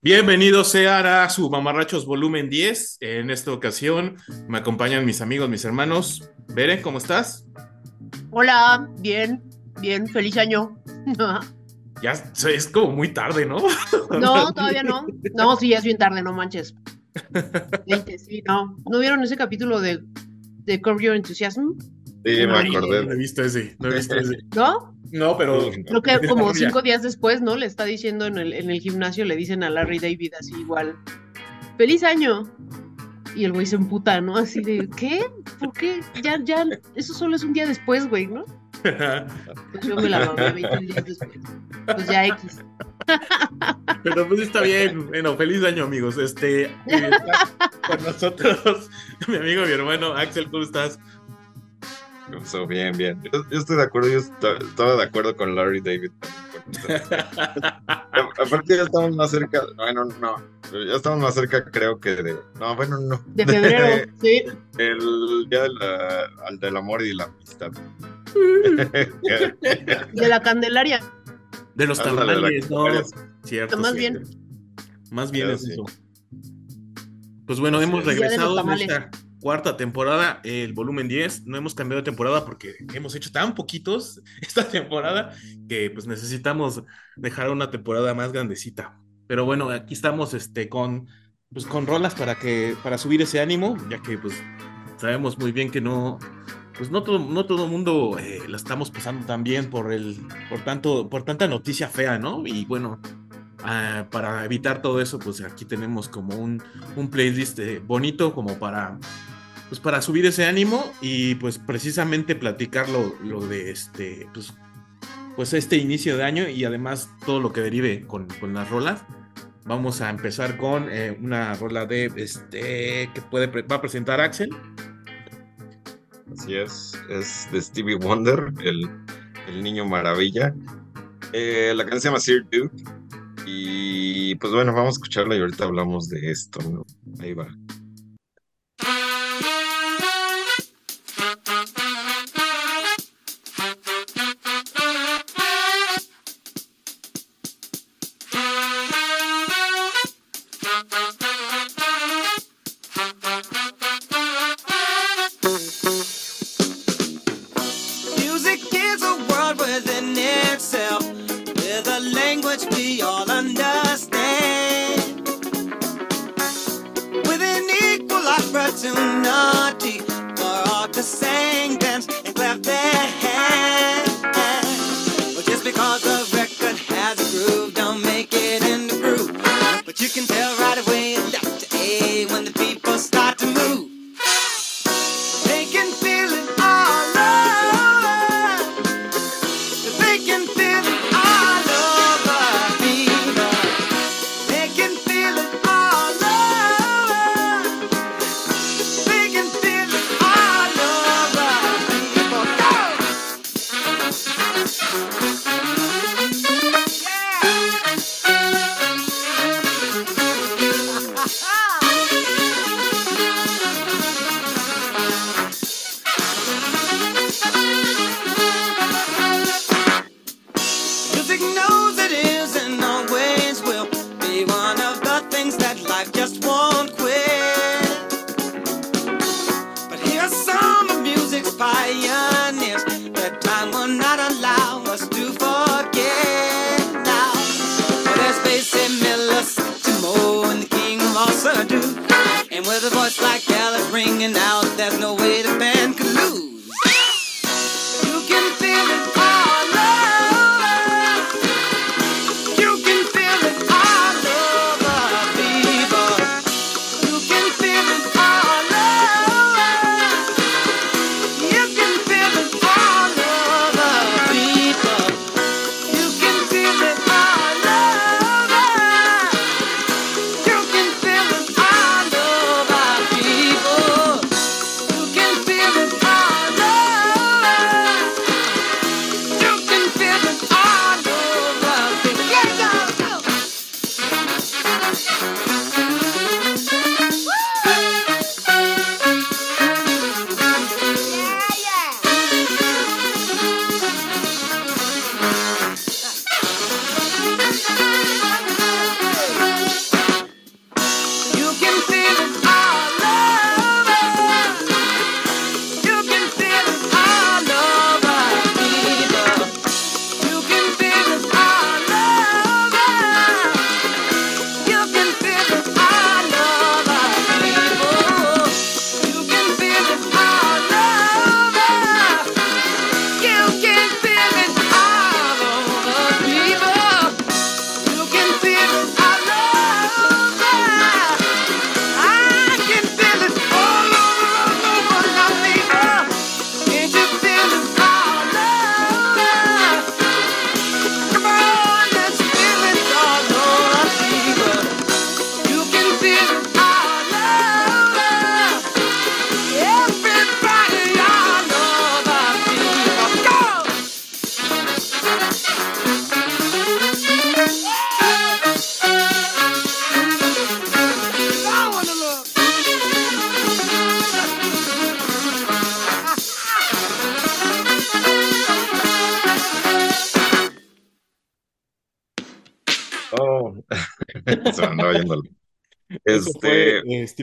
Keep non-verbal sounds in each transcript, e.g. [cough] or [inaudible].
Bienvenidos sean a su Mamarrachos Volumen 10. En esta ocasión me acompañan mis amigos, mis hermanos. Bere, ¿cómo estás? Hola, bien, bien, feliz año. [laughs] ya es como muy tarde, ¿no? [laughs] No, todavía no. No, sí, ya es bien tarde, no manches. [laughs] sí, no. ¿No vieron ese capítulo de, de Curb Your Enthusiasm? Sí, me acordé. No he visto ese, no he visto [laughs] ese. ¿No? No, pero. [laughs] Creo que como cinco días después, ¿no? Le está diciendo en el, en el gimnasio, le dicen a Larry David así igual. ¡Feliz año! Y el güey se emputa, ¿no? Así de, ¿qué? ¿Por qué? Ya, ya, eso solo es un día después, güey, ¿no? Pues yo me la mamé 20 días después. Pues ya X. Pero pues está bien. Bueno, feliz año, amigos. Este, eh, [laughs] con nosotros, mi amigo, mi hermano, Axel, ¿cómo estás? Bien, bien. Yo, estoy de acuerdo, yo estaba de acuerdo con Larry David. [laughs] Aparte ya estamos más cerca, bueno, no, ya estamos más cerca creo que de, no, bueno, no. De febrero, [laughs] sí. El día de la, del amor y la amistad. [laughs] de la Candelaria. De los tamales, no, cierto. Más bien. Más bien es eso. Pues bueno, hemos regresado a nuestra cuarta temporada, el volumen 10. No hemos cambiado de temporada porque hemos hecho tan poquitos [laughs] esta temporada que pues necesitamos dejar una temporada más grandecita. Pero bueno, aquí estamos este, con, pues, con rolas para, que, para subir ese ánimo, ya que pues sabemos muy bien que no, pues no todo, no todo mundo eh, la estamos pasando tan bien por el, por tanto, por tanta noticia fea, ¿no? Y bueno, ah, para evitar todo eso, pues aquí tenemos como un, un playlist eh, bonito como para pues para subir ese ánimo y pues precisamente platicar lo, de este, pues, pues este inicio de año y además todo lo que derive con, las rolas. Vamos a empezar con eh, una rola de este que puede va a presentar Axel. Así es, es de Stevie Wonder, el, niño maravilla. Eh, la canción se llama Sir Duke. Y pues bueno, vamos a escucharla y ahorita hablamos de esto. Ahí va.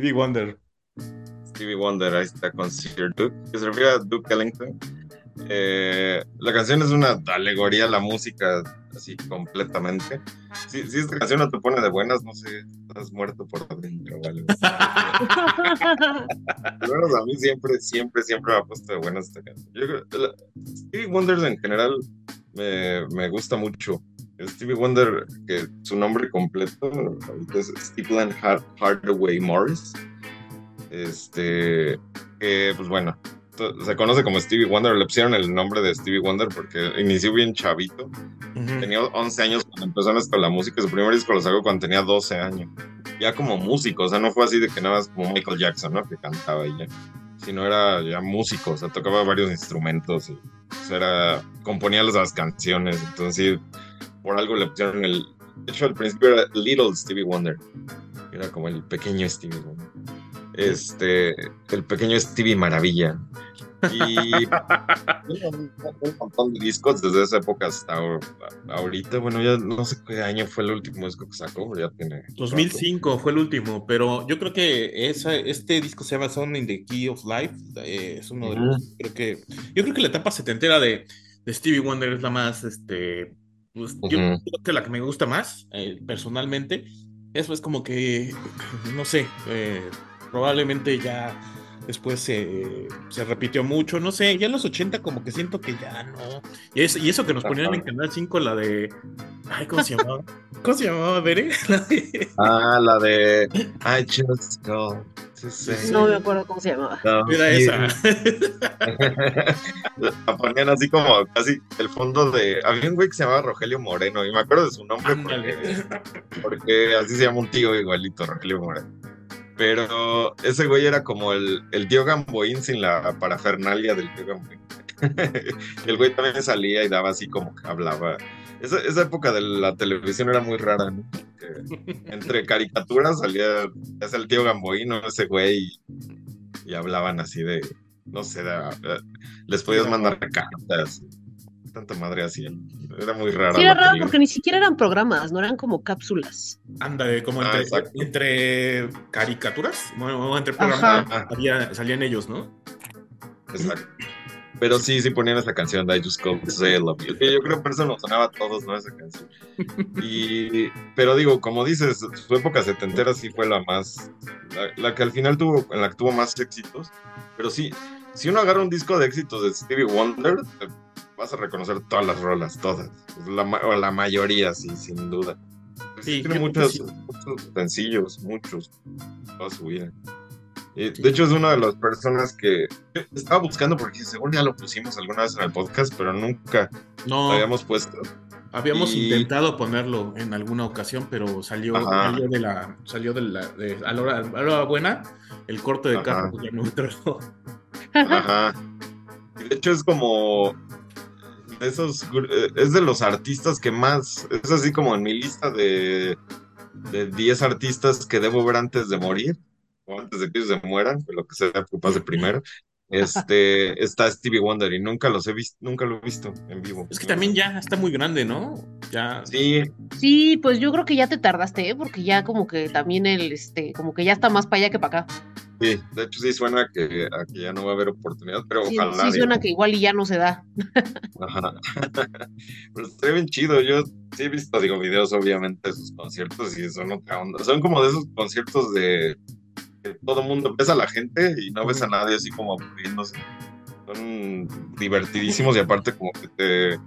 Stevie Wonder. Stevie Wonder, ahí está con Sir Duke, que se refiere a Duke Ellington. Eh, la canción es una alegoría a la música, así completamente. Si, si, esta canción no te pone de buenas, no sé, estás muerto por dentro, ¿vale? [laughs] a mí siempre, siempre, siempre me ha puesto de buenas esta canción. Yo Stevie Wonder en general me, me, gusta mucho. Stevie Wonder, que su nombre completo es Stephen Hardaway Morris. Este, pues bueno, se conoce como Stevie Wonder, le pusieron el nombre de Stevie Wonder porque inició bien chavito. Tenía 11 años cuando empezó esto la música, su primer disco lo sacó cuando tenía 12 años. Ya como músico, o sea, no fue así de que nada más como Michael Jackson, ¿no? Que cantaba y ya. Sino era ya músico, o sea, tocaba varios instrumentos y era, componía las canciones. Entonces, por algo le pusieron el. De hecho, al principio era Little Stevie Wonder. Era como el pequeño Stevie Wonder este, el pequeño Stevie Maravilla. Y [laughs] un montón de discos desde esa época hasta ahorita. Bueno, ya no sé qué año fue el último disco que sacó, ya tiene. 2005 fue el último, pero yo creo que esa, este disco se llama Sound in the Key of Life. Eh, es uno de los. Creo que, yo creo que la etapa setentera de, de Stevie Wonder es la más. Este, pues, Yo creo que la que me gusta más, eh, personalmente. Eso es como que, no sé, eh, probablemente ya después se, se, repitió mucho, no sé, ya en los 80 como que siento que ya no. Y, y eso que nos ponían en Canal 5 la de... Ay, ¿cómo se llamaba? [laughs] ¿Cómo se llamaba, Bere? [laughs] Ah, la de I just go. No me acuerdo cómo se llamaba. [laughs] Era esa. la ponían así como casi el fondo de. Había un güey que se llamaba Rogelio Moreno y me acuerdo de su nombre porque, porque así se llama un tío igualito, Rogelio Moreno. Pero ese güey era como el, el tío Gamboín sin la parafernalia del tío Gamboín. [laughs] el güey también salía y daba así como que hablaba. Esa, esa época de la televisión era muy rara, ¿no? entre caricaturas salía es el tío Gamboín o ese güey y, hablaban así de, no sé, les podías mandar cartas tanta madre así. Era muy raro. Sí, era raro porque ni siquiera eran programas, no eran como cápsulas. Anda, como ah, entre, caricaturas, bueno, entre programas salían ellos, ¿no? Exacto. Pero sí, sí ponían esa canción de I Just Called to Say I Love You. Yo creo que por eso nos sonaba a todos, ¿no? Esa canción. [laughs] Y, pero digo, como dices, su época setentera sí fue la más, la, que al final tuvo, en la que tuvo más éxitos. Pero sí, si uno agarra un disco de éxitos de Stevie Wonder, vas a reconocer todas las rolas, todas. La, o la mayoría, sí, sin duda. Sí, tiene muchos, muchos sencillos, muchos, toda su vida. de hecho, es una de las personas que estaba buscando, porque según ya lo pusimos alguna vez en el podcast, pero nunca lo habíamos puesto. Habíamos intentado ponerlo en alguna ocasión, pero salió, salió de la, salió de la, de, a, la hora, buena, el corte de carro ya no Ajá. de hecho es como, esos, eh, es de los artistas que más, es así como en mi lista de, de 10 artistas que debo ver antes de morir, o antes de que ellos se mueran, lo que sea que pase primero. Este, [laughs] está Stevie Wonder y nunca los he visto, nunca lo he visto en vivo. Es que también ya está muy grande, ¿no? Ya. Sí. Sí, pues yo creo que ya te tardaste, ¿eh? porque ya como que también el, este, como que ya está más para allá que para acá. Sí, de hecho sí suena que, a que ya no va a haber oportunidad, pero ojalá. Sí, suena que igual y ya no se da. Ajá. [laughs] pero está bien chido. Yo sí he visto, digo, videos obviamente de sus conciertos y son otra onda. Son como de esos conciertos de que todo mundo ves a la gente y no ves a nadie así como aburriéndose. Son divertidísimos y aparte como que te,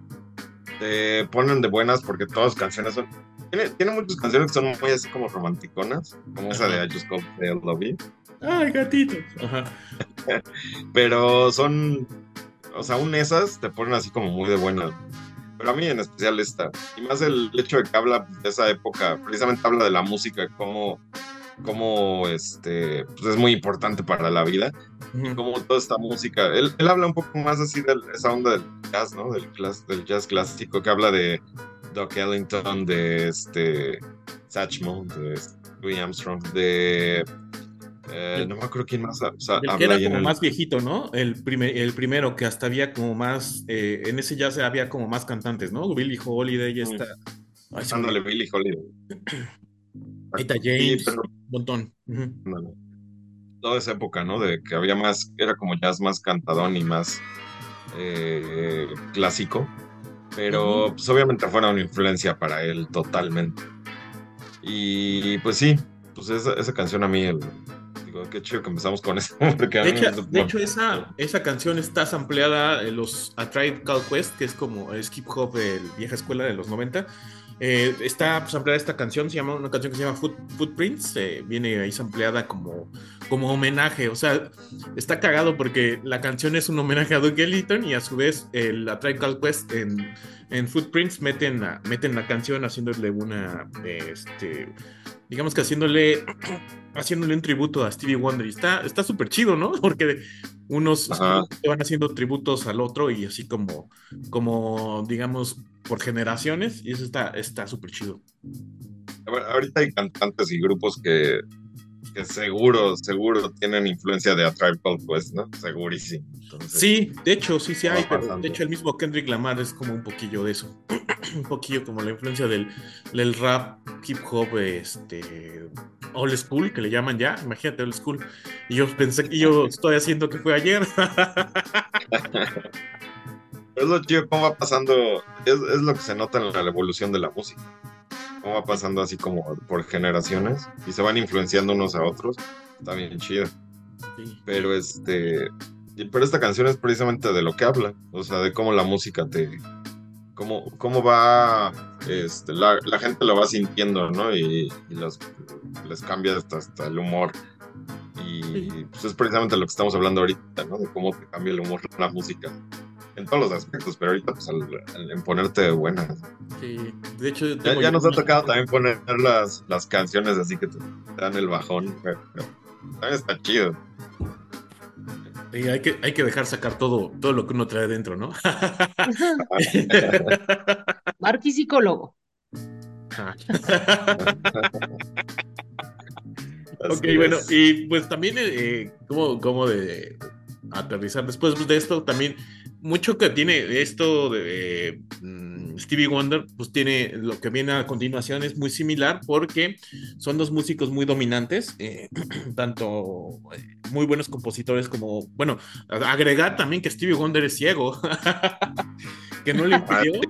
te ponen de buenas porque todas las canciones son... Tiene, tiene muchas canciones que son muy así como romanticonas, como esa de I Just Called Love You Ay, gatitos. Ajá. Pero son, o sea, aún esas te ponen así como muy de buenas. Pero a mí en especial esta. Y más el hecho de que habla de esa época, precisamente habla de la música, cómo, cómo este, pues es muy importante para la vida. Como toda esta música. Él, él, habla un poco más así de esa onda del jazz, ¿no? Del, del jazz clásico, que habla de Doc Ellington, de este Satchmo, de Louis Armstrong, de eh, no me acuerdo quién más. era como más viejito, ¿no? El, el primero que hasta había como más. Eh, en ese ya se había como más cantantes, ¿no? Billy Holiday, esta. Ándale, Billy Holiday. [clears throat] Eta James, un montón. Toda esa época, ¿no? De que había más, era como jazz más cantadón y más eh, clásico. Pero pues obviamente fuera una influencia para él totalmente. Y pues sí, pues esa, esa canción a mí, el, qué chido que empezamos con eso. [laughs] de, hecho, esa, esa canción está sampleada en los A Tribe Called Quest, que es como el skip hop de vieja escuela de los 90. Eh, está ampliada esta canción, se llama una canción que se llama Footprints, eh, viene ahí ampliada como, como homenaje, o sea, está cagado porque la canción es un homenaje a Doug Ellington y a su vez el, la Tribe Called Quest en, en Footprints meten la, meten la canción haciéndole una, este, digamos que haciéndole, [clears throat] haciéndole un tributo a Stevie Wonder y está súper chido, ¿no? [laughs] Porque unos van haciendo tributos al otro y así como, como digamos, por generaciones y eso está súper chido. ahorita hay cantantes y grupos que, que seguro, seguro tienen influencia de A Tribe Called Quest, ¿no? Segurísimo. sí, de hecho, sí, sí hay, pero de hecho el mismo Kendrick Lamar es como un poquillo de eso. [clears throat] un poquillo como la influencia del, del rap, hip hop, este, old school, que le llaman ya, imagínate old school. Y yo pensé que yo estoy haciendo que fue ayer. [laughs] es lo chido, cómo va pasando, es, lo que se nota en la evolución de la música. Cómo va pasando así como por generaciones y se van influenciando unos a otros. Está bien chido. Pero este, pero esta canción es precisamente de lo que habla, o sea, de cómo la música te, cómo, cómo va, este, la, gente lo va sintiendo, ¿no? Y, les cambia hasta, el humor. Y pues es precisamente lo que estamos hablando ahorita, ¿no? De cómo te cambia el humor la música en todos los aspectos, pero ahorita pues en ponerte buenas. Sí, de hecho ya, nos ha tocado también poner las, las canciones así que te, dan el bajón, pero, también está chido. Sí, hay que, hay que dejar sacar todo, todo lo que uno trae dentro, ¿no? [laughs] Marky psicólogo. [laughs] ok, bueno, y pues también eh, como, como de aterrizar después de esto, también mucho que tiene esto de mm, Stevie Wonder, pues tiene lo que viene a continuación es muy similar porque son dos músicos muy dominantes, eh, [clears throat] tanto eh, muy buenos compositores como, bueno, agregar también que Stevie Wonder es ciego, [laughs] que no le impidió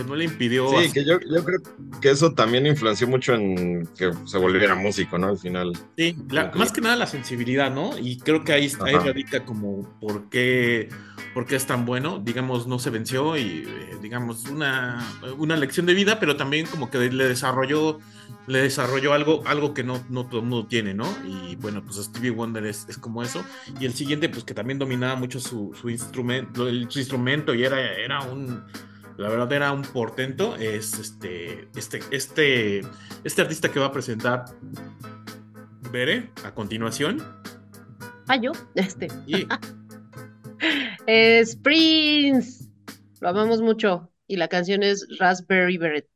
que no le impidió. Sí, que yo, creo que eso también influenció mucho en que se volviera músico, ¿no? Al final. Sí, más que nada la sensibilidad, ¿no? Y creo que ahí, está radica como por qué, por qué es tan bueno. Digamos, no se venció y, eh, digamos, una, una lección de vida, pero también como que le desarrolló le desarrolló algo, algo que no, no todo el mundo tiene, ¿no? Y bueno, pues Stevie Wonder es, es como eso. Y el siguiente, pues que también dominaba mucho su, su instrumento, su instrumento y era, era un la verdad era un portento, es este, este, este, este artista que va a presentar Bere a continuación. Ah, yo, este. [laughs] es Prince. Lo amamos mucho. Y la canción es Raspberry Beret.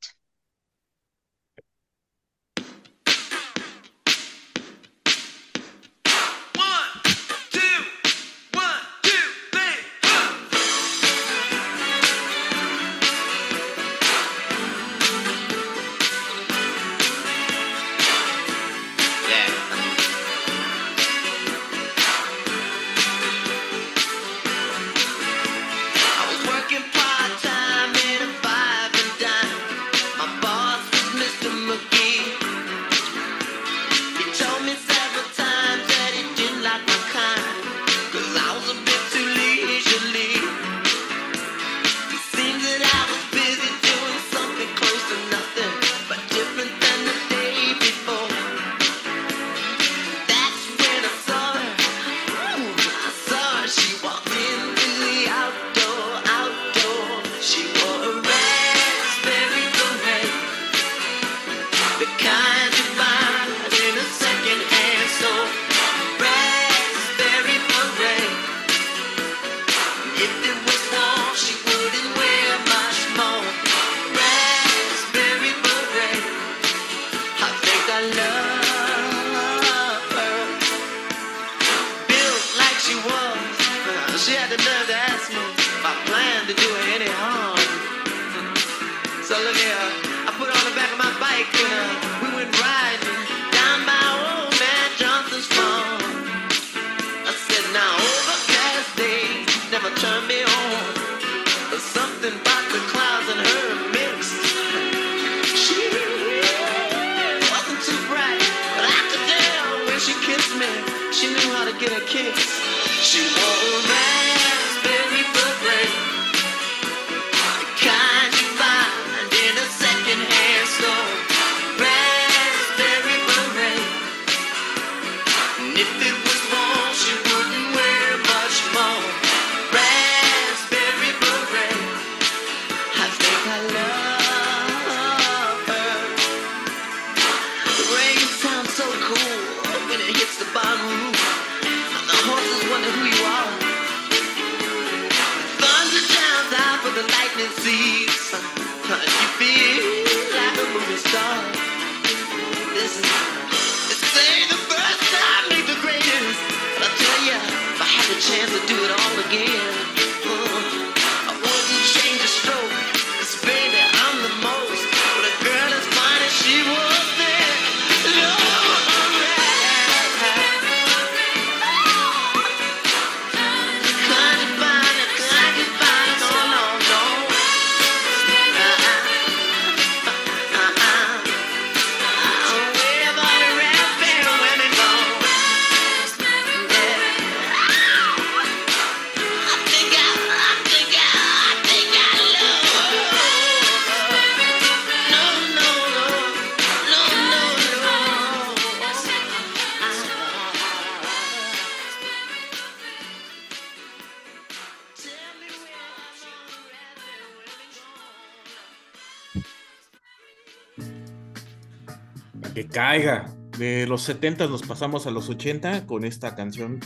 Los 70 nos pasamos a los 80 con esta canción.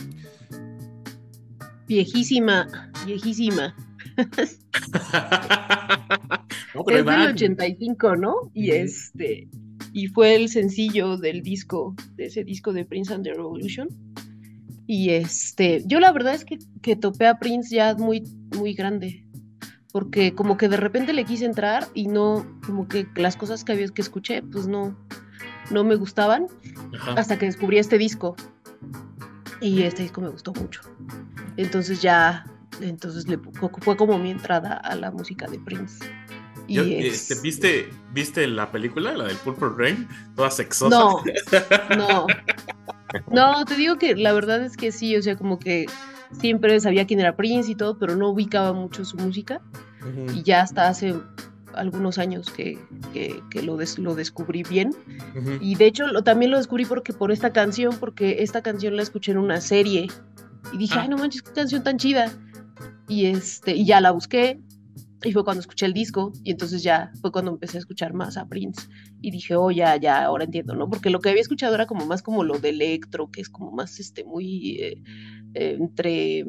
Viejísima, viejísima. [laughs] es del 85, ¿no? Y este y fue el sencillo del disco, de ese disco de Prince and the Revolution. Y este, yo la verdad es que, que topé a Prince ya muy, muy grande. Porque como que de repente le quise entrar y no, como que las cosas que había que escuché, pues no, no me gustaban hasta que descubrí este disco. Y este disco me gustó mucho. Entonces ya, entonces le, fue como mi entrada a la música de Prince. Y este, ¿viste, ¿Viste la película, la del Purple Rain? Toda sexosa. No, [laughs] no. No, te digo que la verdad es que sí, o sea, como que siempre sabía quién era Prince y todo, pero no ubicaba mucho su música. Y ya hasta hace algunos años que, lo, lo descubrí bien. Y de hecho lo, también lo descubrí porque por esta canción, porque esta canción la escuché en una serie. Y dije, ah. ay, no manches, qué canción tan chida. Y, este, y ya la busqué. Y fue cuando escuché el disco. Y entonces ya fue cuando empecé a escuchar más a Prince. Y dije, oh, ya, ya, ahora entiendo, ¿no? Porque lo que había escuchado era como más como lo de electro, que es como más, este, muy... Eh, entre,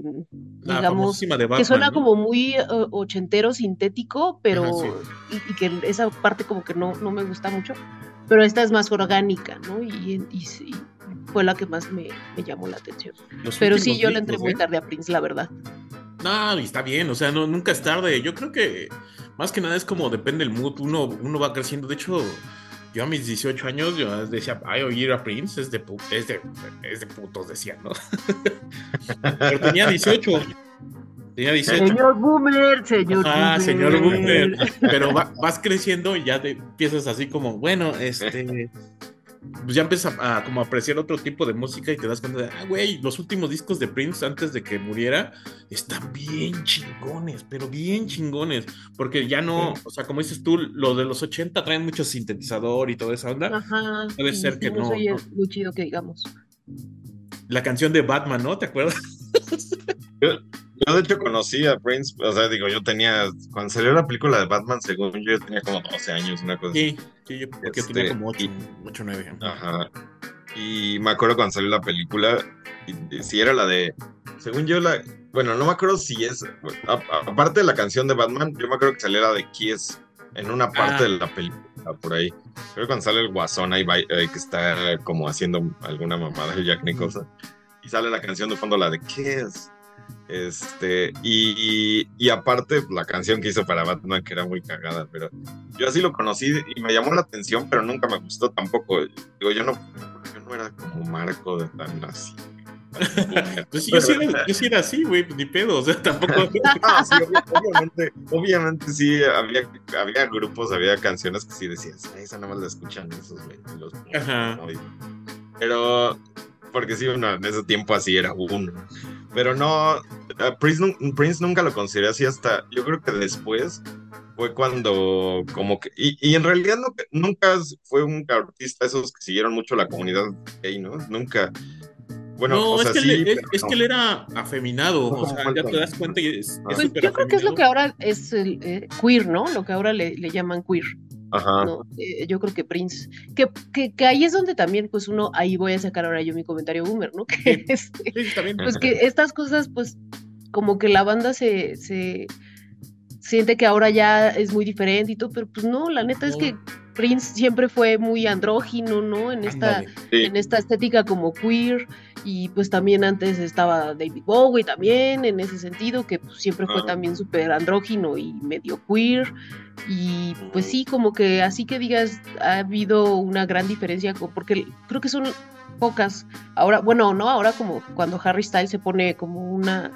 digamos, que suena como muy eh, ochentero sintético, pero y, que esa parte como que no, no me gusta mucho, pero esta es más orgánica, ¿no? Y, fue la que más me, llamó la atención. pero sí, yo le entré muy ¿eh? tarde a Prince, la verdad. No, y está bien, o sea, no, nunca es tarde. Yo creo que más que nada es como depende el mood, uno, uno va creciendo. De hecho, yo a mis 18 años yo decía, ay, oír a Prince es de, es de, es de putos, decía, ¿no? [laughs] Pero tenía 18. Tenía 18. Señor Boomer, señor ah, señor Boomer. Pero vas creciendo y ya te empiezas así como, bueno, este, pues ya empiezas a, como apreciar otro tipo de música y te das cuenta de, ah, güey, los últimos discos de Prince antes de que muriera están bien chingones, pero bien chingones, porque ya no, o sea, como dices tú, lo de los 80 traen mucho sintetizador y toda esa onda. Ajá. Puede ser que no. Soy muy chido que digamos. La canción de Batman, ¿no? ¿Te acuerdas? [laughs] Yo de hecho conocí a Prince, o sea, digo, yo tenía, cuando salió la película de Batman, según yo, yo tenía como 12 años, una cosa sí, Sí, yo porque tenía este, como 8, 8 9. Ajá. Y me acuerdo cuando salió la película, si era la de, según yo, la, bueno, no me acuerdo si es, aparte de la canción de Batman, yo me acuerdo que salió la de Kiss en una parte ah. de la película, por ahí. Creo que cuando sale el guasón ahí, que está como haciendo alguna mamada de Jack Nicholson, y sale la canción de fondo, la de Kiss este, y, y, aparte, la canción que hizo para Batman, que era muy cagada, pero yo así lo conocí y me llamó la atención, pero nunca me gustó tampoco. Digo, yo no, yo no era como Marco de tan así. [laughs] pues yo, sí era, yo sí era así, güey, ni pedo, o sea, tampoco. [laughs] obviamente, obviamente sí, había, había grupos, había canciones que sí decías, esa nada más la escuchan esos, güey. Pero porque sí, bueno, en ese tiempo así era uno. Pero no, Prince, Prince, nunca lo consideré así hasta, yo creo que después fue cuando como que, y, en realidad no, nunca fue un artista esos que siguieron mucho la comunidad gay, ¿no? Nunca. Bueno, no, o es, sea, que sí, él, es, que él era afeminado, o sea, ya te das cuenta y es, pues yo creo que es lo que ahora es el eh, queer, ¿no? Lo que ahora le, le llaman queer. Ajá. ¿no? Eh, yo creo que Prince, que, que, que, ahí es donde también, pues uno, ahí voy a sacar ahora yo mi comentario boomer, ¿no? [laughs] Que este, pues que estas cosas, pues como que la banda se, se siente que ahora ya es muy diferente y todo, pero pues no, la neta es que Prince siempre fue muy andrógino, ¿no? En esta, en esta estética como queer, y pues también antes estaba David Bowie también, en ese sentido, que pues, siempre fue también súper andrógino y medio queer, y pues sí, como que así que digas, ha habido una gran diferencia, porque creo que son pocas. Ahora, bueno, no, ahora como cuando Harry Styles se pone como una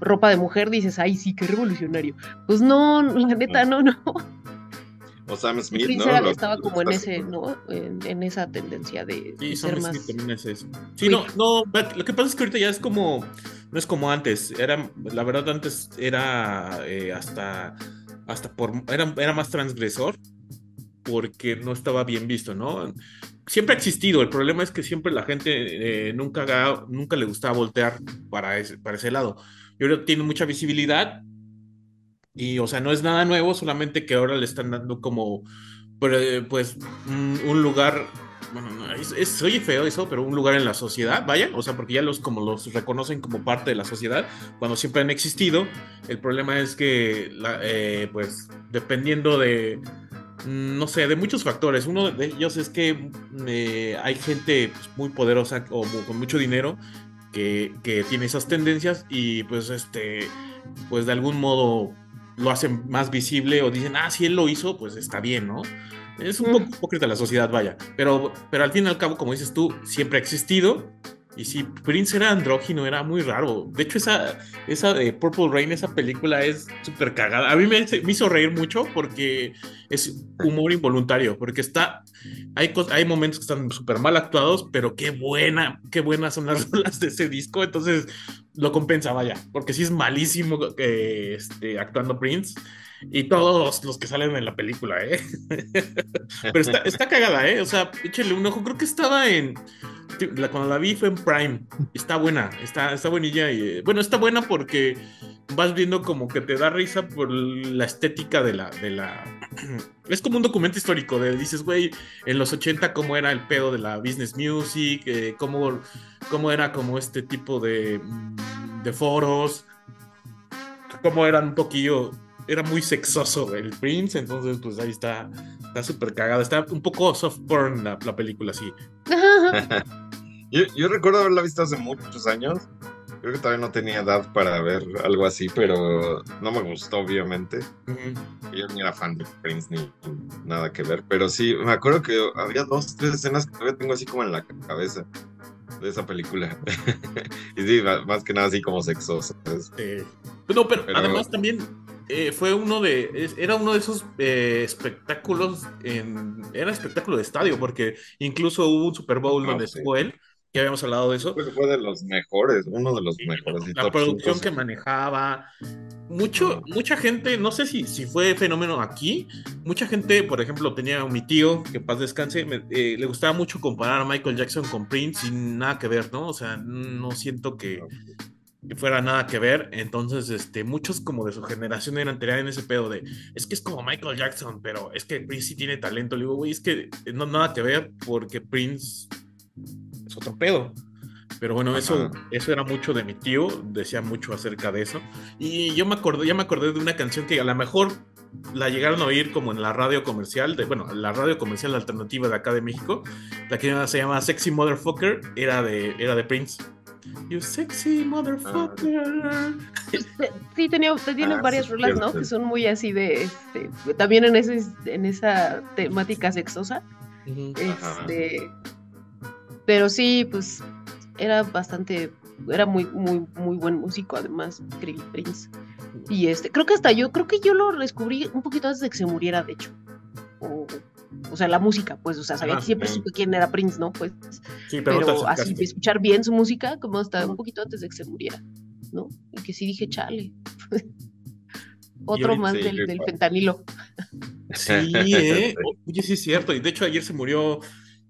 ropa de mujer, dices, ay, sí, qué revolucionario. Pues no, la neta, no, no. O Sam Smith, Prince ¿no? Era, Lo, estaba como en ese, ¿no? En, en, esa tendencia de, sí, de Sam ser Smith más. también es eso. Sí, no, no, lo que pasa es que ahorita ya es como, no es como antes. Era, la verdad, antes era eh, hasta, hasta por, era, era más transgresor porque no estaba bien visto, ¿no? Siempre ha existido, el problema es que siempre la gente eh, nunca, nunca le gustaba voltear para ese, para ese lado. Y ahora tiene mucha visibilidad y, o sea, no es nada nuevo, solamente que ahora le están dando como, pues, un, lugar, bueno, es, es, oye feo eso, pero un lugar en la sociedad, vaya, o sea, porque ya los como los reconocen como parte de la sociedad, cuando siempre han existido. El problema es que, eh, pues, dependiendo de, no sé, de muchos factores. Uno de ellos es que eh, hay gente pues, muy poderosa o con mucho dinero que, que, tiene esas tendencias y pues este, pues de algún modo lo hacen más visible o dicen, ah, si él lo hizo, pues está bien, ¿no? Es un poco hipócrita la sociedad, vaya. Pero, pero al fin y al cabo, como dices tú, siempre ha existido. Y sí, Prince era andrógino, era muy raro. De hecho, esa, esa de Purple Rain, esa película es súper cagada. A mí me, me, hizo reír mucho porque es humor involuntario, porque está... Hay, hay momentos que están súper mal actuados, pero qué buena, qué buenas son las [laughs] rolas de ese disco. Entonces lo compensa, vaya, porque sí es malísimo eh, este, actuando Prince. Y todos los que salen en la película, ¿eh? [laughs] Pero está, está, cagada, ¿eh? O sea, échale un ojo. Creo que estaba en. Cuando la vi fue en Prime. Está buena, está, está buenilla. Y, bueno, está buena porque vas viendo como que te da risa por la estética de la. De la... [clears throat] Es como un documento histórico. De, dices, güey, en los 80, cómo era el pedo de la business music, eh, cómo, cómo era como este tipo de, de foros, cómo eran un poquillo era muy sexoso el Prince, entonces pues ahí está, está súper cagada, está un poco soft porn la, la película, sí. [laughs] yo, yo, recuerdo haberla visto hace muchos años, creo que todavía no tenía edad para ver algo así, pero no me gustó obviamente. Uh -huh. Yo ni era fan de Prince ni, ni, nada que ver, pero sí, me acuerdo que había dos, tres escenas que todavía tengo así como en la cabeza de esa película. [laughs] y sí, más que nada así como sexoso. Eh, no, pero, pero, además también eh, fue uno de. Era uno de esos eh, espectáculos. En, era espectáculo de estadio, porque incluso hubo un Super Bowl Ah, donde sí. estuvo él. Ya habíamos hablado de eso. Pues fue de los mejores, uno de los mejores. y La producción que sí. manejaba. Mucho, mucha gente, no sé si, si fue fenómeno aquí. Mucha gente, por ejemplo, tenía a mi tío, que paz descanse, me- eh, le gustaba mucho comparar a Michael Jackson con Prince sin nada que ver, ¿no? O sea, no siento que, que fuera nada que ver. Entonces, este, muchos como de su generación eran tenían en ese pedo de es que es como Michael Jackson, pero es que Prince sí tiene talento. Le digo, güey, es que no nada que ver porque Prince es otro pedo. Pero bueno, eso, eso era mucho de mi tío, decía mucho acerca de eso. Y yo me acordé, ya me acordé de una canción que a lo mejor la llegaron a oír como en la radio comercial, de, bueno, la radio comercial alternativa de acá de México. La que se llama Sexy Motherfucker, era de, era de Prince. You sexy motherfucker. [laughs] Sí, tenía, tiene Ah, varias sí, rolas, ¿no? Que son muy así de, este, también en, ese, en esa temática sexosa. Este, pero sí, pues era bastante, era muy, muy, muy buen músico, además, Krill Prince. Y este, creo que hasta yo, creo que yo lo descubrí un poquito antes de que se muriera, de hecho. O, o sea, la música, pues, o sea, sabía que siempre supe quién era Prince, ¿no? Pues, Sí, pero, pero, no te así escuchar bien su música, como hasta un poquito antes de que se muriera, ¿no? Y que sí dije, chale. [laughs] Otro más del, del fentanilo. Sí, [laughs] ¿eh? Oye, sí es cierto. Y de hecho, ayer se murió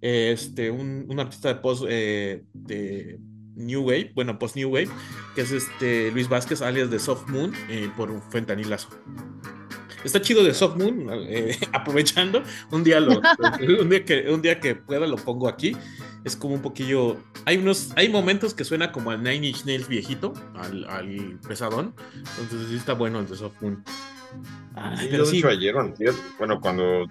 eh, este, un, un artista de post eh, de New Wave, bueno, post New Wave, que es este Luis Vázquez, alias de Soft Moon, eh, por un fentanilazo. Está chido de Soft Moon, eh, [laughs] aprovechando. Un día, lo, [laughs] un, día que, un día que pueda lo pongo aquí. Es como un poquillo. Hay unos, hay momentos que suena como al Nine Inch Nails viejito, al, al pesadón. Entonces sí está bueno el de Soft Moon. Ay, Sí, pero sí. ayer bueno, cuando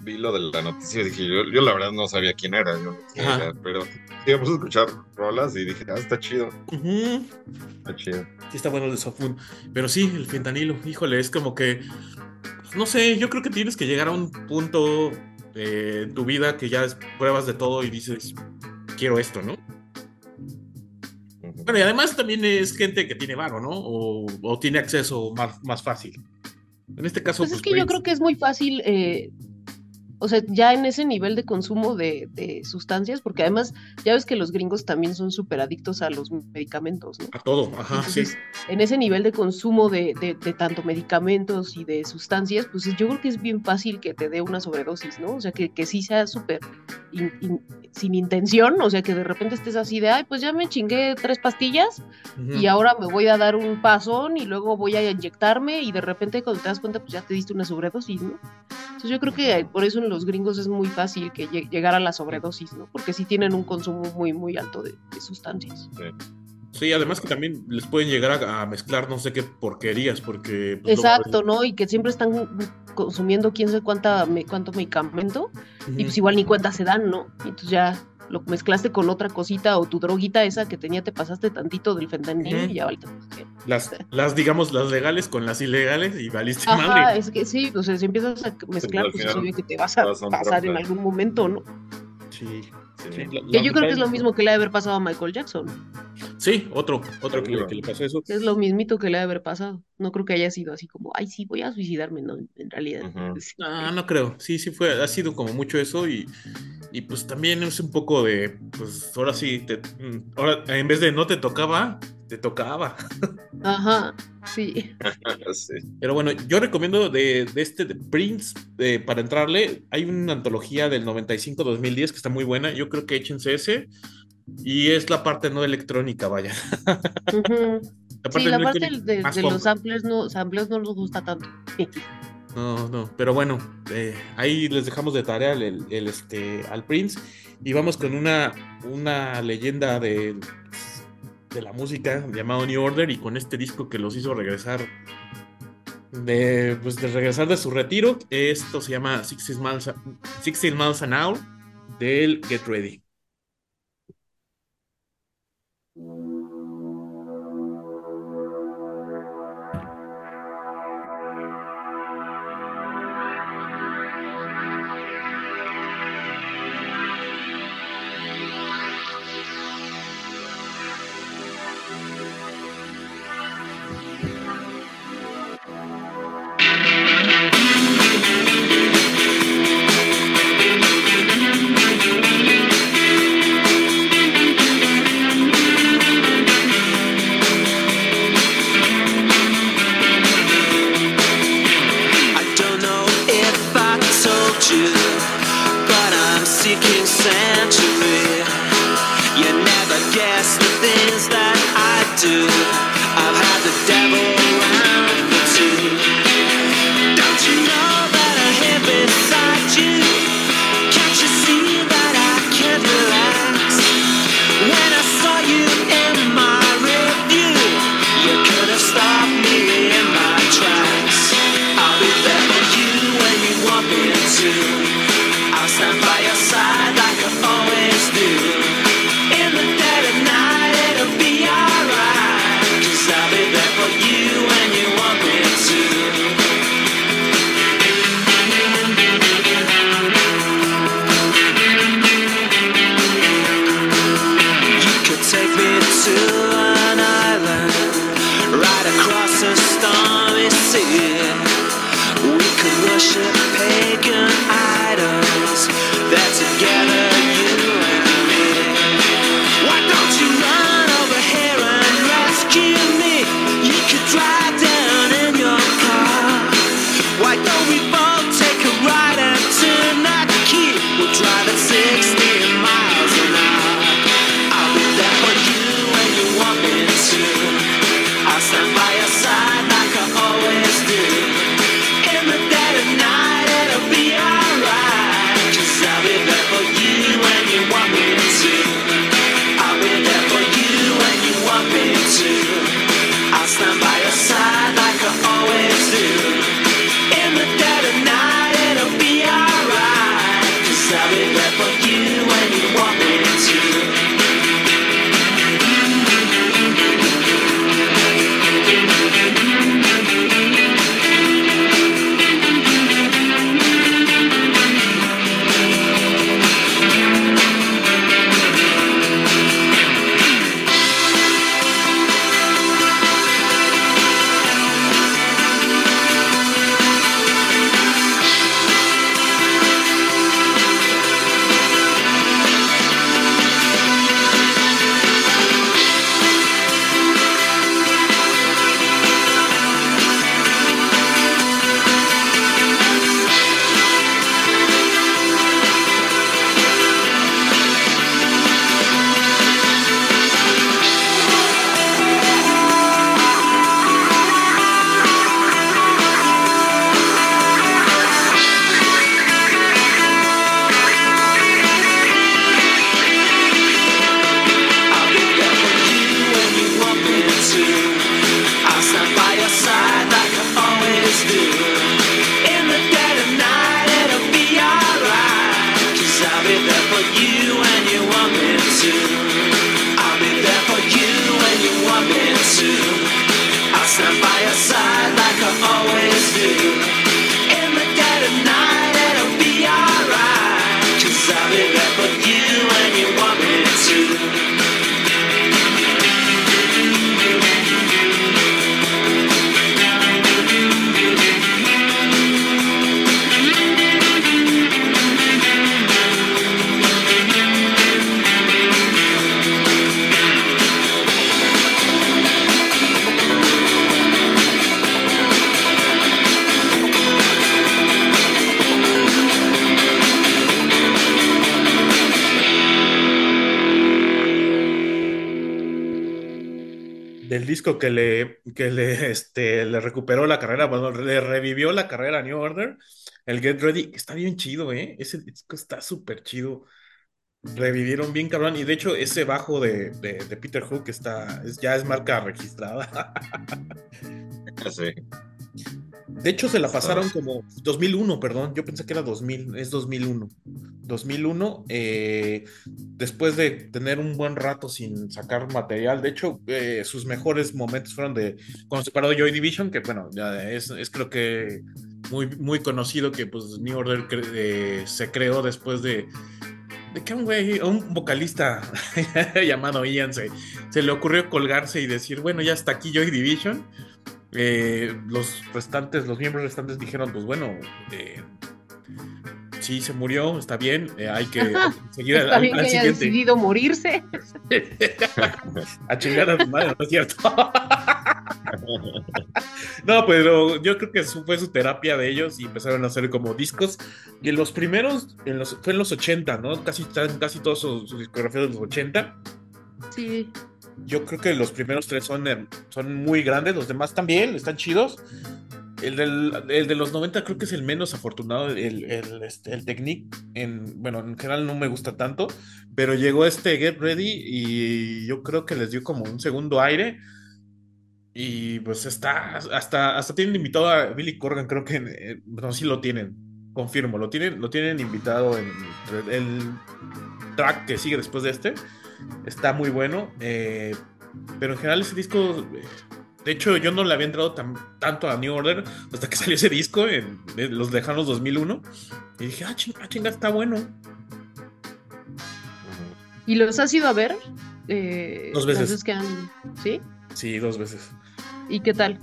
vi lo de la noticia dije, yo, yo la verdad no sabía quién era, yo idea, pero puse a escuchar rolas y dije, ah, está chido, está chido. Sí está bueno el de Soft Moon. Pero sí, el fentanilo, híjole, es como que, no sé, yo creo que tienes que llegar a un punto eh, en tu vida que ya pruebas de todo y dices, quiero esto, ¿no? Bueno, y además también es gente que tiene varo, ¿no? O, o tiene acceso más, más fácil. En este caso, Pues pues, es que yo creo que es muy fácil, eh, o sea, ya en ese nivel de consumo de, de sustancias, porque además ya ves que los gringos también son súper adictos a los medicamentos, ¿no? A todo, ajá, sí. Entonces, en ese nivel de consumo de, de- de tanto medicamentos y de sustancias, pues yo creo que es bien fácil que te dé una sobredosis, ¿no? O sea, que, que sí sea súper in- in- sin intención, o sea, que de repente estés así de, ay, pues ya me chingué tres pastillas Ujú. y ahora me voy a dar un pasón y luego voy a inyectarme y de repente cuando te das cuenta, pues ya te diste una sobredosis, ¿no? Entonces yo creo que por eso en los gringos es muy fácil que lle- llegar a la sobredosis, ¿no? Porque sí tienen un consumo muy, muy alto de, de sustancias. Sí, además que también les pueden llegar a, a mezclar no sé qué porquerías, porque... pues, Exacto, ¿no? Y que siempre están consumiendo quién sabe cuánta, me- cuánto medicamento y pues igual ni cuenta se dan, ¿no? Y entonces ya lo mezclaste con otra cosita o tu droguita esa que tenía, te pasaste tantito del fentanilo Ujú. y ya ahorita. pues, ¿qué? las, [laughs] las, digamos, las legales con las ilegales y valiste Ajá, madre. es que sí, o sea, si empiezas a mezclar, pues es obvio que te vas a pasar en algún momento, ¿no? Sí. Sí. sí, la- Que la yo creo que es lo mismo que le ha de haber pasado a Michael Jackson. Sí, otro, otro que le, que le pasó eso. Es lo mismito que le ha de haber pasado. No creo que haya sido así como, ay, sí, voy a suicidarme, no, en realidad. [laughs] Sí. Ah, no creo. Sí, sí fue, ha sido como mucho eso y, y pues también es un poco de, pues ahora sí, te, mm, ahora en vez de no te tocaba, te tocaba. Ajá, sí. [laughs] Sí. Pero bueno, yo recomiendo de, de este de Prince, eh, para entrarle, hay una antología del 95-2010 que está muy buena, yo creo que échense ese, y es la parte no electrónica, vaya. [laughs] La Sí, la parte de, de los samplers no, samplers no nos gusta tanto. No, no, pero bueno, eh, ahí les dejamos de tarea el, el- el, este, al Prince y vamos con una, una leyenda de, de la música llamado New Order y con este disco que los hizo regresar de, pues, de regresar de su retiro. Esto se llama 16 Miles, a- 16 Miles an Hour del Get Ready. and to Get Ready, está bien chido, ¿eh? Ese disco está súper chido. Revivieron bien cabrón, y de hecho ese bajo de, de, de Peter Hook está, es, ya es marca registrada. [laughs] Sí. De hecho, se la pasaron como 2001, perdón. Yo pensé que era 2000, es 2001. 2001, eh, después de tener un buen rato sin sacar material. De hecho, eh, sus mejores momentos fueron de cuando se paró Joy Division, que bueno, ya es, es creo que muy, muy conocido que pues New Order cre eh, se creó después de, de que un güey, un vocalista [laughs] llamado Ian se, se le ocurrió colgarse y decir, bueno, ya está aquí Joy Division. Eh, los restantes, los miembros restantes dijeron, pues bueno, eh, sí se murió, está bien, eh, hay que [laughs] seguir al, bien al que haya siguiente. decidido morirse. [laughs] a chingar a tu madre, ¿no es cierto? No, pero yo creo que eso fue su terapia de ellos y empezaron a hacer como discos. Y en los primeros, en los, fue en los 80, ¿no? Casi, casi todos su, su discografía de los 80. Sí. Yo creo que los primeros tres son, eh, son muy grandes, los demás también, están chidos. El, del, el de los 90 creo que es el menos afortunado, el, el, este, el Technique. En, bueno, en general no me gusta tanto, pero llegó este Get Ready y yo creo que les dio como un segundo aire. Y pues está, hasta, hasta tienen invitado a Billy Corgan, creo que, eh, no, sí lo tienen, confirmo, lo tienen, lo tienen invitado en el track que sigue después de este. Está muy bueno, eh, pero en general ese disco, eh, de hecho yo no le había entrado tan, tanto a New Order hasta que [laughs] salió ese disco en, en los lejanos 2001 y dije, ah, chinga, ah, chinga está bueno. ¿Y los has ido a ver? Eh, Dos veces. que han... ¿Sí? Sí, dos veces. ¿Y qué tal?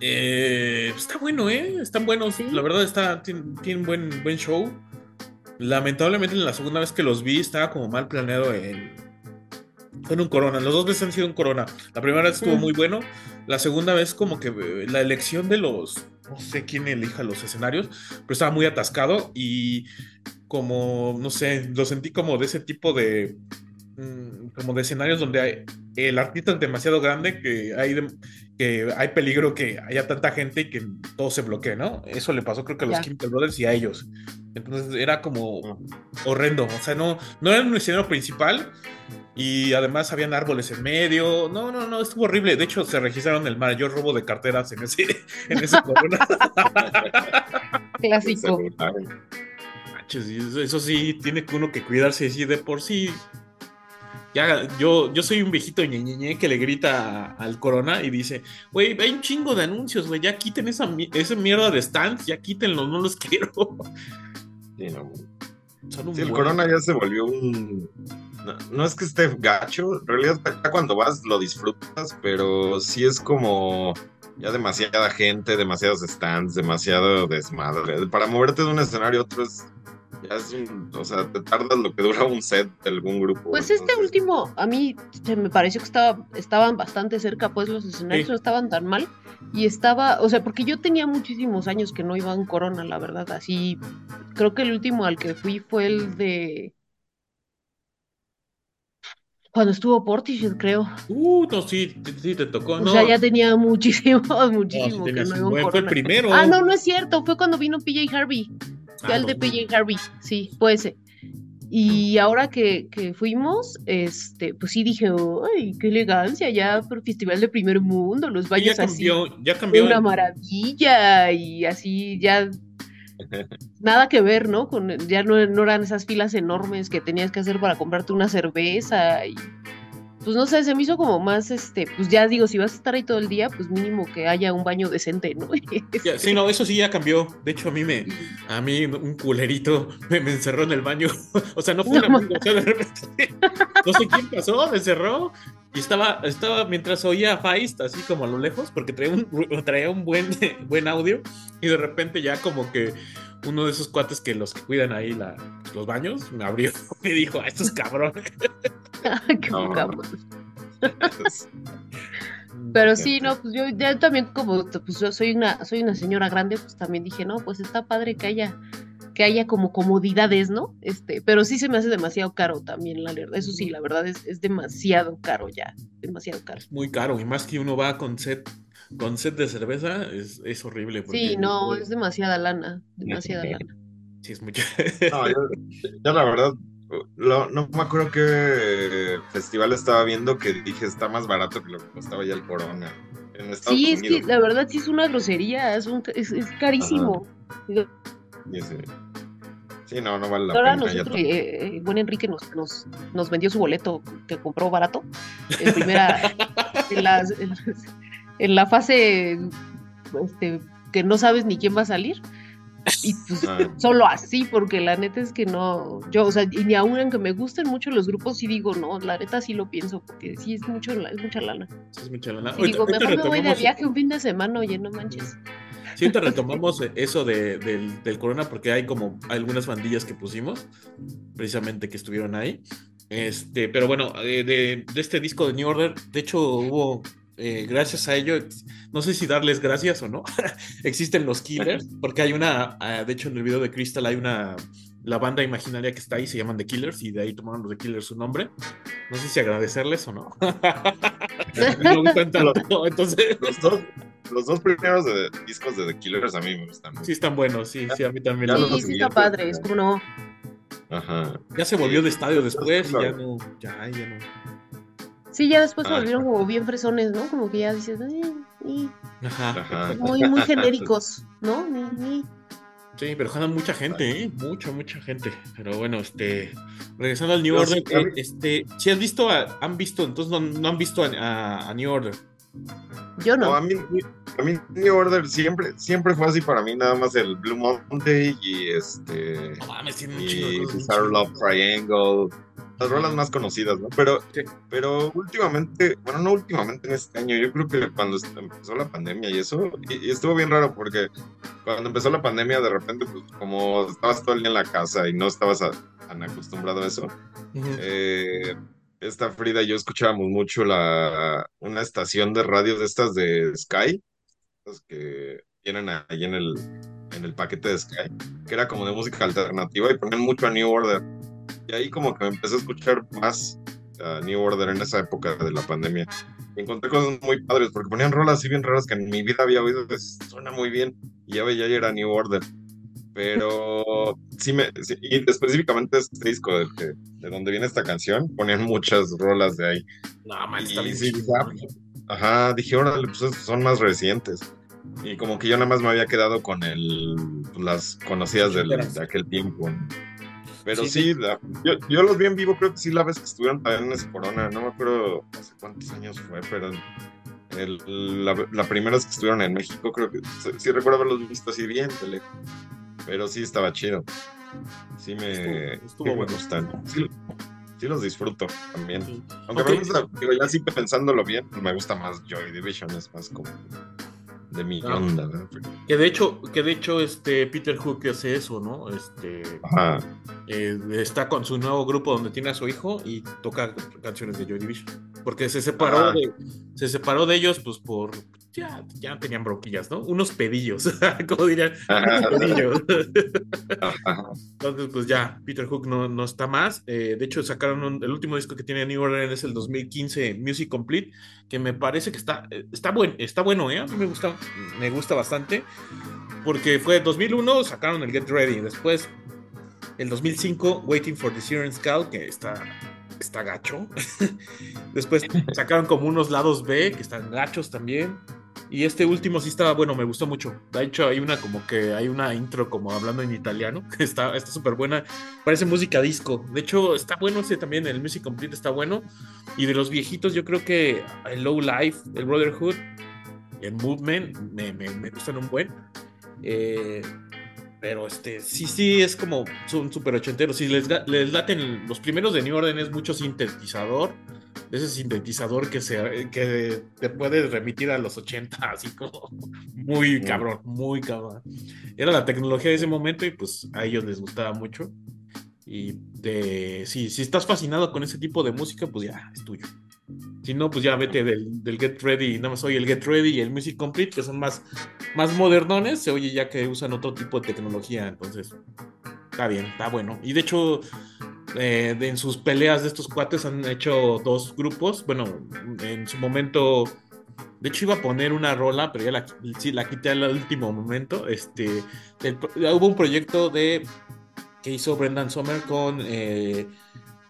Eh, está bueno, ¿eh? Están buenos. Sí. La verdad, está, tienen, tienen buen, buen show. Lamentablemente, la segunda vez que los vi, estaba como mal planeado en. Fue en un corona. Los dos veces han sido un corona. La primera vez estuvo Mm. muy bueno. La segunda vez, como que eh, la elección de los. No sé quién elija los escenarios, pero estaba muy atascado y como, no sé, lo sentí como de ese tipo de. mm, como de escenarios donde hay, el artista es demasiado grande que hay, de- que hay peligro que haya tanta gente y que todo se bloquee, ¿no? Eso le pasó creo que a los. Chemical Brothers y a ellos. Entonces era como horrendo, o sea, no, no era un escenario principal y además habían árboles en medio. No, no, no, estuvo horrible. De hecho, se registraron el mayor robo de carteras en ese, [laughs] en ese corona. [laughs] Clásico. Eso, eso sí, tiene que uno que cuidarse así de por sí. Ya, yo, yo soy un viejito ñeñeñe que le grita al corona y dice, güey, hay un chingo de anuncios, güey, ya quiten esa, esa mierda de stands, ya quítenlos, no los [laughs] quiero. Sí, no. Son un Sí, el buen- corona ya se volvió un. No, no es que esté gacho, en realidad cuando vas lo disfrutas, pero sí es como ya demasiada gente, demasiados stands, demasiado desmadre. Para moverte de un escenario a otro es. Ya es un. O sea, te tardas lo que dura un set de algún grupo. Pues este último, a mí se me pareció que estaba, estaban bastante cerca, pues los escenarios Sí. no estaban tan mal. Y estaba, o sea, porque yo tenía muchísimos años que no iba a un Corona, la verdad. Así, creo que el último al que fui fue el de. Cuando estuvo Portishead, creo. Uh, no, sí, sí, te tocó, O no. sea, ya tenía muchísimo, [laughs] no, sí muchísimo que no fue el Corona. primero. Ah, no, no es cierto, fue cuando vino PJ Harvey. Fue Ah, al de. PJ Harvey, sí, fue ese. Y ahora que, que fuimos, este, pues sí dije, ay, qué elegancia, ya por Festival de Primer Mundo, los ya así, ya cambió. una maravilla, y así ya [laughs] nada que ver, ¿no? Con, ya no, no, eran esas filas enormes que tenías que hacer para comprarte una cerveza y pues no sé, se me hizo como más, este, pues ya digo, si vas a estar ahí todo el día, pues mínimo que haya un baño decente, ¿no? [laughs] sí, no, eso sí ya cambió. De hecho, a mí me, a mí un culerito me, encerró en el baño. [laughs] o sea, no fue una amigo, o sea, de repente, no sé quién pasó, me encerró y estaba, estaba mientras oía Feist, así como a lo lejos, porque traía un, traía un buen, [laughs] buen audio y de repente ya como que uno de esos cuates que los que cuidan ahí la, los baños me abrió [laughs] y dijo, a estos cabrones. [laughs] Qué [laughs] Pero sí, no, pues yo ya también como pues yo soy una, soy una señora grande, pues también dije, no, pues está padre que haya, que haya como comodidades, ¿no? Este, pero sí se me hace demasiado caro también, la verdad. Eso sí, la verdad es, es demasiado caro ya, demasiado caro. Muy caro, y más que uno va con set, con set de cerveza, es, es horrible. Sí, no, es demasiada lana, demasiada lana. Sí, es mucho. no, yo, yo la verdad no me acuerdo qué festival estaba viendo que dije está más barato que lo que costaba ya el Corona. sí, es que la verdad sí es una grosería, es, es, carísimo. Sí, no, no vale la Ahora pena. Nosotros, eh, eh, buen Enrique nos, nos, nos, vendió su boleto que compró barato. En primera, en, la, en, la fase este, que no sabes ni quién va a salir. Y pues [laughs] ah. solo así, porque la neta es que no, yo, o sea, y ni aún aunque me gusten mucho los grupos, sí digo, no, la neta sí lo pienso, porque sí es mucho, es mucha lana. Sí, es mucha lana. Y digo, mejor me voy de viaje un fin de semana, oye, no manches. Sí, te retomamos eso de, del, del, Corona, porque hay como algunas bandillas que pusimos, precisamente que estuvieron ahí. Este, pero bueno, de, de, de este disco de New Order, de hecho hubo eh, gracias a ello, no sé si darles gracias o no, [laughs] existen los Killers, porque hay una, ah, de hecho en el video de Crystal hay una, la banda imaginaria que está ahí se llaman The Killers y de ahí tomaron los The Killers su nombre. No sé si agradecerles o no. [laughs] no gustan tanto, entonces... Los dos, los dos primeros discos de The Killers a mí me gustan. Sí, están buenos, sí, sí, a mí también. Sí, sí, está padre, es como no. Ajá. Ya se volvió de estadio después y ya no, ya, ya no. Sí, ya después se ah, volvieron como bien fresones, ¿no? Como que ya dices, Ajá. muy, muy genéricos, ¿no? Sí, pero jalan mucha gente, ¿eh? Mucha, mucha gente. Pero bueno, este, regresando al New Order, eh, este, si has visto, han visto, entonces no, han visto a, New Order. Yo no. a, mí, a mí New Order siempre, siempre fue así para mí, nada más el Blue Monday y este. No mames, tiene y Bizarre Love Triangle las rolas más conocidas, ¿no? Pero, pero últimamente, bueno, no últimamente en este año, yo creo que cuando empezó la pandemia y eso, y, estuvo bien raro porque cuando empezó la pandemia, de repente, pues como estabas todo el día en la casa y no estabas tan acostumbrado a eso, eh, esta Frida y yo escuchábamos mucho la, una estación de radio de estas de Sky, que tienen ahí en el, en el paquete de Sky, que era como de música alternativa y ponían mucho a New Order. Y ahí como que me empecé a escuchar más a New Order en esa época de la pandemia. encontré cosas muy padres porque ponían rolas así bien raras que en mi vida había oído. suena muy bien. Y ya veía, ya era New Order. Pero [laughs] sí me. y específicamente este disco de, de, donde viene esta canción, ponían muchas rolas de ahí. No, man, está bien. ajá, dije, órale, pues son más recientes. Y como que yo nada más me había quedado con el, las conocidas del, de aquel tiempo. Pero sí, yo, los vi en vivo, creo que sí, la vez que estuvieron también en ese Corona, no me acuerdo hace cuántos años fue, pero la, primera vez que estuvieron en México, creo que sí, recuerdo haberlos visto así bien de Pero sí estaba chido. Sí me, estuvo, me gustan. Sí, los disfruto también. Aunque me gusta, digo, ya sí pensándolo bien, me gusta más Joy Division, es más como de mi onda. Que de hecho, que de hecho, este Peter Hook hace eso, ¿no? Este eh, está con su nuevo grupo donde tiene a su hijo y toca canciones de Joy Division. Porque se separó de, se separó de ellos, pues por ya, ya tenían broquillas, ¿no? Unos pedillos, [laughs] como dirían, unos pedillos. Entonces, pues ya, Peter Hook no, no está más. Eh, de hecho, sacaron el último disco que tiene New Order es el 2015 Music Complete, que me parece que está, eh, está, buen, está bueno, ¿eh? A mí me gusta, me gusta bastante, porque fue 2001, sacaron el Get Ready, después el 2005 Waiting for the Siren Skull, que está está gacho. [laughs] Después sacaron como unos lados B que están gachos también. Y este último sí estaba, bueno, me gustó mucho. De hecho, hay una como que hay una intro como hablando en italiano, [laughs] que está súper buena. Parece música disco. De hecho, está bueno ese también, el Music Complete está bueno. Y de los viejitos, yo creo que el Low Life, el Brotherhood, el Movement, me, me, gustan un buen. Eh, pero este, sí, sí, es como son súper ochenteros. Si les, les laten los primeros de New Order es mucho sintetizador ese sintetizador que, se, que te puede remitir a los 80, [laughs] así como muy cabrón, muy cabrón. Era la tecnología de ese momento y pues a ellos les gustaba mucho. Y de, si, si estás fascinado con ese tipo de música, pues ya, es tuyo. Si no, pues ya vete del, del, Get Ready, nada más oye el Get Ready y el Music Complete, que son más, más modernones, se oye ya que usan otro tipo de tecnología, entonces está bien, está bueno. Y de hecho, eh, en sus peleas de estos cuates han hecho dos grupos. Bueno, en su momento, de hecho iba a poner una rola, pero ya la, sí, la quité al último momento. Este, hubo un proyecto de que hizo Brendan Sommer con eh,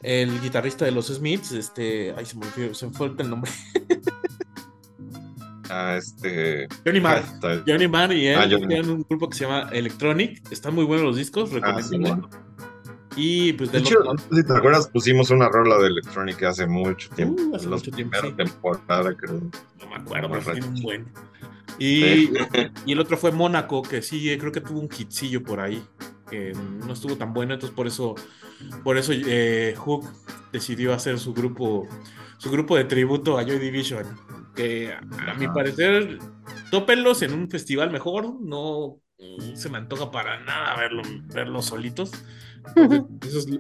el guitarrista de los Smiths. Este, ay, se me, olvidó, se me fue el nombre. [laughs] Ah, este. Johnny Marr. [laughs] Ah, Johnny Marr y él ah, tienen un grupo que se llama Electronic. Están muy buenos los discos, ah, recomiendo. Y pues de, hecho, si te acuerdas, pusimos una rola de electrónica hace mucho tiempo. Uh, hace mucho tiempo. temporada, creo. No me acuerdo, pero tiene un buen. Y, y, el otro fue Mónaco, que sí, creo que tuvo un kitcillo por ahí, que no estuvo tan bueno, entonces por eso, por eso eh, Hook decidió hacer su grupo, su grupo de tributo a Joy Division, que a, mi parecer, tópenlos en un festival mejor, no se me antoja para nada verlo, verlos solitos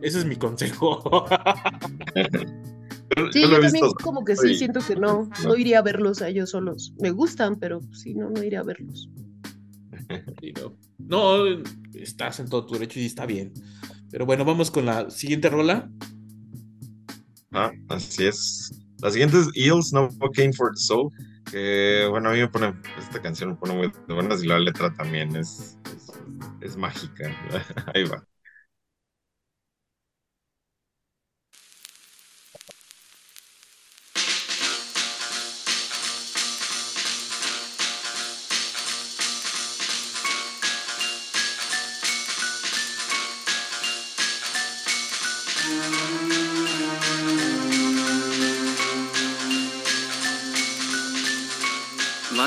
ese es mi consejo. [laughs] Sí, yo, también como que sí, siento que no, [laughs] no iría a verlos a ellos solos. Me gustan, pero sí, no, no iría a verlos. [laughs] no. estás en todo tu derecho y está bien. Pero bueno, vamos con la siguiente rola. Ah, así es. La siguiente es Eels No Came for the Soul. Que bueno, a mí me pone, esta canción me pone muy buenas y la letra también es, es mágica. Ahí va.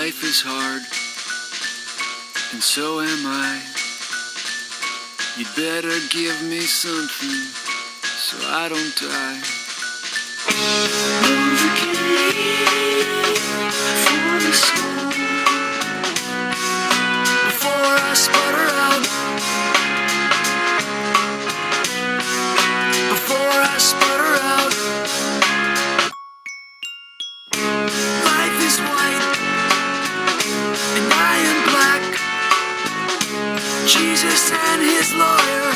Life is hard, and so am I. You'd better give me something so I don't die. For the soul before I sputter out. Before I sputter and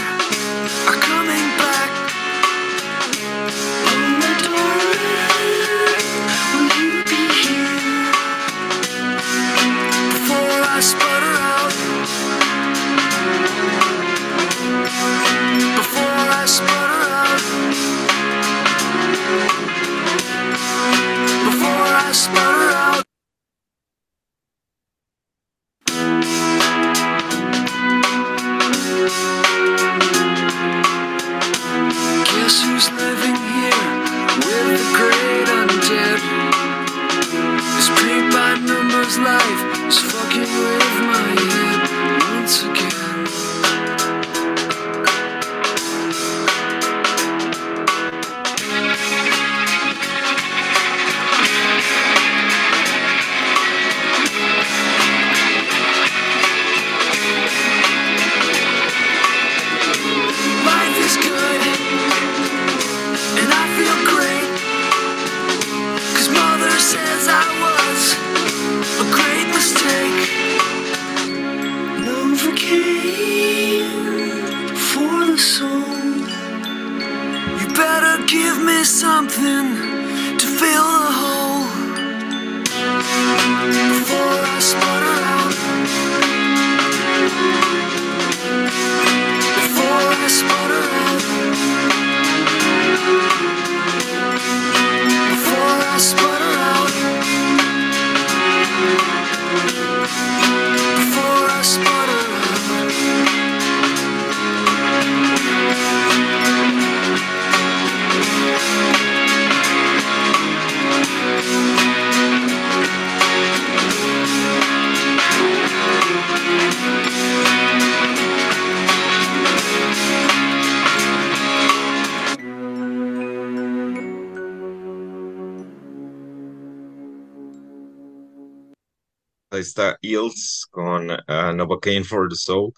Está Eels con uh, Novocaine for the Soul.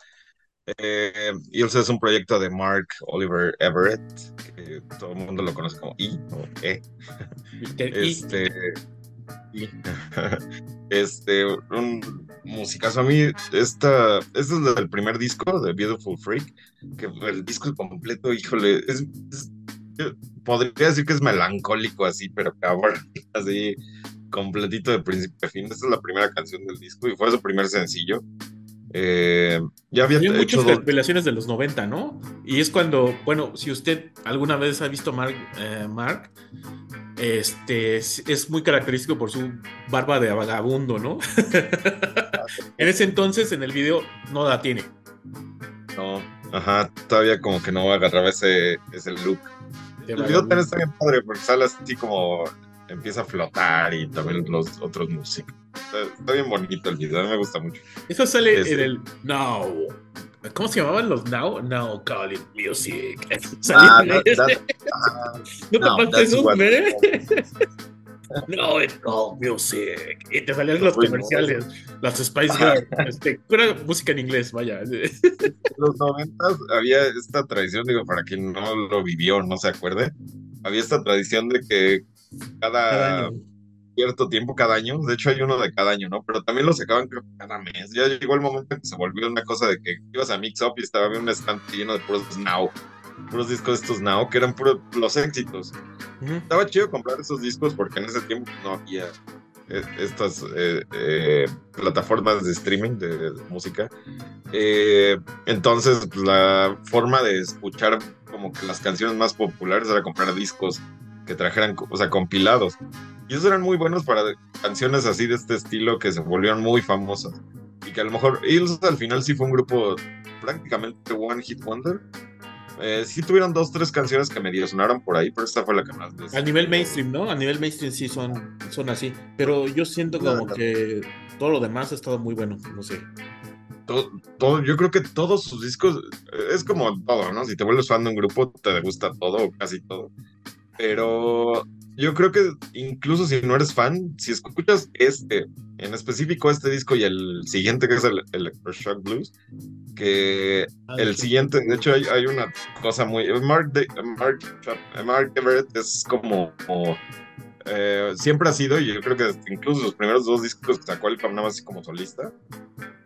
Eh, Eels es un proyecto de Mark Oliver Everett, que todo el mundo lo conoce como I o E. Este, [laughs] este, un musicazo. A mí, esta, este es el primer disco de Beautiful Freak, que el disco completo, híjole, es, podría decir que es melancólico así, pero cabrón, [laughs] así completito de principio a fin. Esta es la primera canción del disco y fue su primer sencillo. Eh, ya había muchas revelaciones de los 90, ¿no? Y es cuando, bueno, si usted alguna vez ha visto Mark, eh, Mark este es, muy característico por su barba de vagabundo, ¿no? [laughs] en ese entonces, en el video, no la tiene. No, ajá, todavía como que no agarraba ese, ese look. el video también está bien padre, porque sale así como empieza a flotar y también los otros músicos. Está, bien bonito el video, a mí me gusta mucho. Eso sale en el Now. ¿Cómo se llamaban los Now? Now Call It Music. [laughs] [laughs] Ah, no, ¿No te pasas un No, it's called music. Y te salían los comerciales, las Spice Girls, este, pura música en inglés, vaya. En los noventas había esta tradición, digo, para quien no lo vivió, no se acuerde, había esta tradición de que cada, cierto tiempo, cada año. De hecho, hay uno de cada año, ¿no? Pero también lo sacaban cada mes. Ya llegó el momento en que se volvió una cosa de que ibas a Mix Up y estaba bien un stand lleno de puros Now. Puros discos de estos Now, que eran puros los éxitos. Estaba chido comprar esos discos porque en ese tiempo no había eh, estas eh, eh, plataformas de streaming de, música. entonces, pues, la forma de escuchar como que las canciones más populares era comprar discos que trajeran, o sea, compilados. Y esos eran muy buenos para canciones así de este estilo que se volvieron muy famosas. Y que a lo mejor ellos al final sí fue un grupo prácticamente One Hit Wonder. Eh, sí tuvieron dos, tres canciones que medio sonaron por ahí, pero esta fue la que más... A nivel mainstream, ¿no? A nivel mainstream sí son, son así. Pero yo siento como que todo lo demás ha estado muy bueno, no sé. Todo, todo, yo creo que todos sus discos, es como todo, ¿no? Si te vuelves fan de un grupo, te gusta todo, casi todo. Pero yo creo que incluso si no eres fan, si escuchas este, en específico este disco y el siguiente que es el Electroshock Blues, que ah, el siguiente, de hecho hay, una cosa muy... Mark, Mark, Everett es como... Eh, siempre ha sido, y yo creo que incluso los primeros dos discos que sacó el nada así como solista,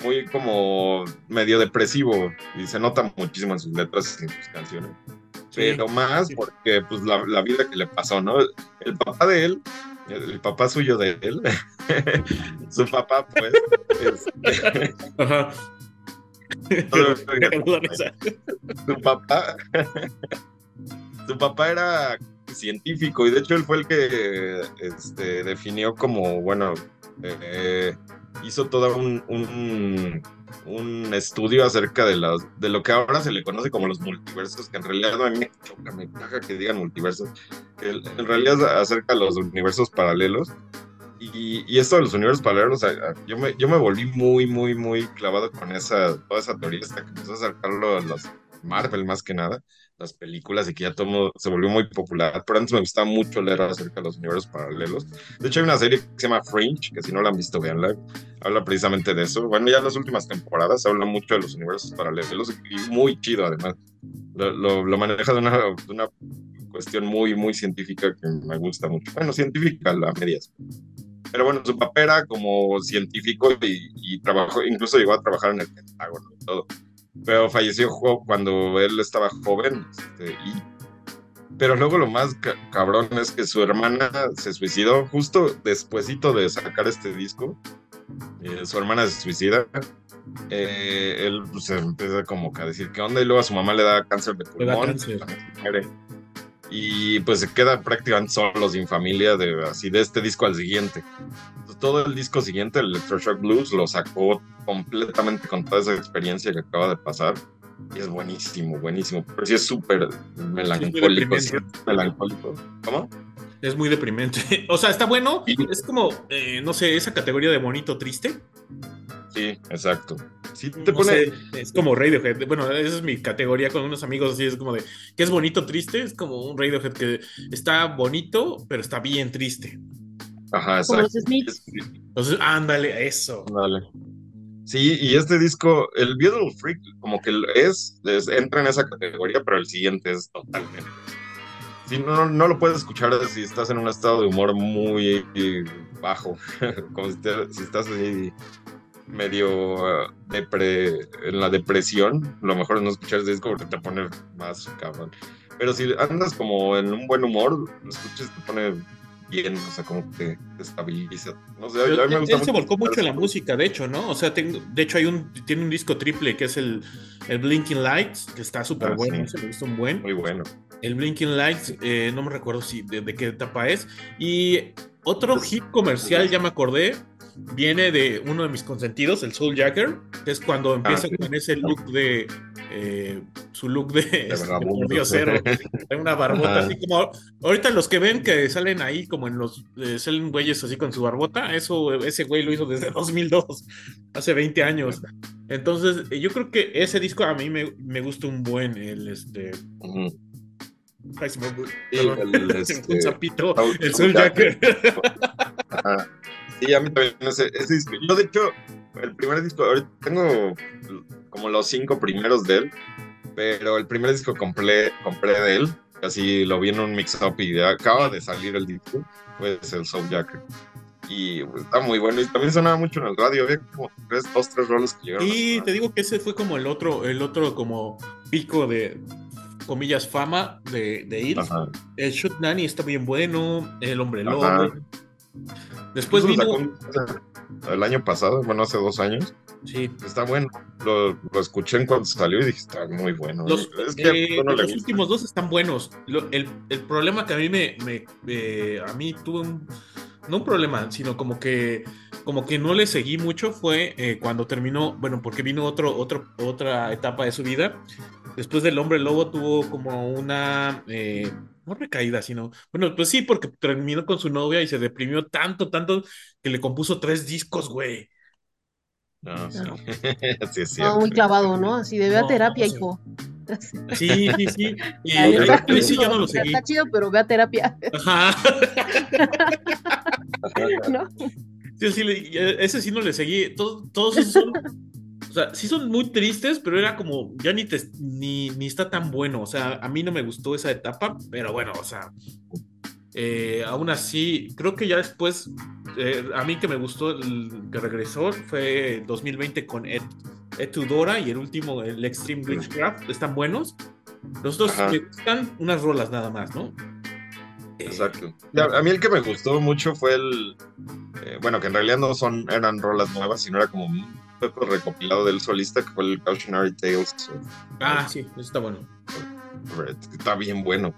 muy como medio depresivo y se nota muchísimo en sus letras y en sus canciones pero más porque pues la, la, vida que le pasó, ¿no? El papá de él, el, papá suyo de él, [laughs] su papá pues, este, Ajá. su papá, [laughs] su papá era científico y de hecho él fue el que este, definió como, bueno, eh, hizo todo un, un, estudio acerca de, las, de lo que ahora se le conoce como los multiversos, que en realidad mí me choca, me caga que digan multiversos, que en realidad acerca de los universos paralelos. Y, y, esto de los universos paralelos, yo me, yo me volví muy, muy, muy clavado con esa, toda esa teoría hasta que empezó a acercarlo a los Marvel más que nada las películas y que ya todo se volvió muy popular. Pero antes me gustaba mucho leer acerca de los universos paralelos. De hecho, hay una serie que se llama Fringe, que si no la han visto, veanla. Habla precisamente de eso. Bueno, ya en las últimas temporadas habla mucho de los universos paralelos y muy chido además. Lo, lo, maneja de una, de una cuestión muy, muy científica que me gusta mucho. Bueno, científica, la medias. Pero bueno, su papel era como científico y, y trabajó, incluso llegó a trabajar en el Pentágono y todo pero falleció cuando él estaba joven. Este, y, pero luego lo más cabrón es que su hermana se suicidó justo despuesito de sacar este disco. Eh, su hermana se suicida. Eh, él pues, se empieza como que a decir qué onda y luego a su mamá le da cáncer de pulmón. Y pues se queda prácticamente solo sin familia de así de este disco al siguiente todo el disco siguiente, el Electroshock Blues, lo sacó completamente con toda esa experiencia que acaba de pasar. Y es buenísimo, buenísimo. Pero sí es súper melancólico. Es melancólico. ¿Cómo? Es muy deprimente. [laughs] O sea, está bueno. Es como, eh, no sé, esa categoría de bonito triste. Sí, exacto. Sí, te pone... es como Radiohead. Bueno, esa es mi categoría con unos amigos así. Es como de que es bonito triste. Es como un Radiohead que está bonito, pero está bien triste. Ajá, Como exacto. los Smiths. Entonces, ándale, eso. Dale. Sí, y este disco, el Beautiful Freak, como que es, es- entra en esa categoría, pero el siguiente es totalmente. Sí, no, no lo puedes escuchar si estás en un estado de humor muy bajo, [laughs] como si, te- si estás así medio eh, depre- en la depresión, lo mejor es no escuchar ese disco porque te pone más cabrón. Pero si andas como en un buen humor, lo escuchas te pone bien, o sea, como que te estabiliza. No sé, a mí Pero me gusta él se volcó mucho en la música, de hecho, ¿no? O sea, tengo- de hecho hay un, tiene un disco triple que es el, el Blinking Lights, que está súper Ah, bueno, sí. ese me gusta un buen. Muy bueno. El Blinking Lights, eh, no me recuerdo si de, de qué etapa es. Y otro hit comercial, ya me acordé, viene de uno de mis consentidos, el Soul Jacker, que es cuando empieza sí. con ese look de. eh, su look de, este, vagabundo. pordiosero, de una barbota, Ajá. así como. Ahorita los que ven que salen ahí, como en los. eh, salen güeyes así con su barbota, eso, ese güey lo hizo desde [laughs] 2002, hace 20 años. Entonces, yo creo que ese disco a mí me, me gusta un buen, el este. Ujú. Ay, se me- el, [laughs] este, un zapito, Soul- el Soul Jacker. [laughs] Sí, a mí también ese, ese disco. Yo, de hecho, el primer disco, ahorita tengo como los cinco primeros de él, pero el primer disco compré, compré de él, así lo vi en un mix-up y acaba de salir el disco, pues el Soul Jacker. Y pues, está muy bueno. Y también sonaba mucho en el radio, había como tres, dos, tres roles que llegaron. Y te digo que ese fue como el otro, el otro como pico de comillas fama de, de. Ajá. El Shoot Nanny está bien bueno, el hombre lobo. Después vino. el año pasado, bueno, hace dos años, Sí. está bueno. Lo, lo escuché en cuanto salió y dije, está muy bueno. Los, es que a eh, los gusta. últimos dos están buenos. Lo- el, el problema que a mí me, me- eh, a mí tuve un, no un problema, sino como que como que no le seguí mucho fue eh, cuando terminó, bueno, porque vino otro, otro, otra etapa de su vida. Después del hombre lobo tuvo como una eh, no recaída, sino, bueno, pues sí, porque terminó con su novia y se deprimió tanto, tanto que le compuso tres discos, güey. No, sí. No. [laughs] sí, es No, cierto. muy clavado, ¿no? Así de a No, terapia, no hijo. Sí, sí, sí. Y neta, el otro sí yo no lo seguí. Está chido, pero ve a terapia, Ajá. [laughs] ¿no? Sí, sí, le- ese sí no le seguí. Todos, todos son. O sea, sí son muy tristes, pero era como. Ya ni, te, ni, ni está tan bueno. O sea, a mí no me gustó esa etapa, pero bueno, o sea. eh, aún así, creo que ya después. eh, a mí que me gustó el que regresó fue 2020 con Ed, Ed Tudora y el último, el Extreme Glitchcraft. Están buenos. Los dos Ajá. me gustan unas rolas nada más, ¿no? Eh, Exacto. A mí el que me gustó mucho fue el. eh, bueno, que en realidad no son, eran rolas nuevas, sino era como un poco recopilado del solista, que fue el Cautionary Tales. Ah, sí, eso está bueno. Está bien bueno.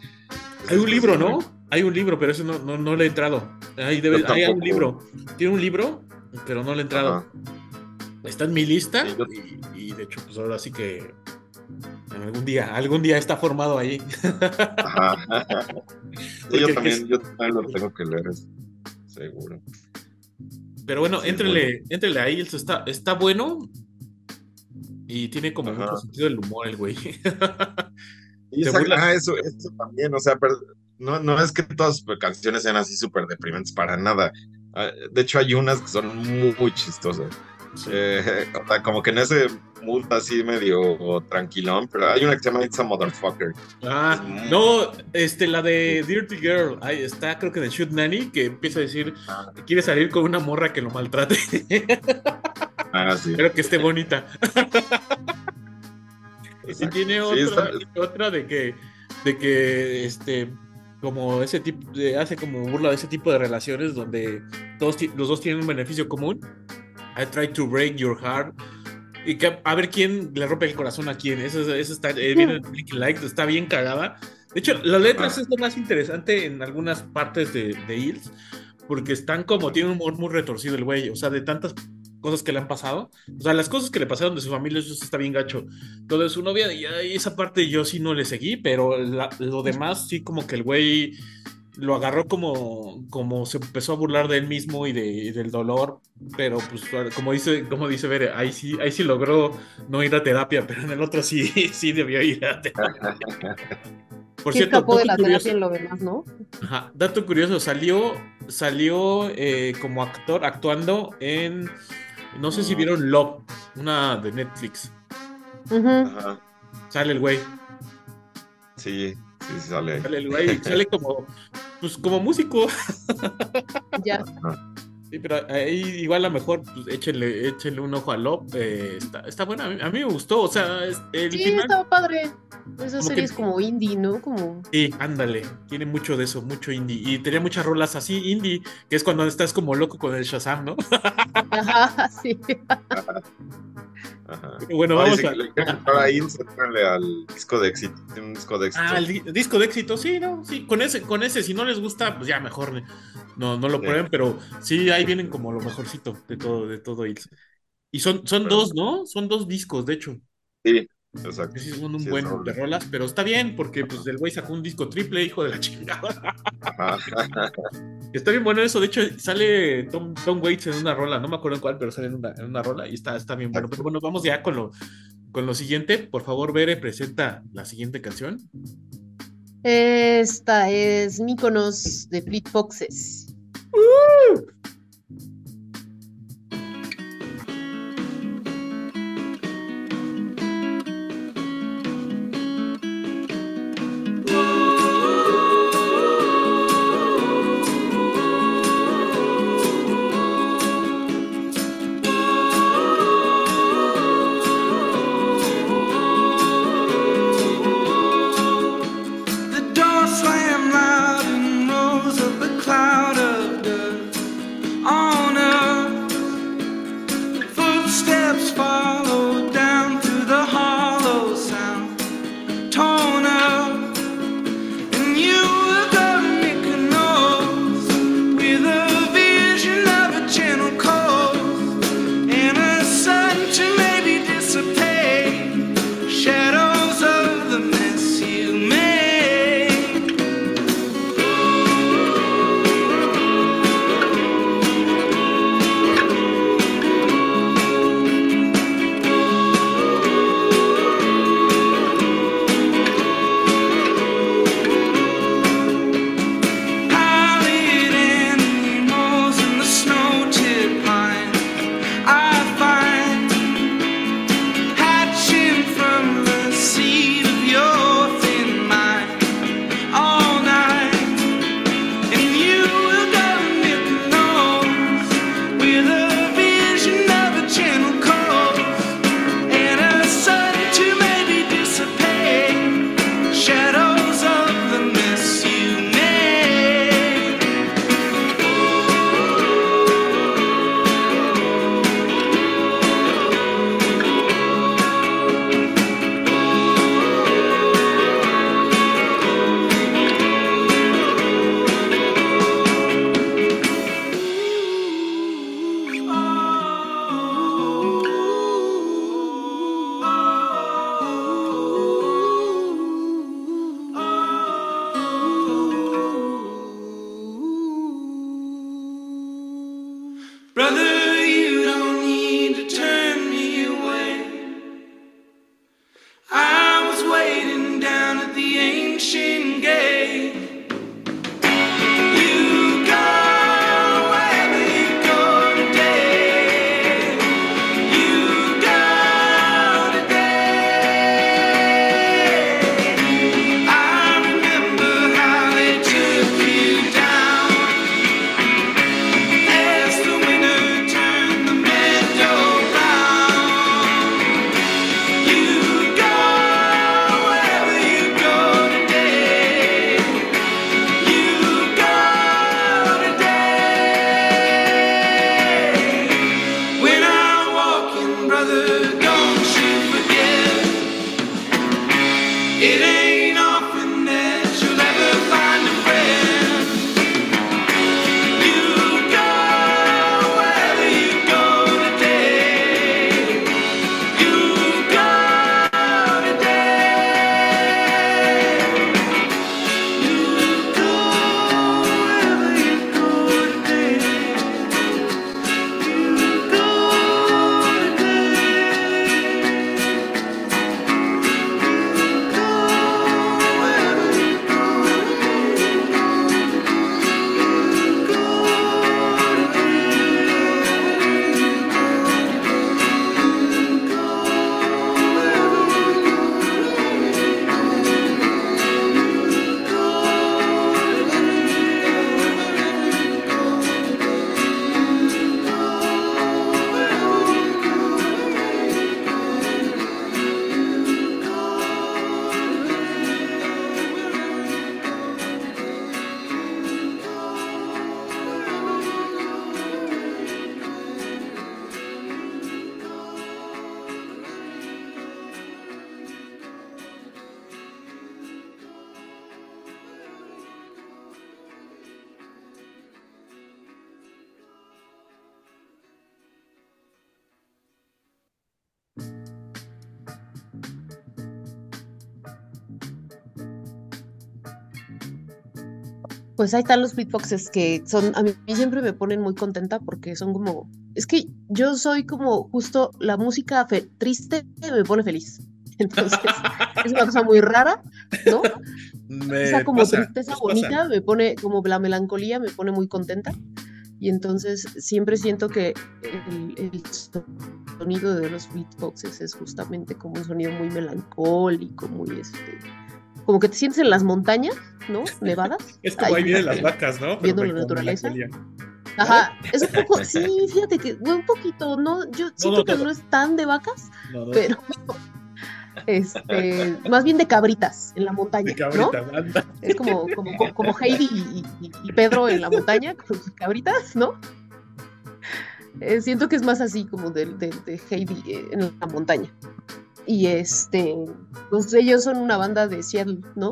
Hay un libro, ¿no? Hay un libro, pero ese no, no, no le he entrado. Ahí debe, hay un libro. Tiene un libro, pero no le he entrado. Ajá. Está en mi lista y, y de hecho, pues ahora sí que algún día, algún día está formado ahí. Ajá. [laughs] Sí, Porque yo también, es- yo también lo tengo que leer, seguro. Pero bueno, Sí, entrele, entrele ahí, está, está bueno y tiene como Ajá. mucho sentido del humor el güey. [laughs] Y esa- ah, eso, eso también, o sea, pero no, no es que todas sus canciones sean así súper deprimentes para nada. Ah, De hecho, hay unas que son muy, muy chistosas. Eh, o sea, como que en ese mood así medio tranquilón, pero hay una que se llama It's a Motherfucker. Ah, no, este, la de Dirty Girl, ahí está, creo que de Shoot Nanny, que empieza a decir Ah. que quiere salir con una morra que lo maltrate, [laughs] Ah, sí. pero que esté bonita. Y tiene Sí, otra, está- otra de que, de que, este, como ese tipo, de- hace como burla de ese tipo de relaciones donde todos, los dos tienen un beneficio común. I try to break your heart. Y que a ver quién le rompe el corazón a quién. Eso, eso está, eh, viene en Blinking Lights, está bien cagada. De hecho, las letras Ah. es lo más interesante en algunas partes de, de Hills, porque están como, tiene un humor muy retorcido el güey, o sea, de tantas cosas que le han pasado. O sea, las cosas que le pasaron de su familia, eso está bien gacho. Lo de su novia, y esa parte yo sí no le seguí, pero la- lo demás sí como que el güey lo agarró como, como se empezó a burlar de él mismo y, de, y del dolor, pero pues como dice, como dice Bere, ahí sí, ahí sí logró no ir a terapia, pero en el otro sí, [laughs] sí debió ir a terapia. Por cierto, escapó de la terapia en lo demás, ¿no? Ajá, dato curioso, salió, salió eh, como actor actuando en, no sé si vieron Love, una de Netflix. Ajá. Sale el güey. Sí, sí, sale. Sale el güey, sale como, pues como músico. Ya. Sí, pero ahí igual a lo mejor pues, échenle, échenle un ojo a Lop. Eh, está, está buena, a mí, me gustó. O sea, el sí, estaba padre. Esa serie es como indie, ¿no? Como... Sí, ándale. Tiene mucho de eso, mucho indie. Y tenía muchas rolas así, indie, que es cuando estás como loco con el Shazam, ¿no? [laughs] Ajá, sí. Ajá. Bueno, vamos a. Para ahí al disco de éxito. un disco de éxito. Ah, el disco de éxito, sí, no, sí. Con ese, con ese, si no les gusta, pues ya mejor no, no lo prueben, pero sí, ahí vienen como lo mejorcito de todo, de todo Y son, son dos, ¿no? Son dos discos, de hecho. Sí, exacto. Sí, son un buen de rolas, pero está bien, porque pues el güey sacó un disco triple, hijo de la chingada. [laughs] está bien bueno eso, de hecho, sale Tom, Tom, Waits en una rola, no me acuerdo en cuál, pero sale en una, en una rola y está, está bien bueno. Pero bueno, vamos ya con lo, con lo siguiente. Por favor, Bere, presenta la siguiente canción. Esta es Mykonos de Fleet Foxes. Pues ahí están los beatboxes que son, a mí siempre me ponen muy contenta porque son como, es que yo soy como justo la música triste me pone feliz. [laughs] Entonces, es una cosa muy rara, ¿no? Me Esa como tristeza bonita me pone, como la melancolía me pone muy contenta. Y entonces siempre siento que el, sonido de los beatboxes es justamente como un sonido muy melancólico, muy este, como que te sientes en las montañas, ¿no? [laughs] Nevadas. Es como ahí, vienen las vacas, ¿no? viendo la naturaleza. Ajá, es un poco, sí, fíjate que un poquito, ¿no? Yo siento que no es tan de vacas, pero [laughs] este, más bien de cabritas en la montaña. De cabritas, ¿no? Es como, como, como Heidi y, Pedro en la montaña, [laughs] con sus cabritas, ¿no? Eh, siento que es más así como de, de, Heidi eh, en la montaña. Y este, pues ellos son una banda de Seattle, ¿no?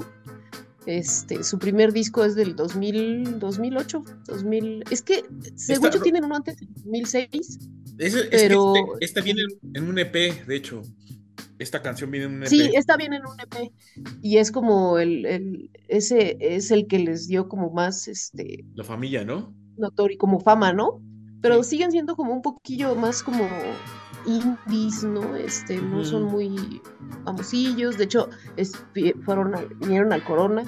Este, su primer disco es del 2000, 2008, 2000. Es que, según yo, tienen uno antes, 2006. pero... este, viene en un EP, de hecho. Esta canción viene en un EP. Sí, está bien en un EP. Y es como el, el, ese es el que les dio como más este. La familia, ¿no? Notorio, como fama, ¿no? Pero siguen siendo como un poquillo más como indies, ¿no? Este, no son muy famosillos. De hecho, fueron vinieron al Corona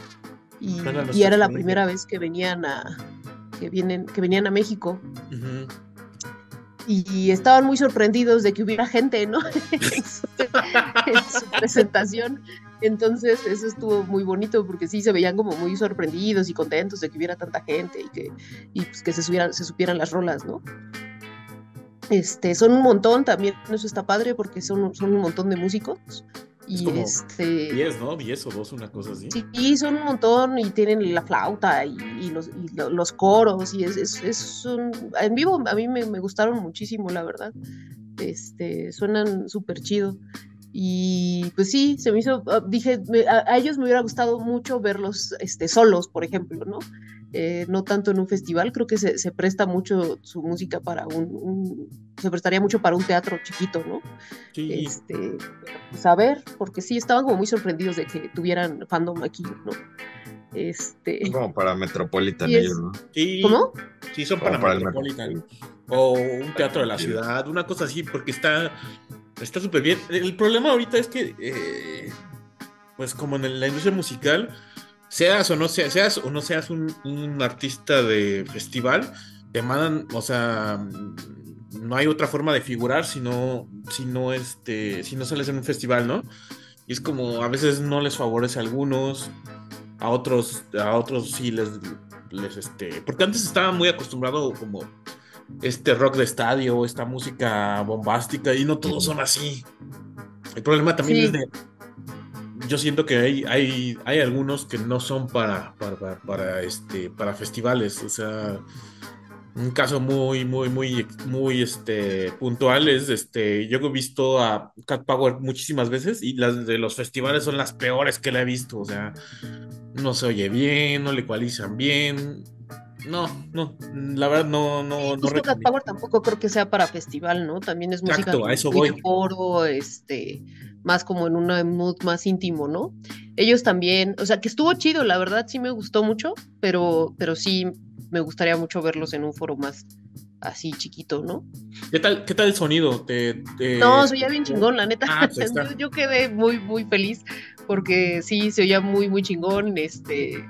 y, era la primera vez que venían a que vienen que venían a México y estaban muy sorprendidos de que hubiera gente, ¿no? [laughs] en, su, presentación. Entonces, eso estuvo muy bonito porque sí se veían como muy sorprendidos y contentos de que hubiera tanta gente y que, y pues que se, subieran, se supieran las rolas, ¿no? Este, son un montón también, eso está padre porque son, son un montón de músicos y este. 10, ¿no? 10 o 2, una cosa así. Sí, son un montón y tienen la flauta y, los, y los, coros. Y es, es, es un... En vivo a mí me, me, gustaron muchísimo, la verdad. Este, suenan súper chido. Y pues sí, se me hizo, ah, dije, a, ellos me hubiera gustado mucho verlos este, solos, por ejemplo, ¿no? Eh, no tanto en un festival, creo que se, se presta mucho su música para un, se prestaría mucho para un teatro chiquito, ¿no? Sí. Este, pues a ver, porque sí, estaban como muy sorprendidos de que tuvieran fandom aquí, ¿no? Este... Como para Metropolitan ellos, ¿no? Sí, ¿Cómo? Sí, son para, Metropolitan. O un teatro de la ciudad, una cosa así, porque está Está súper bien. El problema ahorita es que, eh, pues como en la industria musical, seas o no seas, seas o no seas un, artista de festival, te mandan, o sea, no hay otra forma de figurar si no, si no, este, si no sales en un festival, ¿no? Y es como a veces no les favorece a algunos, a otros, a otros sí les, les este, porque antes estaba muy acostumbrado como este rock de estadio, esta música bombástica, y no todos son así. El problema también es de. Yo siento que hay, hay, hay algunos que no son para, para, este, para festivales. O sea, un caso muy, muy, muy, muy este, puntual es, este, yo he visto a Cat Power muchísimas veces y las de los festivales son las peores que le he visto. O sea, no se oye bien, no le ecualizan bien. No, no, la verdad no, no, no. Cat Power tampoco creo que sea para festival, ¿no? También es música Exacto, a eso voy. Foro, este, más como en un mood más íntimo, ¿no? Ellos también, o sea, que estuvo chido, la verdad sí me gustó mucho, pero, pero sí me gustaría mucho verlos en un foro más así chiquito, ¿no? ¿Qué tal, qué tal el sonido? No, se oía bien chingón, la neta. Ah, pues [laughs] yo, quedé muy, muy feliz porque sí, se oía muy, muy chingón. Este,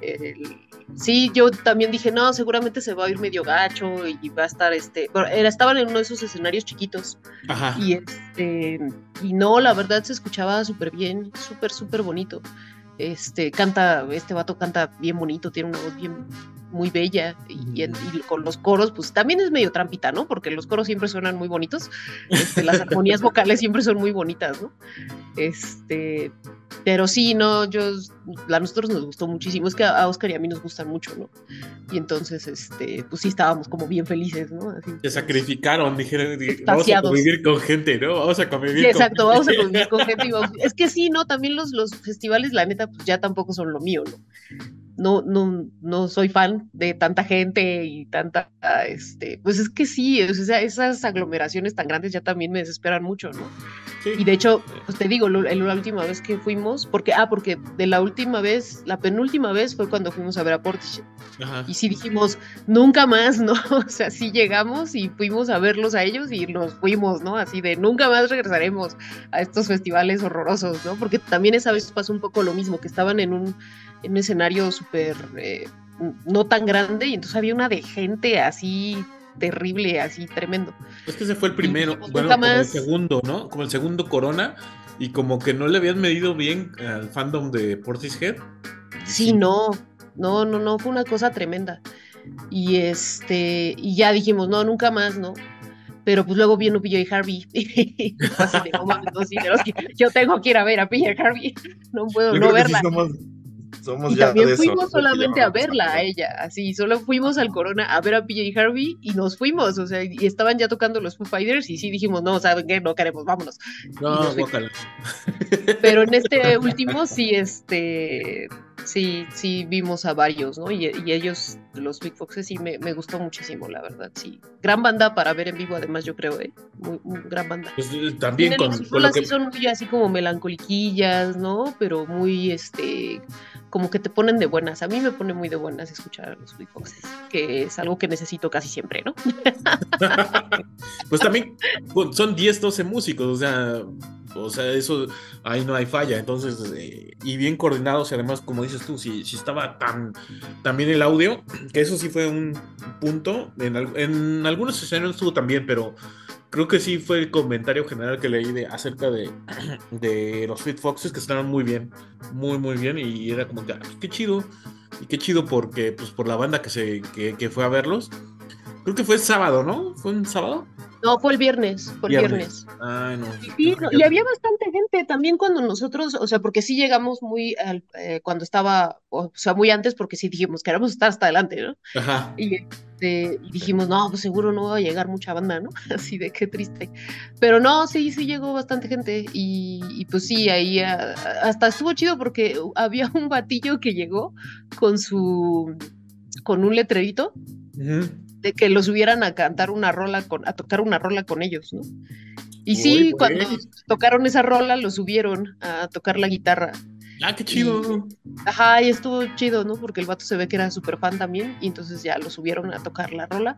el, sí, yo también dije, no, seguramente se va a ir medio gacho y va a estar este, pero era, estaban en uno de esos escenarios chiquitos. Ajá. Y este, y no, la verdad se escuchaba súper bien, súper, súper bonito. Este, canta, este vato canta bien bonito, tiene una voz bien, muy bella y, con los coros, pues también es medio trampita, ¿no? Porque los coros siempre suenan muy bonitos, este, las armonías vocales siempre son muy bonitas, ¿no? Este, pero sí, no, yo, a nosotros nos gustó muchísimo, es que a Oscar y a mí nos gustan mucho, ¿no? Y entonces, este, pues sí estábamos como bien felices, ¿no? Así, Se sacrificaron, dijeron, vamos a convivir con gente, ¿no? Vamos a convivir con Exacto, vamos a convivir con gente. [laughs] es que sí, ¿no? También los, los festivales, la neta, pues ya tampoco son lo mío, ¿no? No, no, no soy fan de tanta gente y tanta, este, pues es que sí, esas aglomeraciones tan grandes ya también me desesperan mucho, ¿no? Y de hecho, pues te digo, la última vez que fuimos, porque, ah, porque de la última vez, la penúltima vez fue cuando fuimos a ver a Portishead. Y sí dijimos, nunca más, ¿no? [laughs] O sea, sí llegamos y fuimos a verlos a ellos y nos fuimos, ¿no? Así de nunca más regresaremos a estos festivales horrorosos, ¿no? Porque también esa vez pasó un poco lo mismo, que estaban en un, en un escenario súper, eh, no tan grande y entonces había una de gente así terrible, así tremendo. Es que ese fue el primero, bueno, como el segundo, ¿no? Como el segundo Corona, y como que no le habían medido bien al fandom de Portishead. Sí, no, no, no, no, fue una cosa tremenda. Y este, y ya dijimos, no, nunca más, ¿no? Pero pues luego vino [laughs] y Harvey. yo tengo que ir a ver a y Harvey. No puedo no verla y también fuimos solamente a verla a ella, así, solo fuimos al Corona a ver a PJ Harvey y nos fuimos, o sea, y estaban ya tocando los Foo Fighters y sí dijimos, no, ¿saben qué? No queremos, vámonos. No, Pero en este último sí, este, sí, sí vimos a varios, ¿no? Y, ellos, los Big Foxes, sí me, me, gustó muchísimo, la verdad, sí. Gran banda para ver en vivo, además, yo creo, ¿eh? Muy, gran banda. Pues, eh, también con, con que... son muy así como melancoliquillas, ¿no? Pero muy, este, como que te ponen de buenas. A mí me pone muy de buenas escuchar a los Big Foxes, que es algo que necesito casi siempre, ¿no? [laughs] pues también son 10, 12 músicos, o sea, o sea, eso ahí no hay falla. Entonces, eh, y bien coordinados, y además, como dices tú, si, si estaba tan, tan bien el audio, que eso sí fue un punto. En, en algunos escenarios estuvo también, pero creo que sí fue el comentario general que leí de, acerca de, [clears throat] de los Sweet Foxes que estaban muy bien, muy muy bien y era como que ah, qué chido y qué chido porque pues por la banda que se que, fue a verlos. Creo que fue sábado, ¿no? ¿Fue un sábado? No, fue el viernes, fue el viernes. Ay, no. Y, había bastante gente también cuando nosotros, o sea, porque sí llegamos muy, eh, cuando estaba, o sea, muy antes, porque sí dijimos que éramos estar hasta adelante, ¿no? Ajá. Y, este, y dijimos, no, pues seguro no va a llegar mucha banda, ¿no? [laughs] Así de qué triste. Pero no, sí, sí llegó bastante gente y, pues sí, ahí hasta estuvo chido porque había un batillo que llegó con su, con un letrerito de que los subieran a cantar una rola, con, a tocar una rola con ellos, ¿no? Y sí, cuando tocaron esa rola, lo subieron a tocar la guitarra. Ah, qué chido. ajá, y estuvo chido, ¿no? Porque el vato se ve que era súper fan también, y entonces ya lo subieron a tocar la rola.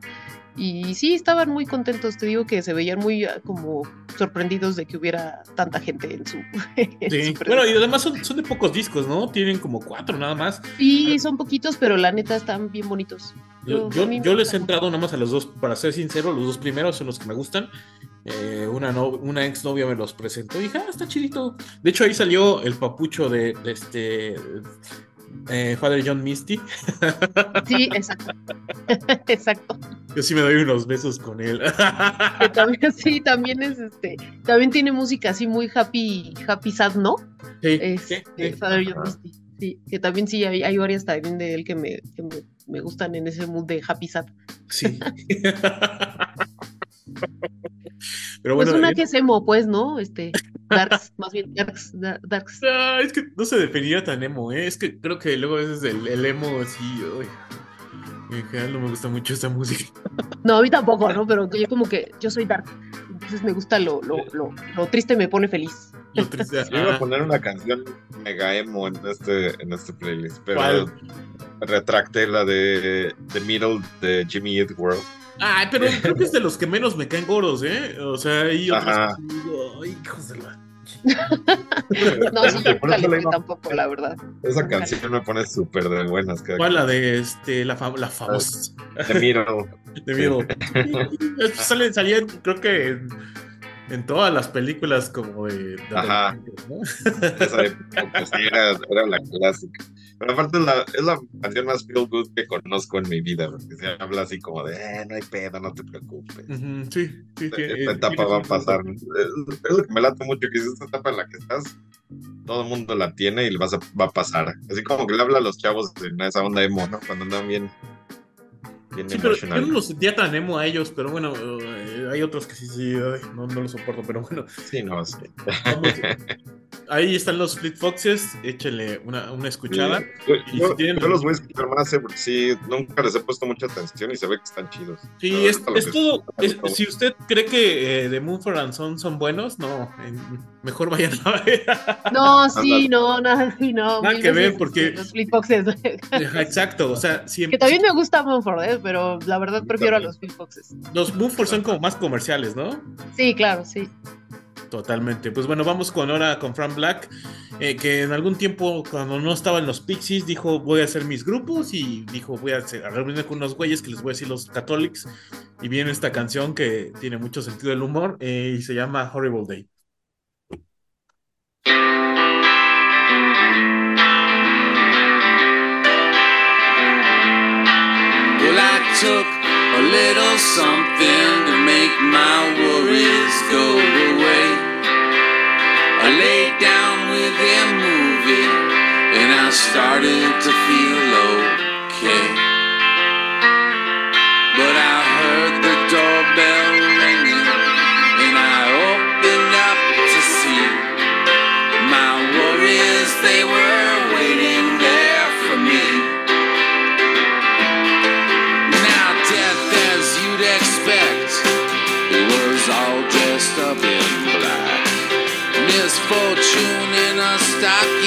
Y sí, estaban muy contentos, te digo que se veían muy ah, como sorprendidos de que hubiera tanta gente en su... [laughs] sí, bueno, y además son, son, de pocos discos, ¿no? Tienen como cuatro nada más. Sí, son poquitos, pero la neta están bien bonitos. Yo, yo, les he entrado nada más a los dos, para ser sincero, los dos primeros son los que me gustan. Eh, una, no, una ex novia me los presentó y dije, ah, está chidito. De hecho, ahí salió el papucho de, este eh, Father John Misty. [laughs] Sí, exacto. [laughs] exacto. Yo sí me doy unos besos con él. [laughs] también, sí, también es este, también tiene música así muy happy, happy sad, ¿no? Sí. Este, Father John Misty. Sí, que también sí hay, hay varias también de él que me, que me, me gustan en ese mood de happy sad. Sí. [laughs] Pero pues bueno, pues una que es emo, pues, ¿no? Este, Darks, [laughs] más bien Darks, Darks. Ah, es que no se definía tan emo, ¿eh? Es que creo que luego veces el, el emo así, uy, en general no me gusta mucho esa música. No, a mí tampoco, ¿no? Pero yo como que, yo soy dark, entonces me gusta lo, lo, lo, lo triste me pone feliz. Lo triste, yo [laughs] iba a poner una canción mega emo en este, en este playlist, pero retracté la de The Middle de Jimmy Eat World. Ay, pero creo que es de los que menos me caen gordos, ¿eh? O sea, hay otros que digo, ay, hijos de la. [laughs] no, sí, nunca le tampoco, la verdad. Esa canción me pone súper de buenas. ¿Cuál? La de este, la, fam la famosa. De Miro. [laughs] De Miro. [laughs] Sale, salía, creo que en, todas las películas como de. de Ajá. ¿no? Esa época, sí, era, era la clásica. Pero aparte es la, es la canción más feel good que conozco en mi vida, porque se habla así como de, eh, no hay pedo, no te preocupes. sí, sí, Esta, esta etapa va a pasar. Es, lo que me late mucho, que es esta etapa en la que estás, todo el mundo la tiene y vas a, va a pasar. Así como que le habla a los chavos en esa onda emo, ¿no? Cuando andan bien, sí, pero yo no los sentía tan emo a ellos, pero bueno, eh, hay otros que sí, sí, no, no los soporto, pero bueno. Sí, no, sí. ahí están los Fleet Foxes, échenle una, una escuchada. yo, los voy a escuchar más, eh, porque sí, nunca les he puesto mucha atención y se ve que están chidos. Sí, es, todo. si usted cree que eh, Moonford and Son son buenos, no, mejor vayan a ver. No, sí, no, nada, no. Nada que ver, porque. Los Fleet Foxes. Exacto, o sea, siempre. Que también me gusta Moonford, ¿eh? pero la verdad prefiero a los Foxes. Los Moonford son como más comerciales, ¿no? Sí, claro, sí. Totalmente. Pues bueno, vamos con ahora con Frank Black, eh, que en algún tiempo, cuando no estaba en los Pixies, dijo: Voy a hacer mis grupos y dijo: Voy a, hacer, reunirme con unos güeyes que les voy a decir los Catholics. Y viene esta canción que tiene mucho sentido del humor eh, y se llama Horrible Day. A little something to make my worries go away. I laid down with a movie and I started to feel okay. In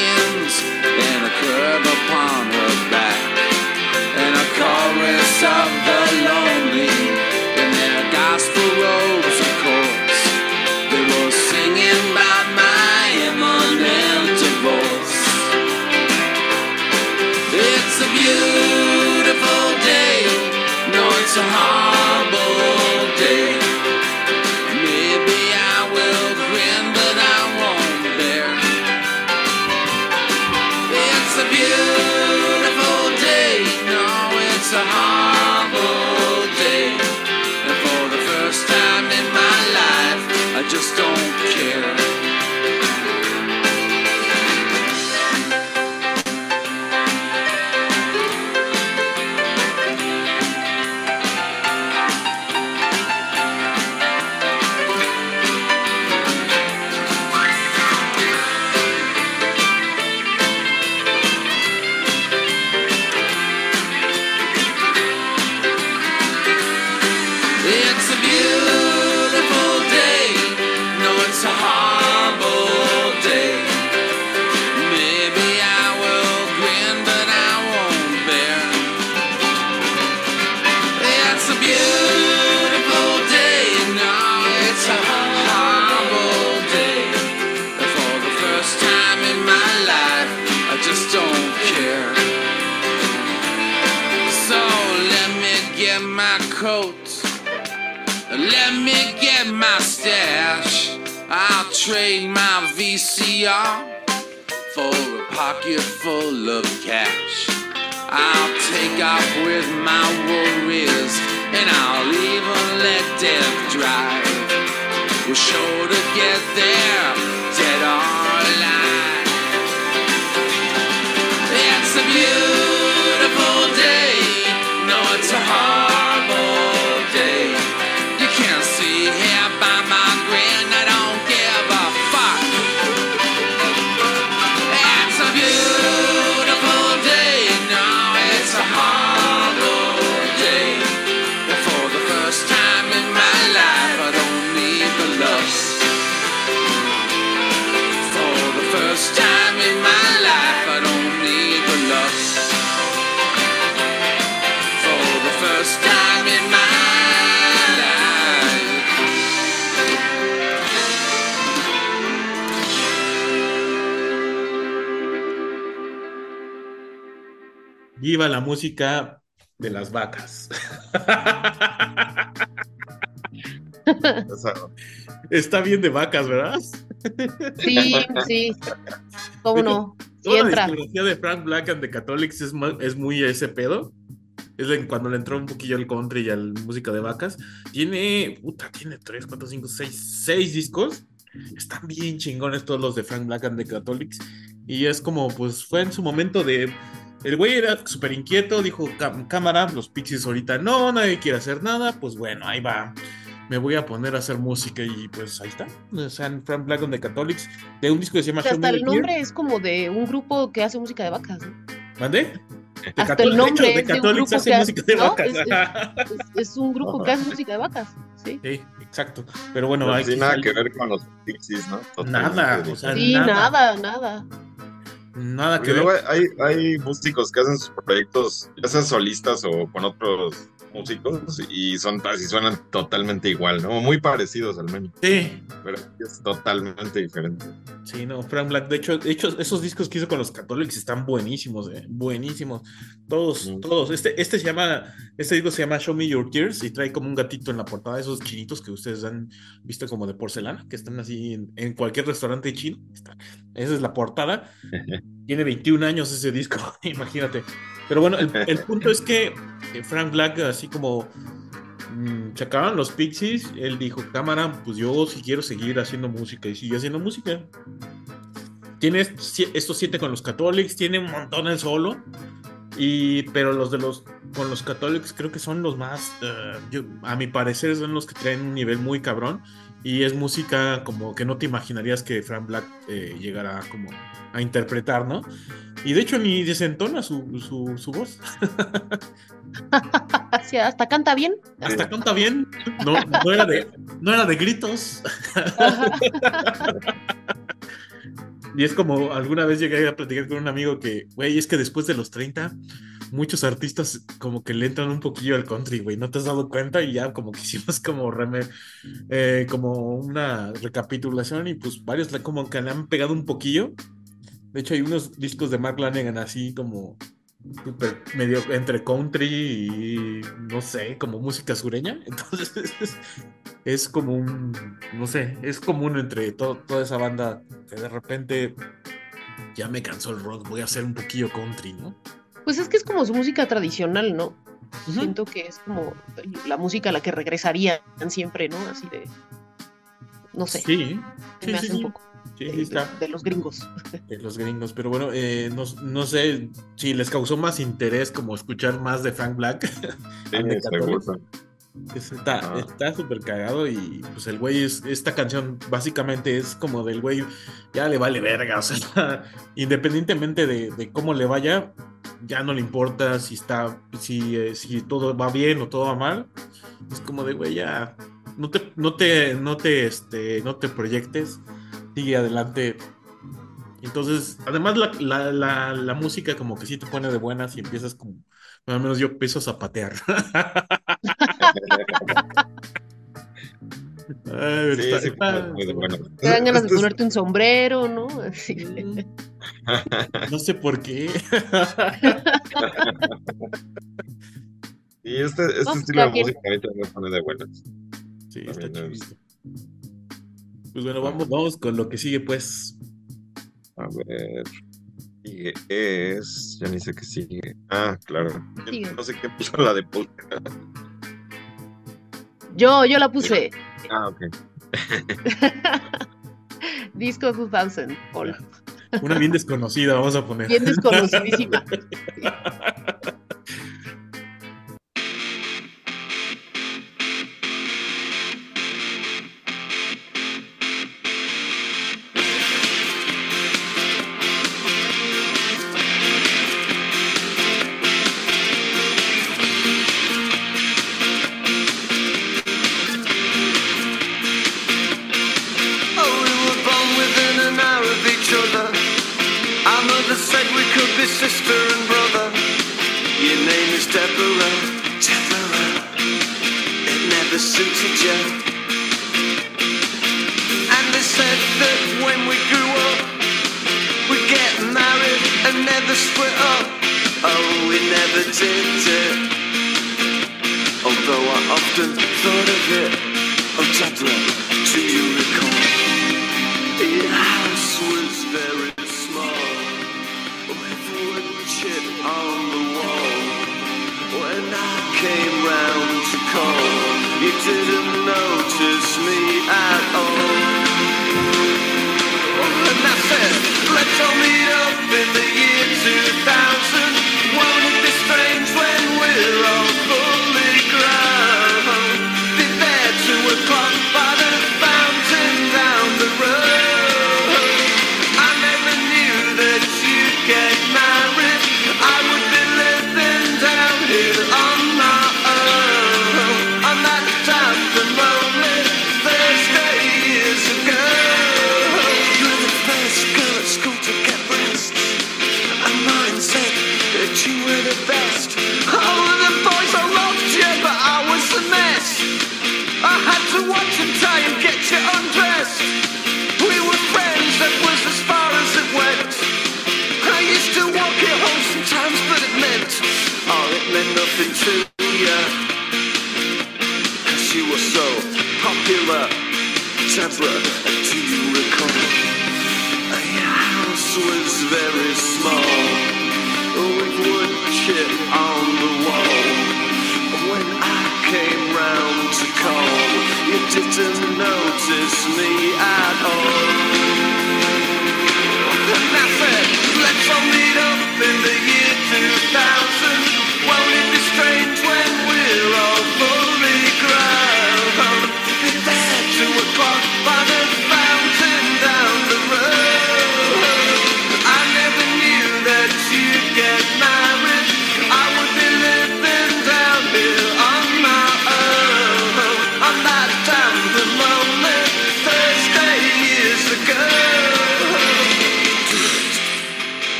VCR for a pocket full of cash. I'll take off with my worries and I'll even let death drive. We're sure to get there, dead or alive. It's a beautiful day. No, it's a horrible Viva la música de las vacas. Está bien de vacas, ¿verdad? Sí, sí. ¿Cómo no? Toda entra. la discografía de Frank Black and the Catholics es, es muy ese pedo. Es de cuando le entró un poquillo al country y al música de vacas. Tiene, puta, tiene 3, 4, 5, 6, 6 discos. Están bien chingones todos los de Frank Black and the Catholics. Y es como, pues fue en su momento de el güey era súper inquieto, dijo, cámara, los Pixies ahorita no, nadie quiere hacer nada, pues bueno, ahí va. Me voy a poner a hacer música y pues ahí está. O sea, Frank Black on the Catholics, de un disco que se llama... hasta el nombre es como de un grupo que hace música de vacas, ¿no? ¿Mande? Hasta el nombre de, de un grupo que hace, de vacas. Es, un grupo que hace música de vacas, sí. Sí, exacto. Pero bueno, no tiene nada que ver con los Pixies, ¿no? nada, o sea, sí, nada, nada. Nada que ver. Hay, hay músicos que hacen sus proyectos, ya sean solistas o con otros músicos y son así suenan totalmente igual, ¿no? Muy parecidos al menos. Sí. Pero es totalmente diferente. Sí, no, Frank Black, de hecho, de hecho esos discos que hizo con los católicos están buenísimos, eh, buenísimos. Todos, mm. todos. Este, este se llama, este disco se llama Show Me Your Tears y trae como un gatito en la portada, esos chinitos que ustedes han visto como de porcelana, que están así en, cualquier restaurante chino. Esa es la portada. Tiene 21 años ese disco, [laughs] imagínate. Pero bueno, el, punto es que eh, Frank Black, así como mm, se acaban los Pixies, él dijo, cámara, pues yo si quiero seguir haciendo música y sigue haciendo música. Tiene estos siete con los Catholics, tiene un montón el solo, y, pero los de los con los Catholics creo que son los más, eh, a mi parecer son los que traen un nivel muy cabrón y es música como que no te imaginarías que Frank Black eh, llegara como a interpretar, ¿no? Y de hecho ni desentona su, su, su voz. [laughs] hasta canta bien. Hasta canta bien. No, no, era, de, no era de gritos. [laughs] y es como alguna vez llegué a platicar con un amigo que, güey, es que después de los 30 muchos artistas como que le entran un poquillo al country, güey, ¿no te has dado cuenta? Y ya como que [laughs] hicimos como, eh, como una recapitulación y pues varios como que le han pegado un poquillo. De hecho hay unos discos de Mark Lanegan así como medio entre country y no sé, como música sureña. [laughs] Entonces es, como un, no sé, es común entre toda esa banda que de repente ya me cansó el rock, voy a hacer un poquillo country, ¿no? Pues es que es como su música tradicional, ¿no? Siento que es como la música a la que regresarían siempre, ¿no? Así de. No sé. Sí, sí, me hace un poco. Sí, de, está. De, los gringos. De los gringos, pero bueno, eh, no, no, sé si les causó más interés como escuchar más de Frank Black. [laughs] Sí, está súper cagado y pues el güey es, esta canción básicamente es como del güey, ya le vale verga, o sea, [laughs] independientemente de, de cómo le vaya, ya no le importa si está, si, eh, si todo va bien o todo va mal. Es como de, güey, ya, no te, no te, no te, este, no te proyectes, sigue adelante. Entonces, además la, la, la, música como que sí te pone de buenas y empiezas como, al menos yo empiezo a zapatear. [laughs] Ay, sí, sí, Te dan ganas de ponerte un sombrero, ¿no? [laughs] Así. No sé por qué. [laughs] y este, este estilo de música ahorita me pone de buenas. Sí, está chido. Pues bueno, vamos, vamos con lo que sigue, pues. A ver. Sigue es. Ya ni sé qué sigue. Ah, claro. No sé qué puso la de polka. Yo, yo la puse. Ah, ok. [laughs] Disco 2000, Paul. Una bien desconocida, vamos a poner. Bien desconocidísima. [laughs]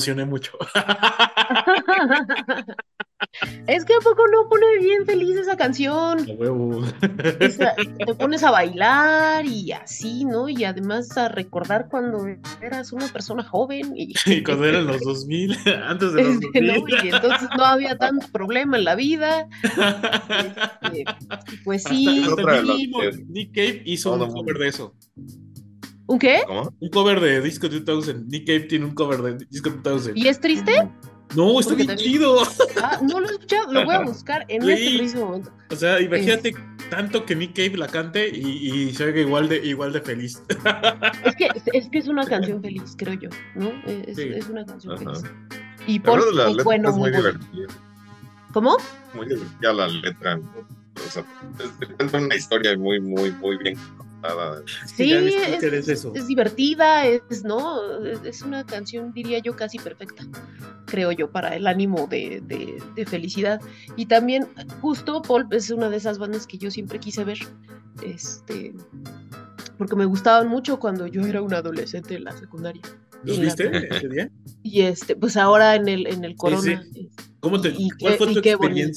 emocioné mucho. [laughs] Es que a poco no pone bien feliz esa canción. A huevo. Esa- [laughs] te pones a bailar y así, ¿no? Y además a recordar cuando eras una persona joven y, [laughs] Y cuando eran los 2000, antes de los Este, 2000. ¿no? Y entonces no había tanto problema en la vida. Este, pues sí. Otra que- Nick Cave hizo Todo un cover de eso. ¿Un qué? ¿Cómo? Un cover de Disco 2000. Nick Cave tiene un cover de Disco 2000. ¿Y es triste? No, está bien también- chido. Ah, no lo he escuchado, lo voy a [laughs] buscar en Sí. este preciso momento. O sea, imagínate tanto que Nick Cave la cante y, y se oiga igual de, igual de feliz. [laughs] Es que, es que es una canción feliz, creo yo, ¿no? Es, Sí. es una canción Ajá. feliz. Y La verdad, la bueno, es muy divertida. ¿Cómo? Muy divertida la letra. O sea, es- una historia muy, muy, muy bien Sí, es, eso. divertida, es, ¿no? Es- Es una canción, diría yo, casi perfecta, creo yo, para el ánimo de, de- de felicidad. Y también, justo, Paul es una de esas bandas que yo siempre quise ver, este, porque me gustaban mucho cuando yo era una adolescente en la secundaria. ¿Los la- viste ese día? [laughs] Y este, pues ahora en el, en el Corona. ¿Cómo te, Y ¿Cuál qué- fue tu bonito.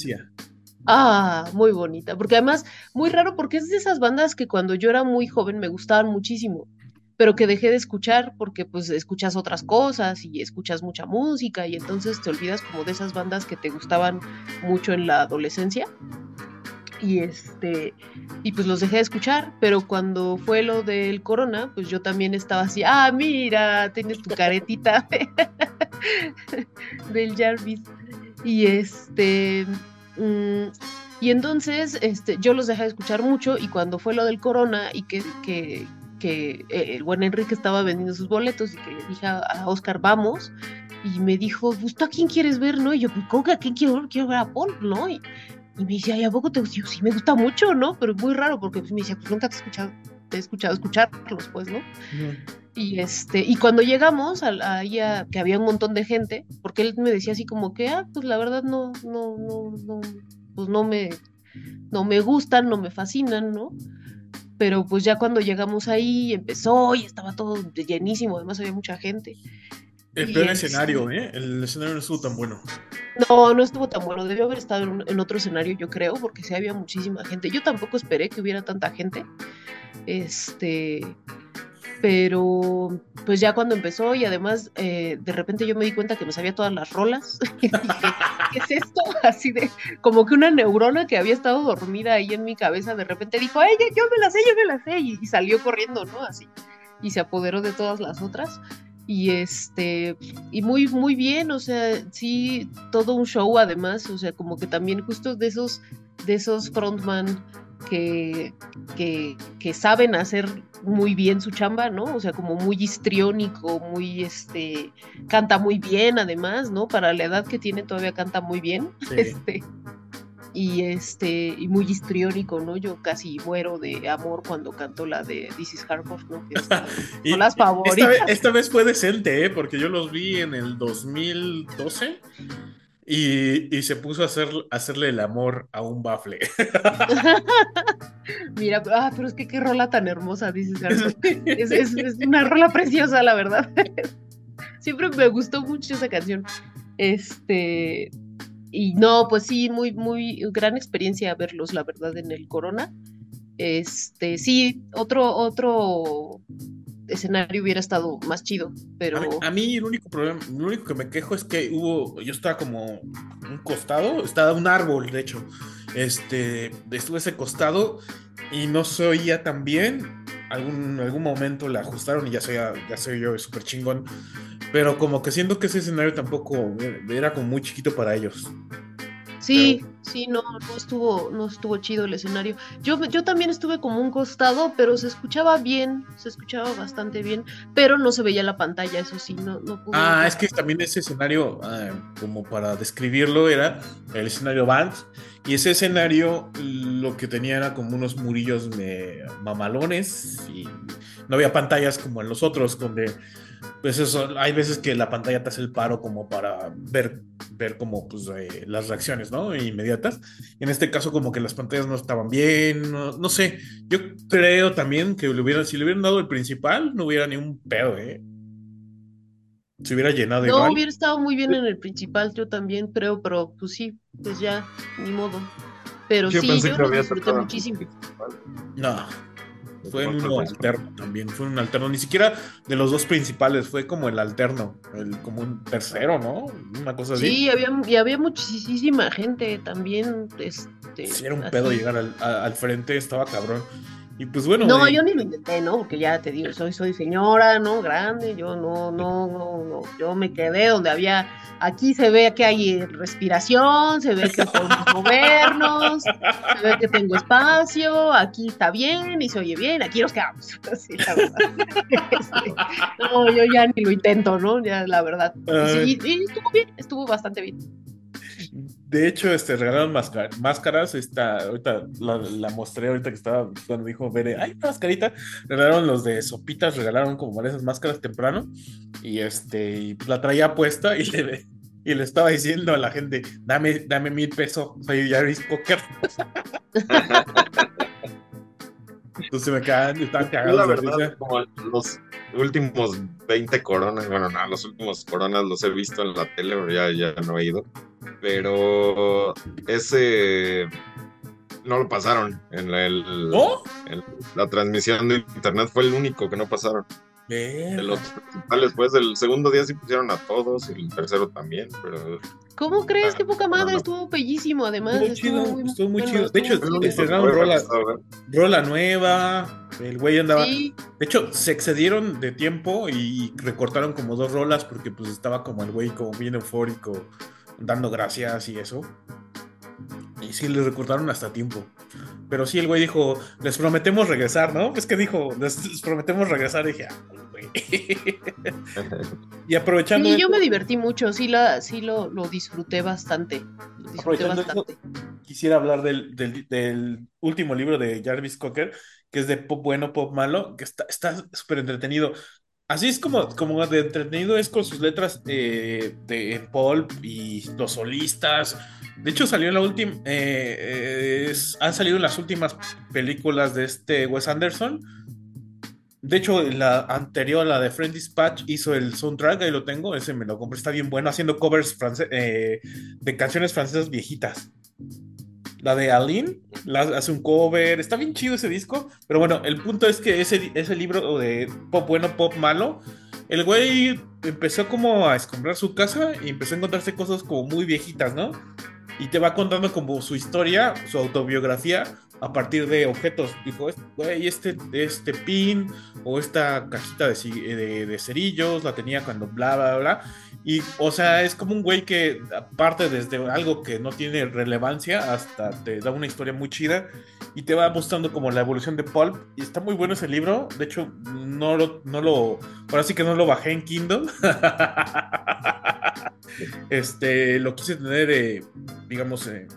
Ah, muy bonita, porque además, muy raro, porque es de esas bandas que cuando yo era muy joven me gustaban muchísimo, pero que dejé de escuchar porque pues escuchas otras cosas y escuchas mucha música y entonces te olvidas como de esas bandas que te gustaban mucho en la adolescencia. Y este, y pues los dejé de escuchar, pero cuando fue lo del corona, pues yo también estaba así, ah, mira, tienes tu caretita [laughs] del Jarvis. Y este, mm, y entonces este, yo los dejé de escuchar mucho y cuando fue lo del corona y que, que, que eh, el buen Enrique estaba vendiendo sus boletos y que le dije a, Oscar, vamos, y me dijo, pues tú a quién quieres ver, ¿no? Y yo, pues, ¿cómo que a quién quiero ver? Quiero ver a Paul, ¿no? Y, y me decía, ¿y a poco te gusta? Y sí, me gusta mucho, ¿no? Pero es muy raro porque pues, me decía, pues nunca te he escuchado, te he escuchado escucharlos, pues, ¿no? Y este, y cuando llegamos a, a- que había un montón de gente, porque él me decía así como que, ah, pues la verdad no, no, no, no, pues no me, no me gustan, no me fascinan, ¿no? Pero pues ya cuando llegamos ahí empezó y estaba todo llenísimo, además había mucha gente. El peor escenario, ¿eh? El escenario no estuvo tan bueno. No, no estuvo tan bueno. Debió haber estado en, otro escenario, yo creo, porque sí había muchísima gente. Yo tampoco esperé que hubiera tanta gente. Este. Pero, pues ya cuando empezó, y además, eh, de repente yo me di cuenta que me sabía todas las rolas. [laughs] ¿qué es esto? [laughs] Así de, como que una neurona que había estado dormida ahí en mi cabeza, de repente dijo, ¡ay, yo me la sé, yo me la sé! y salió corriendo, ¿no? Así. Y se apoderó de todas las otras y este y muy muy bien o sea sí todo un show además o sea como que también justo de esos de esos frontman que, que, que saben hacer muy bien su chamba, ¿no? O sea, como muy histriónico, muy, este, canta muy bien además, ¿no? Para la edad que tiene todavía canta muy bien. [laughs] Este, y este y muy histriónico, ¿no? Yo casi muero de amor cuando canto la de This is Hardcore, ¿no? son [laughs] las favoritas. Esta vez, fue decente, ¿eh? Porque yo los vi en el 2012 y, y se puso a hacer, hacerle el amor a un bafle. [laughs] Mira, ah, pero es que qué rola tan hermosa, This is Hardcore. Es, es, es una rola preciosa, la verdad. [laughs] Siempre me gustó mucho esa canción. Este, y no, pues sí, muy, muy gran experiencia verlos, la verdad, en el Corona. Este, sí, otro, otro escenario hubiera estado más chido, pero. A mí, el único problema, lo único que me quejo es que hubo, yo estaba como un costado, estaba un árbol, de hecho. Este, estuve ese costado y no se oía tan bien. Algún, algún momento la ajustaron y ya soy, ya soy yo súper chingón. Pero como que siento que ese escenario tampoco era como muy chiquito para ellos. Sí, sí, no, no estuvo, no estuvo chido el escenario. Yo, yo también estuve como un costado, pero se escuchaba bien, se escuchaba bastante bien, pero no se veía la pantalla, eso sí, no, no pude Ah, es que también ese escenario, ah, como para describirlo, era el escenario Band, y ese escenario lo que tenía era como unos murillos mamalones, y no había pantallas como en los otros, donde pues eso, hay veces que la pantalla te hace el paro como para ver, ver como pues eh, las reacciones, ¿no? Inmediatas. En este caso como que las pantallas no estaban bien, no, sé. Yo creo también que le hubieran, si le hubieran dado el principal, no hubiera ni un pedo, ¿eh? Se hubiera llenado no, hubiera estado muy bien en el principal, yo también creo, pero pues sí, pues ya, ni modo. Pero sí, yo lo disfruté muchísimo. No. Fue uno alterno también, fue un alterno, ni siquiera de los dos principales, fue como el alterno, el, como un tercero, ¿no? Una cosa así. Sí, había, y había muchísima gente también. Este, sí, era un pedo llegar al, al, frente, estaba cabrón. Y pues bueno. No, yo ni lo intenté, ¿no? Porque ya te digo, soy, soy señora, ¿no? Grande, yo no, no, no, no. Yo me quedé donde había. Aquí se ve que hay respiración, se ve que podemos [laughs] movernos, se ve que tengo espacio, aquí está bien y se oye bien, aquí nos quedamos. [laughs] Así, la verdad. [laughs] No, yo ya ni lo intento, ¿no? Ya, la verdad. Sí, y estuvo bien, estuvo bastante bien. De hecho, este, regalaron máscaras. Esta, ahorita la, mostré ahorita que estaba cuando dijo Bere, ay, una mascarita. Regalaron los de sopitas, regalaron como varias máscaras temprano. Y este, y la traía puesta y le, y le estaba diciendo a la gente, dame, dame mil pesos, soy Jarvis Cocker. Entonces me cagan, estaban cagados de risa. Como los últimos 20 coronas, bueno, no, los últimos coronas los he visto en la tele, pero ya, ya no he ido. Pero ese no lo pasaron en la, en la transmisión de internet, fue el único que no pasaron. De los principales, después el segundo día sí pusieron a todos y el tercero también, pero. ¿Cómo crees? que poca madre, estuvo bellísimo además. Estuvo, chido, muy, estuvo muy chido. De hecho, estrenaron rola, rola nueva, el güey andaba. De hecho, se excedieron de tiempo y recortaron como dos rolas porque pues estaba como el güey como bien eufórico, dando gracias y eso. Y sí, les recortaron hasta tiempo. Pero sí, el güey dijo, les prometemos regresar, ¿no? Es que dijo, les, prometemos regresar. Y dije, ah, güey. [laughs] y aprovechando. Y yo me divertí mucho, sí, la, sí lo, lo disfruté bastante. disfruté bastante. quisiera hablar del, del, último libro de Jarvis Cocker, que es de pop bueno, pop malo, que está súper entretenido. Así es como, como de entretenido es con sus letras eh, de pulp y los solistas de hecho, salió en la última. Eh, han salido las últimas películas de este Wes Anderson. De hecho, la anterior, la de Friend Dispatch, hizo el soundtrack, ahí lo tengo, ese me lo compré, está bien bueno, haciendo covers eh, de canciones francesas viejitas. La de Aline, hace un cover, está bien chido ese disco, pero bueno, el punto es que ese, ese libro de pop bueno, pop malo, el güey empezó como a escombrar su casa y empezó a encontrarse cosas como muy viejitas, ¿no? Y te va contando como su historia, su autobiografía, a partir de objetos. Dijo, güey, este, este pin o esta cajita de, de, cerillos la tenía cuando bla, bla, bla. Y, o sea, es como un güey que parte desde algo que no tiene relevancia hasta te da una historia muy chida y te va mostrando como la evolución de Pulp. Y está muy bueno ese libro. De hecho, no lo, no lo, ahora sí que no lo bajé en Kindle. [laughs] este, lo quise tener, eh, digamos, eh,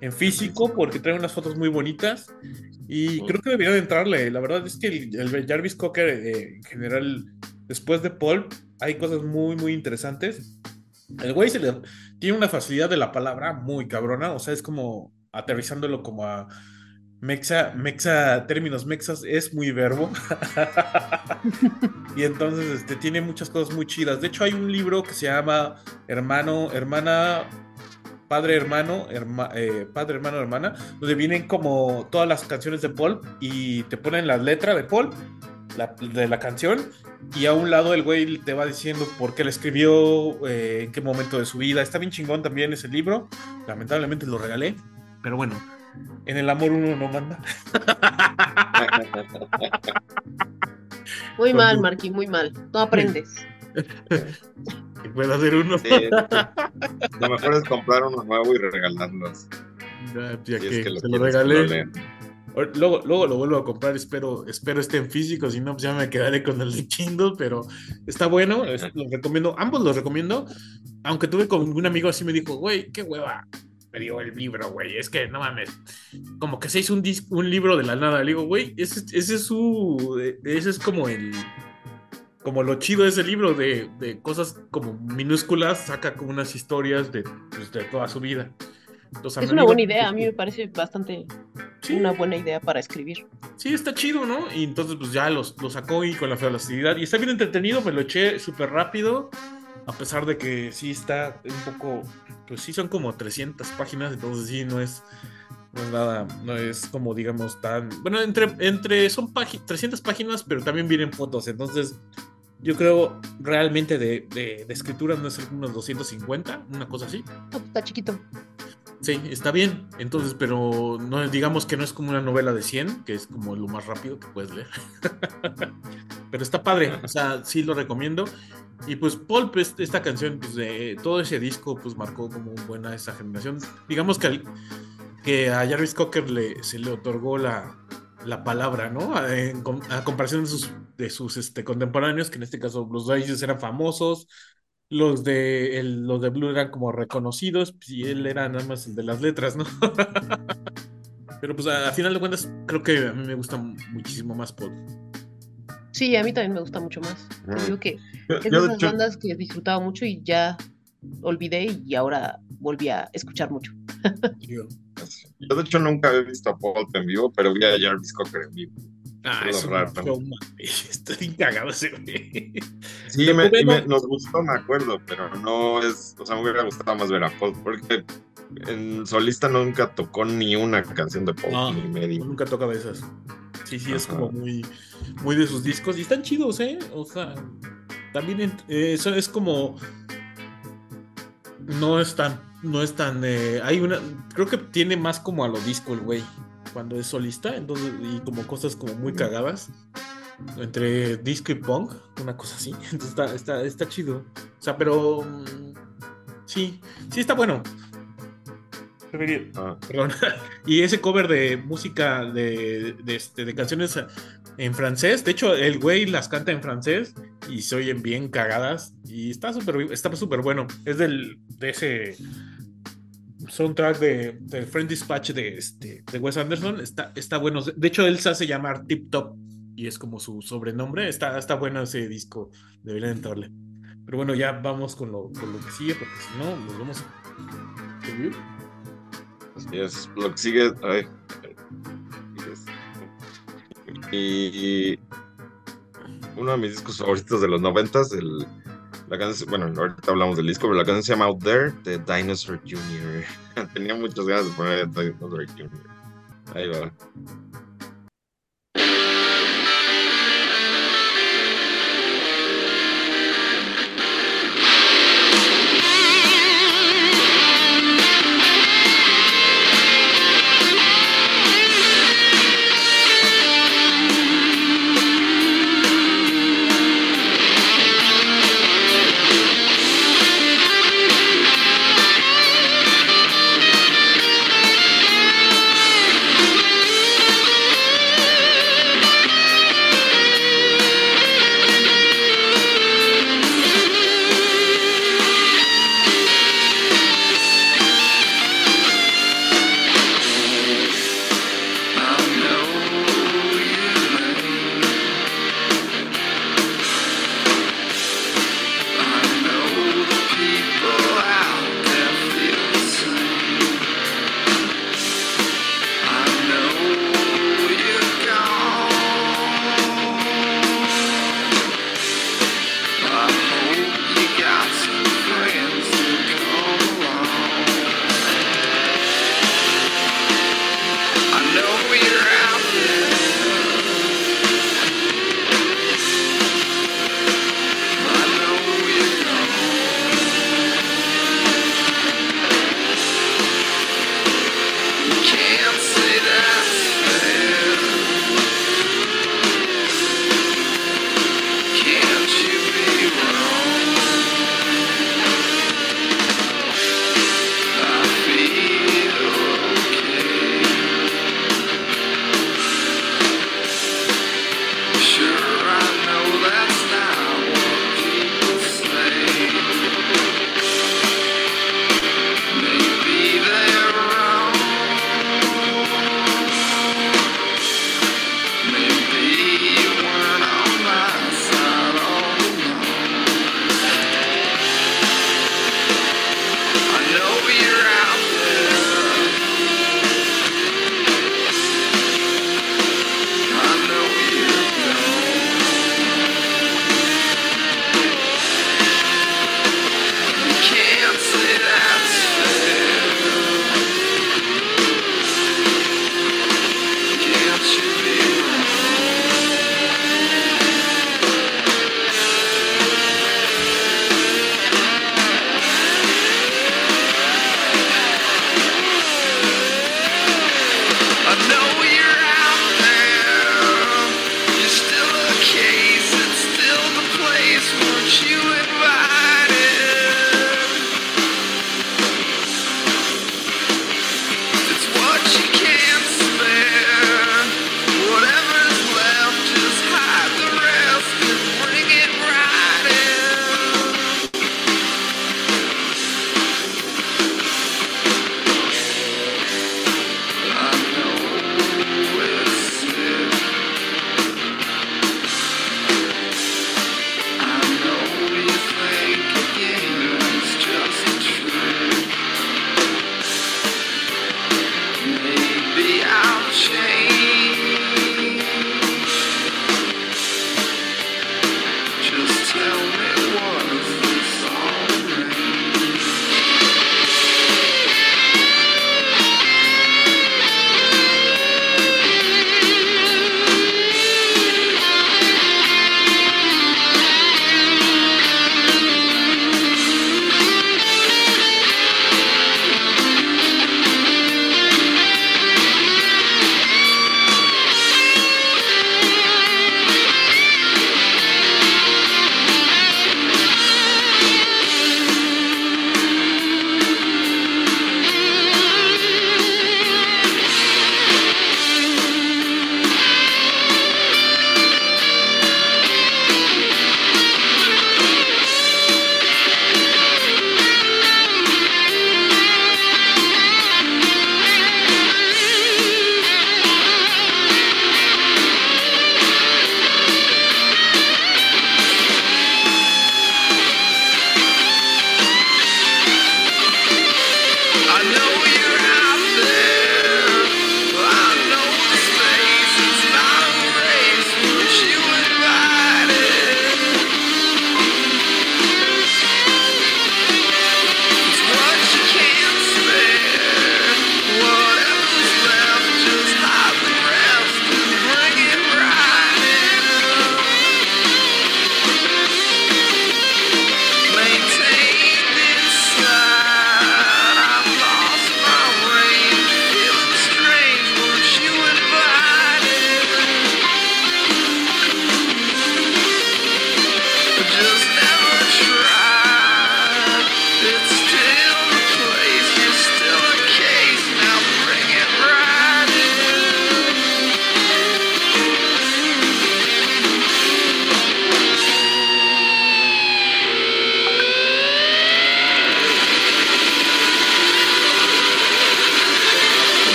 en físico porque trae unas fotos muy bonitas y creo que debería de entrarle. La verdad es que el, Jarvis Cocker eh, en general, después de Paul, hay cosas muy, muy interesantes. El güey se le, tiene una facilidad de la palabra muy cabrona, o sea, es como aterrizándolo como a mexa, mexa, términos mexas, es muy verbo. [laughs] y entonces este, tiene muchas cosas muy chidas. De hecho, hay un libro que se llama Hermano, Hermana padre, hermano, eh, padre, hermano, hermana, donde vienen como todas las canciones de Paul y te ponen la letra de Paul, de la canción, y a un lado el güey te va diciendo por qué la escribió, eh, en qué momento de su vida. Está bien chingón también ese libro. Lamentablemente lo regalé, pero bueno, en el amor uno no manda. [laughs] Muy mal, Marquis, muy mal. No aprendes. [laughs] puede hacer uno. lo mejor es comprar uno nuevo y regalarlos. Ya, que, se lo regalé. Luego, luego lo vuelvo a comprar, espero, espero esté en físico, si no, pues ya me quedaré con el de Kindle, pero está bueno, lo recomiendo, ambos los recomiendo, aunque tuve con un amigo así me dijo, güey, qué hueva, me dio el libro, güey, es que no mames, como que se hizo un, un libro de la nada, le digo, güey, ese, ese es su, ese es como el, como lo chido de ese libro, de, cosas como minúsculas, saca como unas historias de, pues, de toda su vida. es una buena idea, a mí me parece bastante una buena idea para escribir. Sí, está chido, ¿no? Y entonces pues ya los, lo sacó y con la facilidad. Y está bien entretenido, me lo eché súper rápido, a pesar de que sí está un poco, pues sí son como 300 páginas, entonces sí, no es, no es nada, no es como digamos tan... Bueno, entre, entre son 300 páginas, pero también vienen fotos, entonces yo creo realmente de, de, escritura no es unos 250, una cosa así. Pues, está chiquito. Sí, está bien. Entonces, pero no digamos que no es como una novela de 100, que es como lo más rápido que puedes leer. [laughs] pero está padre, o sea, sí lo recomiendo. Y pues Paul, pues, esta canción, pues de todo ese disco, pues marcó como buena esa generación. Digamos que, que a Jarvis Cocker le, se le otorgó la, la palabra, ¿no? A, comparación de sus, de sus este, contemporáneos, que en este caso los Raíces eran famosos, los de, los de Blue eran como reconocidos, y él era nada más el de las letras, ¿no? [laughs] Pero pues a, final de cuentas, creo que a mí me gusta muchísimo más Paul. Sí, a mí también me gusta mucho más. Te digo que es de esas bandas que disfrutaba mucho y ya olvidé y ahora volví a escuchar mucho. Yo de hecho nunca había visto a Paul en vivo, pero vi a Jarvis Cocker en vivo. Ah, es raro. [laughs] Estoy cagado ese güey. Sí, nos gustó, me acuerdo, pero no es, o sea, me hubiera gustado más ver a Paul, porque en solista nunca tocó ni una canción de Paul, no, ni medio. Nunca toca de esas. Sí, sí, es como muy, muy de sus discos y están chidos, ¿eh? O sea, también eh, eso es como no es tan, no es tan, eh, hay una, creo que tiene más como a lo disco el güey, cuando es solista, entonces, y como cosas como muy cagadas, entre disco y punk, una cosa así, [laughs] entonces está, está, está chido, o sea, pero, mm, sí, sí está bueno. Ah. Perdón. [laughs] y ese cover de música de, de, este, de canciones en francés. De hecho, el güey las canta en francés y se oyen bien cagadas. Y está súper está super bueno. Es del, de ese soundtrack de, de Friend Dispatch de, este, de Wes Anderson. Está, está bueno. De hecho, él se hace llamar Tip Top y es como su sobrenombre. Está, está bueno ese disco. Deberían entrarle. Pero bueno, ya vamos con lo, con lo que sigue, porque si no, nos vamos a. Así es. Lo que sigue. A ver. Y uno de mis discos favoritos de los noventas, el, la canción, bueno, ahorita hablamos del disco, pero la canción se llama Out There de Dinosaur Jr. [laughs] Tenía muchas ganas de poner Dinosaur Jr. Ahí va.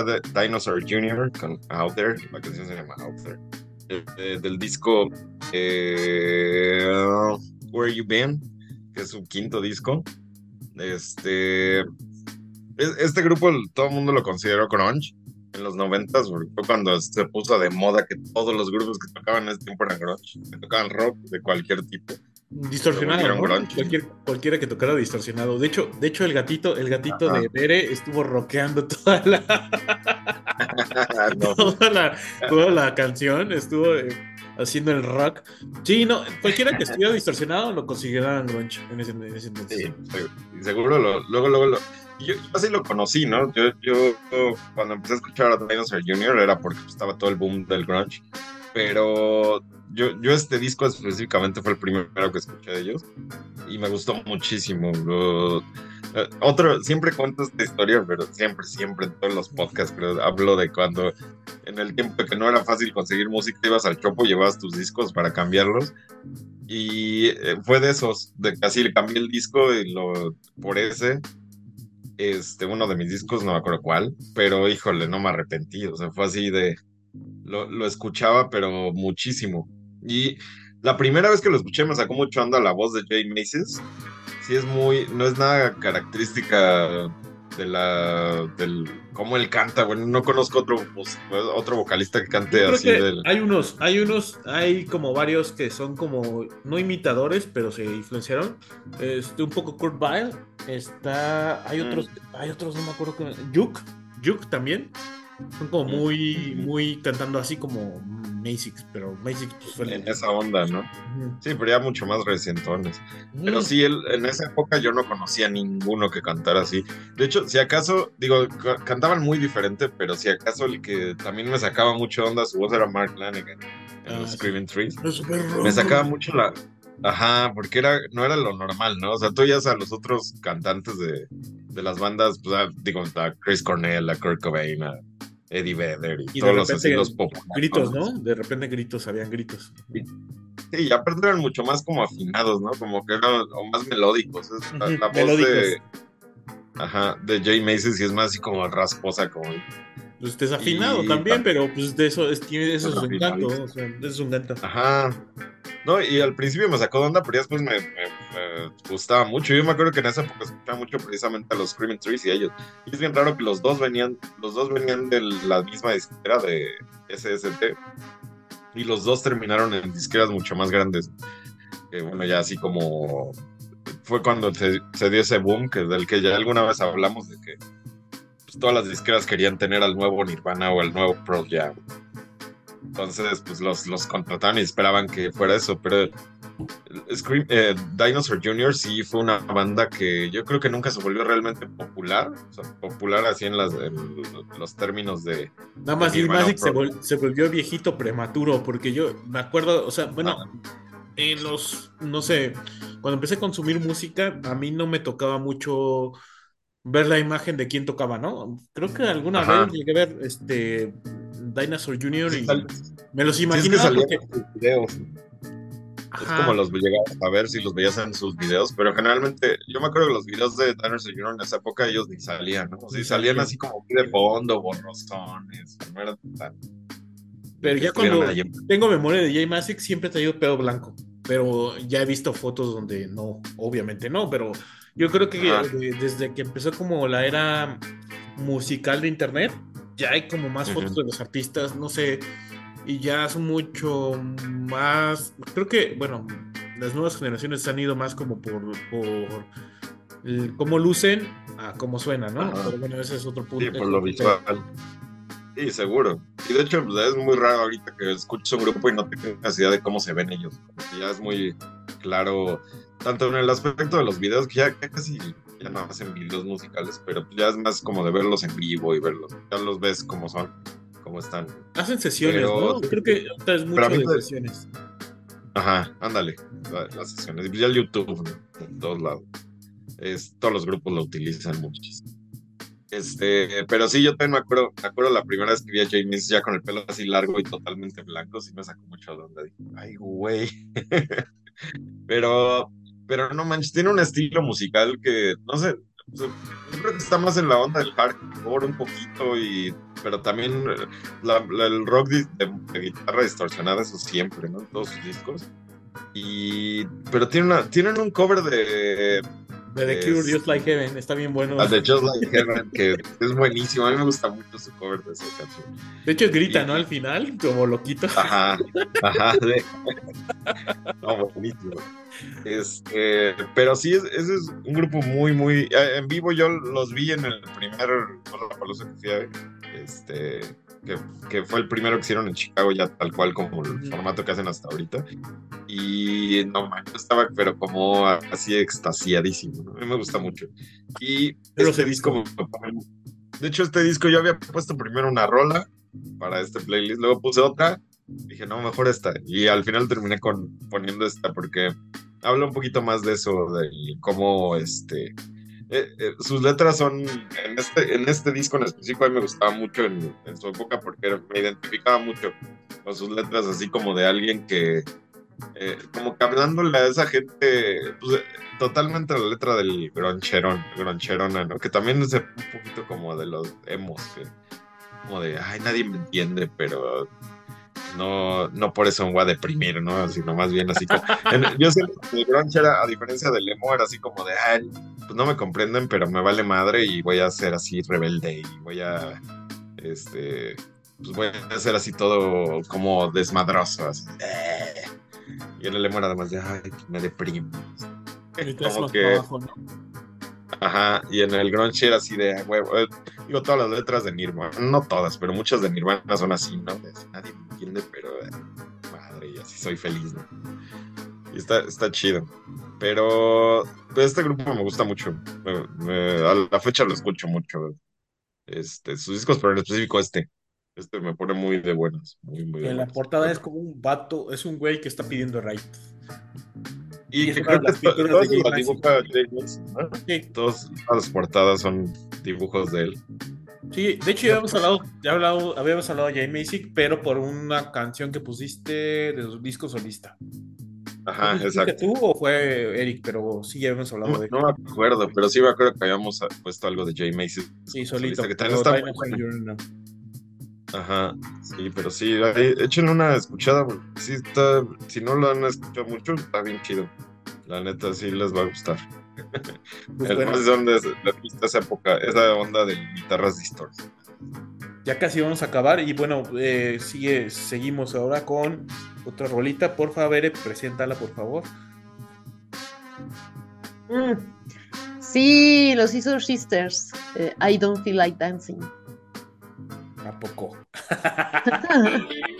Está Dinosaur Jr. con Out There. La canción se llama Out There. Eh, del disco eh, Where You Been, que es su quinto disco. Este, este grupo todo el mundo lo consideró grunge en los noventas, fue cuando se puso de moda que todos los grupos que tocaban en ese tiempo eran grunge, que tocaban rock de cualquier tipo. Distorsionado, cualquiera que tocara distorsionado. De hecho, de hecho el gatito, el gatito de Bere estuvo rockeando [laughs] [laughs] toda la, toda la, canción, estuvo eh, haciendo el rock. Sí, no, cualquiera que estuviera distorsionado lo consideraban grunge en ese, entonces. Sí, seguro luego, luego lo, yo así lo conocí, ¿no? Yo, yo cuando empecé a escuchar a Dinosaur Jr. era porque estaba todo el boom del grunge, pero yo, yo este disco específicamente fue el primero que escuché de ellos y me gustó muchísimo. Eh, otro, siempre cuento esta historia, pero siempre, siempre en todos los podcasts, pero hablo de cuando en el tiempo que no era fácil conseguir música, ibas al chopo, llevabas tus discos para cambiarlos. Y eh, fue de esos, de casi le cambié el disco y lo, por ese, este, uno de mis discos, no me acuerdo cuál, pero híjole, no me arrepentí, o sea, fue así de, lo, lo escuchaba, pero muchísimo. Y la primera vez que lo escuché me sacó mucho onda la voz de Jay Macy's. Sí es muy, no es nada característica de la, del, cómo él canta, bueno, no conozco otro, pues, otro vocalista que cante así. Hay unos, hay unos, hay como varios que son como, no imitadores, pero se influenciaron. Este, un poco Kurt Vile, está, hay mm. otros, hay otros, no me acuerdo, que, Juke, Juke también. Son como muy, muy cantando así como Macy's, pero Macy's pues, fue En esa onda, ¿no? Sí, pero ya mucho más recientones. Pero sí, en esa época yo no conocía ninguno que cantara así. De hecho, si acaso, digo, cantaban muy diferente, pero si acaso el que también me sacaba mucho onda su voz era Mark Lanigan en ah, Screaming Trees. Me sacaba mucho la, Ajá, porque era, no era lo normal, ¿no? O sea, tú ya a los otros cantantes de, de las bandas, pues, ah, digo, a Chris Cornell, a Kurt Cobain, a Eddie Vedder y, todos los así los Gritos, ¿no? De repente gritos, habían gritos. Sí, ya aparte eran mucho más como afinados, ¿no? Como que eran o más melódicos. La, la voz de. Ajá, de Jay Macy's y es más así como rasposa, como pues desafinado también, pero pues de eso es, tiene, eso es un encanto, o sea, eso es un encanto. Ajá. No, y al principio me sacó de onda, pero ya después me, gustaba mucho. Yo me acuerdo que en esa época escuchaba mucho precisamente a los Screaming Trees y ellos. Y es bien raro que los dos venían, los dos venían de la misma disquera de SST. Y los dos terminaron en disqueras mucho más grandes. Que bueno, ya así como fue cuando se, dio ese boom, que del que ya alguna vez hablamos de que todas las disqueras querían tener al nuevo Nirvana o al nuevo Pearl Jam. Entonces, pues los, los contrataron y esperaban que fuera eso, pero Scream, eh, Dinosaur Jr. sí fue una banda que yo creo que nunca se volvió realmente popular, o sea, popular así en, las, los términos de... Nada más Magic se, se, volvió viejito prematuro, porque yo me acuerdo, o sea, bueno, en los, no sé, cuando empecé a consumir música, a mí no me tocaba mucho ver la imagen de quién tocaba, ¿no? Creo que alguna vez llegué a ver este Dinosaur Jr. y me los imaginé. videos. Es como los llegabas a ver si los veías en sus videos, pero generalmente yo me acuerdo que los videos de Dinosaur Jr. en esa época ellos ni salían, ¿no? O sea, salían así como de fondo, borrosones, no era tan... Pero ya cuando tengo memoria de Jay Masick siempre he traído pelo blanco, pero ya he visto fotos donde no, obviamente no, pero yo creo que desde que empezó como la era musical de internet, ya hay como más fotos de los artistas, no sé, y ya son mucho más, creo que, bueno, las nuevas generaciones han ido más como por, por cómo lucen a cómo suena, ¿no? Pero bueno, ese es otro punto. Sí, por lo visual. Sí, seguro. Y de hecho, pues, es muy raro ahorita que escuches un grupo y no tengas idea de cómo se ven ellos. Ya es muy claro, tanto en el aspecto de los videos, que ya, casi ya no hacen videos musicales, pero ya es más como de verlos en vivo y verlos. Ya los ves como son, como están. Hacen sesiones, ¿no? Creo que es mucho de sesiones. Ajá, ándale, las sesiones. Ya el YouTube, en todos lados. Es, todos los grupos lo utilizan muchísimo. Este, pero sí, yo también me acuerdo, me acuerdo la primera vez que vi a James ya con el pelo así largo y totalmente blanco, sí me sacó mucho de onda. Dije, ay, güey. [laughs] pero, pero no manches, tiene un estilo musical que, no sé, yo creo que está más en la onda del hardcore un poquito, y, pero también el rock de, guitarra distorsionada, eso siempre, ¿no? En todos sus discos. Y, pero tiene una, tienen un cover de de The Cure, Just Like Heaven, está bien bueno. De Just Like Heaven, que es buenísimo. A mí me gusta mucho su cover de esa canción. De hecho, grita, ¿no? Al final, como loquito. Ajá, ajá. [laughs] [laughs] No, buenísimo. Este, pero sí, ese es un grupo muy, muy. En vivo yo los vi en el primer. la que fui a Este que, fue el primero que hicieron en Chicago, ya tal cual como el formato que hacen hasta ahorita. Y no yo estaba, pero como así extasiadísimo. A mí me gusta mucho. Y pero este disco, de hecho, este disco yo había puesto primero una rola para este playlist, luego puse otra. Dije, no, mejor esta. Y al final terminé con, poniendo esta porque habla un poquito más de eso, de cómo este eh, eh, sus letras son, en este, en este disco en específico, a mí me gustaba mucho en, su época porque me identificaba mucho con sus letras, así como de alguien que, eh, como que hablándole a esa gente, pues, totalmente la letra del groncherón, groncherona, ¿no? Que también es un poquito como de los emos, como de, ay, nadie me entiende, pero no, no por eso me voy a deprimir, ¿no? Sino más bien así como. yo sé que el grunge era, a diferencia del emo, era así como de, ay, pues no me comprenden, pero me vale madre y voy a ser así rebelde y voy a. Este. Pues voy a ser así todo como desmadroso, así. Y en el emo era además de, ay, me deprimo. Como que. Ajá, y en el grunge era así de, huevo, eh, digo todas las letras de Nirvana, no todas, pero muchas de Nirvana son así, ¿no? Nadie me entiende, pero eh, madre, y así soy feliz, ¿no? Y está, está chido. Pero este grupo me gusta mucho. a la fecha lo escucho mucho. Este, sus discos, pero en específico este. Este me pone muy de buenas. Muy, muy en la portada es como un vato, es un güey que está pidiendo right. Y, que creo que sí. Todas las portadas son dibujos de él. Sí, de hecho ya habíamos hablado, ya hablado, habíamos hablado de Jay Macy, pero por una canción que pusiste de su disco solista. Ajá, exacto. tú o fue Eric? Pero sí, ya habíamos hablado de No me acuerdo, pero sí me acuerdo que habíamos puesto algo de Jay Macy. Sí, solito. Que también está Ajá, sí, pero sí, echen una escuchada, sí está, si no lo han escuchado mucho, está bien chido. La neta sí les va a gustar. Pues es donde les gusta esa época, esa onda de guitarras distorsionadas. Ya casi vamos a acabar y bueno, eh, sigue, seguimos ahora con otra rolita. Por favor, preséntala, por favor. Mm. Sí, los Scissor Sisters. Eh, I don't feel like dancing. ¿A poco? [laughs] [laughs]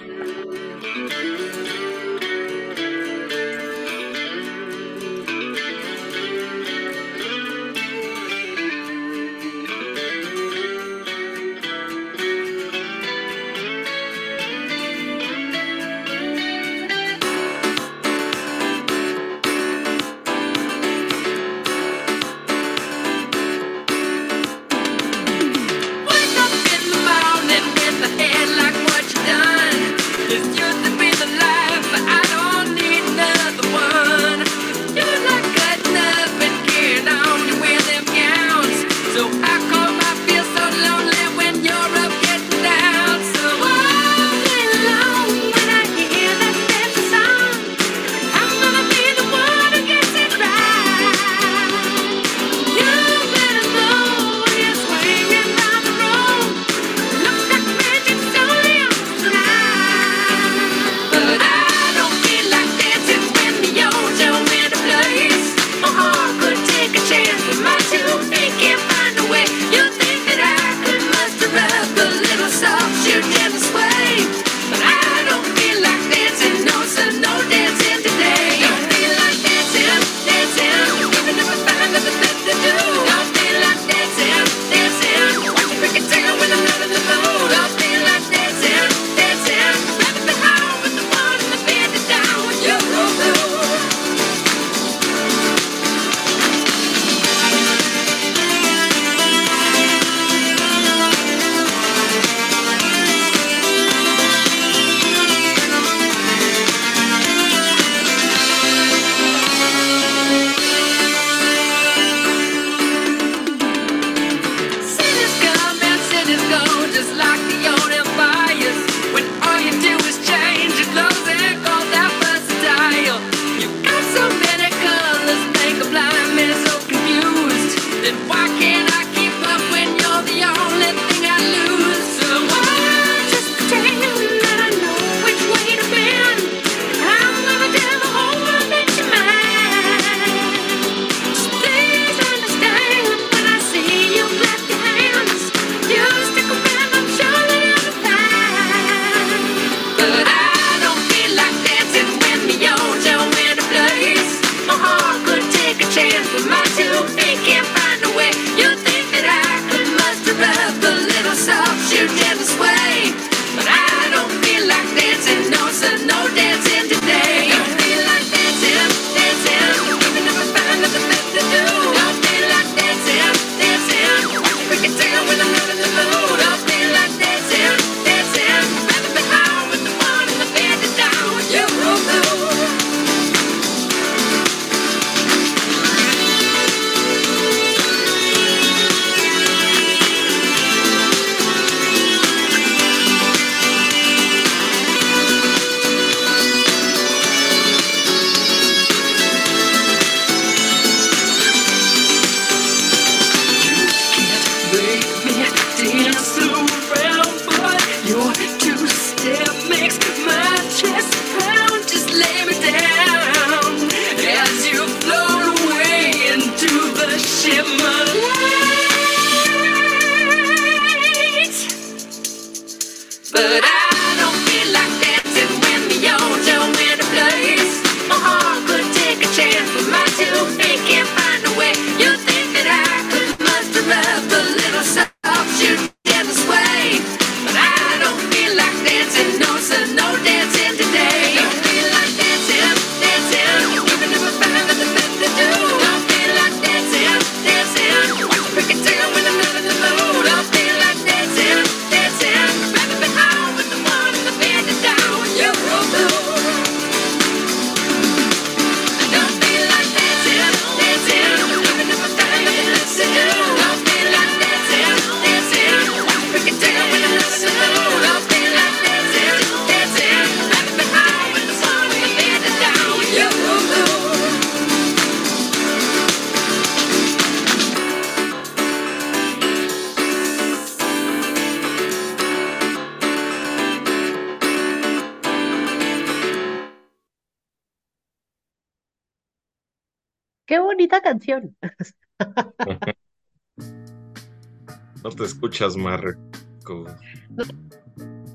Escuchas, Marco.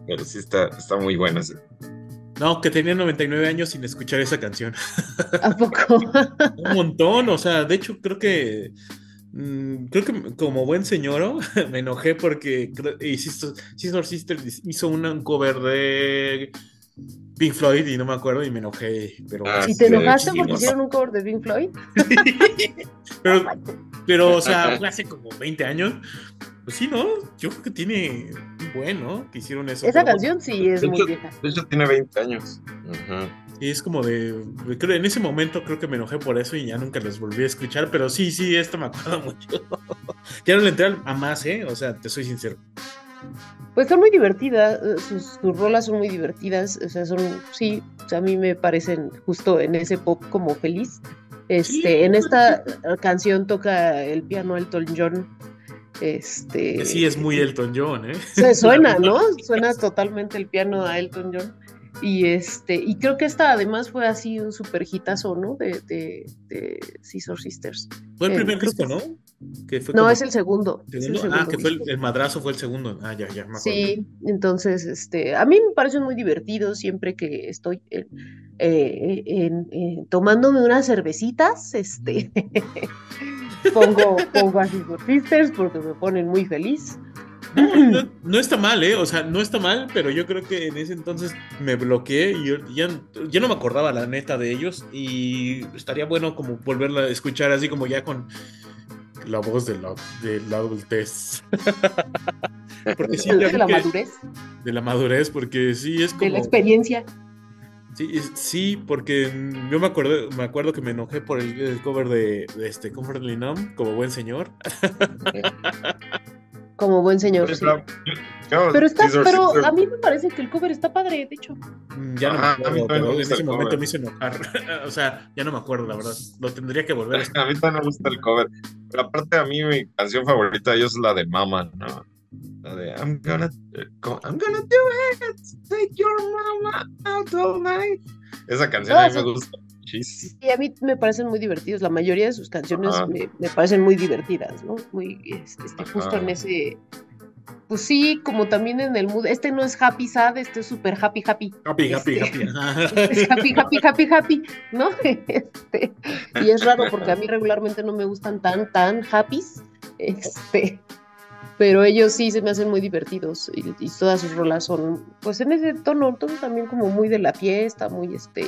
Pero sí está, está muy buena. sí. No, que tenía 99 años sin escuchar esa canción. ¿A poco? [laughs] Un montón, o sea, de hecho creo que mm, creo que como buen señor [laughs] me enojé porque y Sister, Sister hizo un cover de Pink Floyd y no me acuerdo y me enojé, pero Ah, Si te enojaste porque hicieron un cover de Pink Floyd. [laughs] pero, pero, o sea, fue hace como 20 años. Pues sí, ¿no? Yo creo que tiene un buen, ¿no? Que hicieron eso. Esa pero canción sí es De muy hecho, vieja. de hecho, tiene 20 años. Ajá. Sí, es como de. Creo, en ese momento creo que me enojé por eso y ya nunca los volví a escuchar. Pero sí, sí, esto me acuerdo [laughs] mucho. ya no le entré a más, ¿eh? O sea, te soy sincero. Pues son muy divertidas, eh, sus, sus rolas son muy divertidas, o sea, son, sí, o sea, a mí me parecen justo en ese pop como feliz. Este, en esta canción toca el piano Elton John. Este, Que sí, es muy Elton John, ¿eh? se [laughs] suena, ¿no? Suena totalmente el piano a Elton John. Y este, y creo que esta además fue así un super hitazo, ¿no? De, de, de Scissor Sisters. Fue el Eh, primer disco, que ¿no? Que fue No, como- es el segundo. es el ¿Segundo? Ah, que fue el, madrazo fue el segundo. Ah, ya, ya, me acuerdo. Sí, entonces, este, a mí me parecen muy divertidos siempre que estoy eh, en- en- tomándome unas cervecitas, este, [laughs] pongo, pongo a Scissor Sisters porque me ponen muy feliz. No, no, no está mal, ¿eh? O sea, no está mal, pero yo creo que en ese entonces me bloqueé y yo ya, ya no me acordaba la neta de ellos y estaría bueno como volverla a escuchar así como ya con la voz de la, de la adultez. [laughs] porque sí, ya de la que- madurez, de la madurez, porque sí es de como... la experiencia. Sí, porque yo me acuerdo, me acuerdo que me enojé por el, el cover de, de este Comfortably Numb, como buen señor. [laughs] Como buen señor. Pues, sí. Pero está, Scissor pero a mí me parece que el cover está padre, de hecho. Mm, Ya no Ajá, me acuerdo, me pero en ese momento cover. me hizo enojar. [laughs] o sea, ya no me acuerdo, la verdad. Lo tendría que volver a. [laughs] A mí también me gusta el cover. Pero aparte, a mí mi canción favorita de ellos es la de Mama, ¿no? La de I'm gonna, I'm gonna do it. Take your mama out all night. Esa canción No, a mí me gusta muchísimo. Y a mí me parecen muy divertidos. La mayoría de sus canciones me, me parecen muy divertidas, ¿no? Muy, este, justo en ese. Pues sí, como también en el mood. Este no es happy sad, este es super happy happy. Happy, happy, Este- happy. [laughs] Es happy, happy, happy, happy, ¿no? [laughs] Este, y es raro porque a mí regularmente no me gustan tan, tan happys. Este, pero ellos sí se me hacen muy divertidos y, y todas sus rolas son, pues en ese tono, todo también como muy de la fiesta, muy este,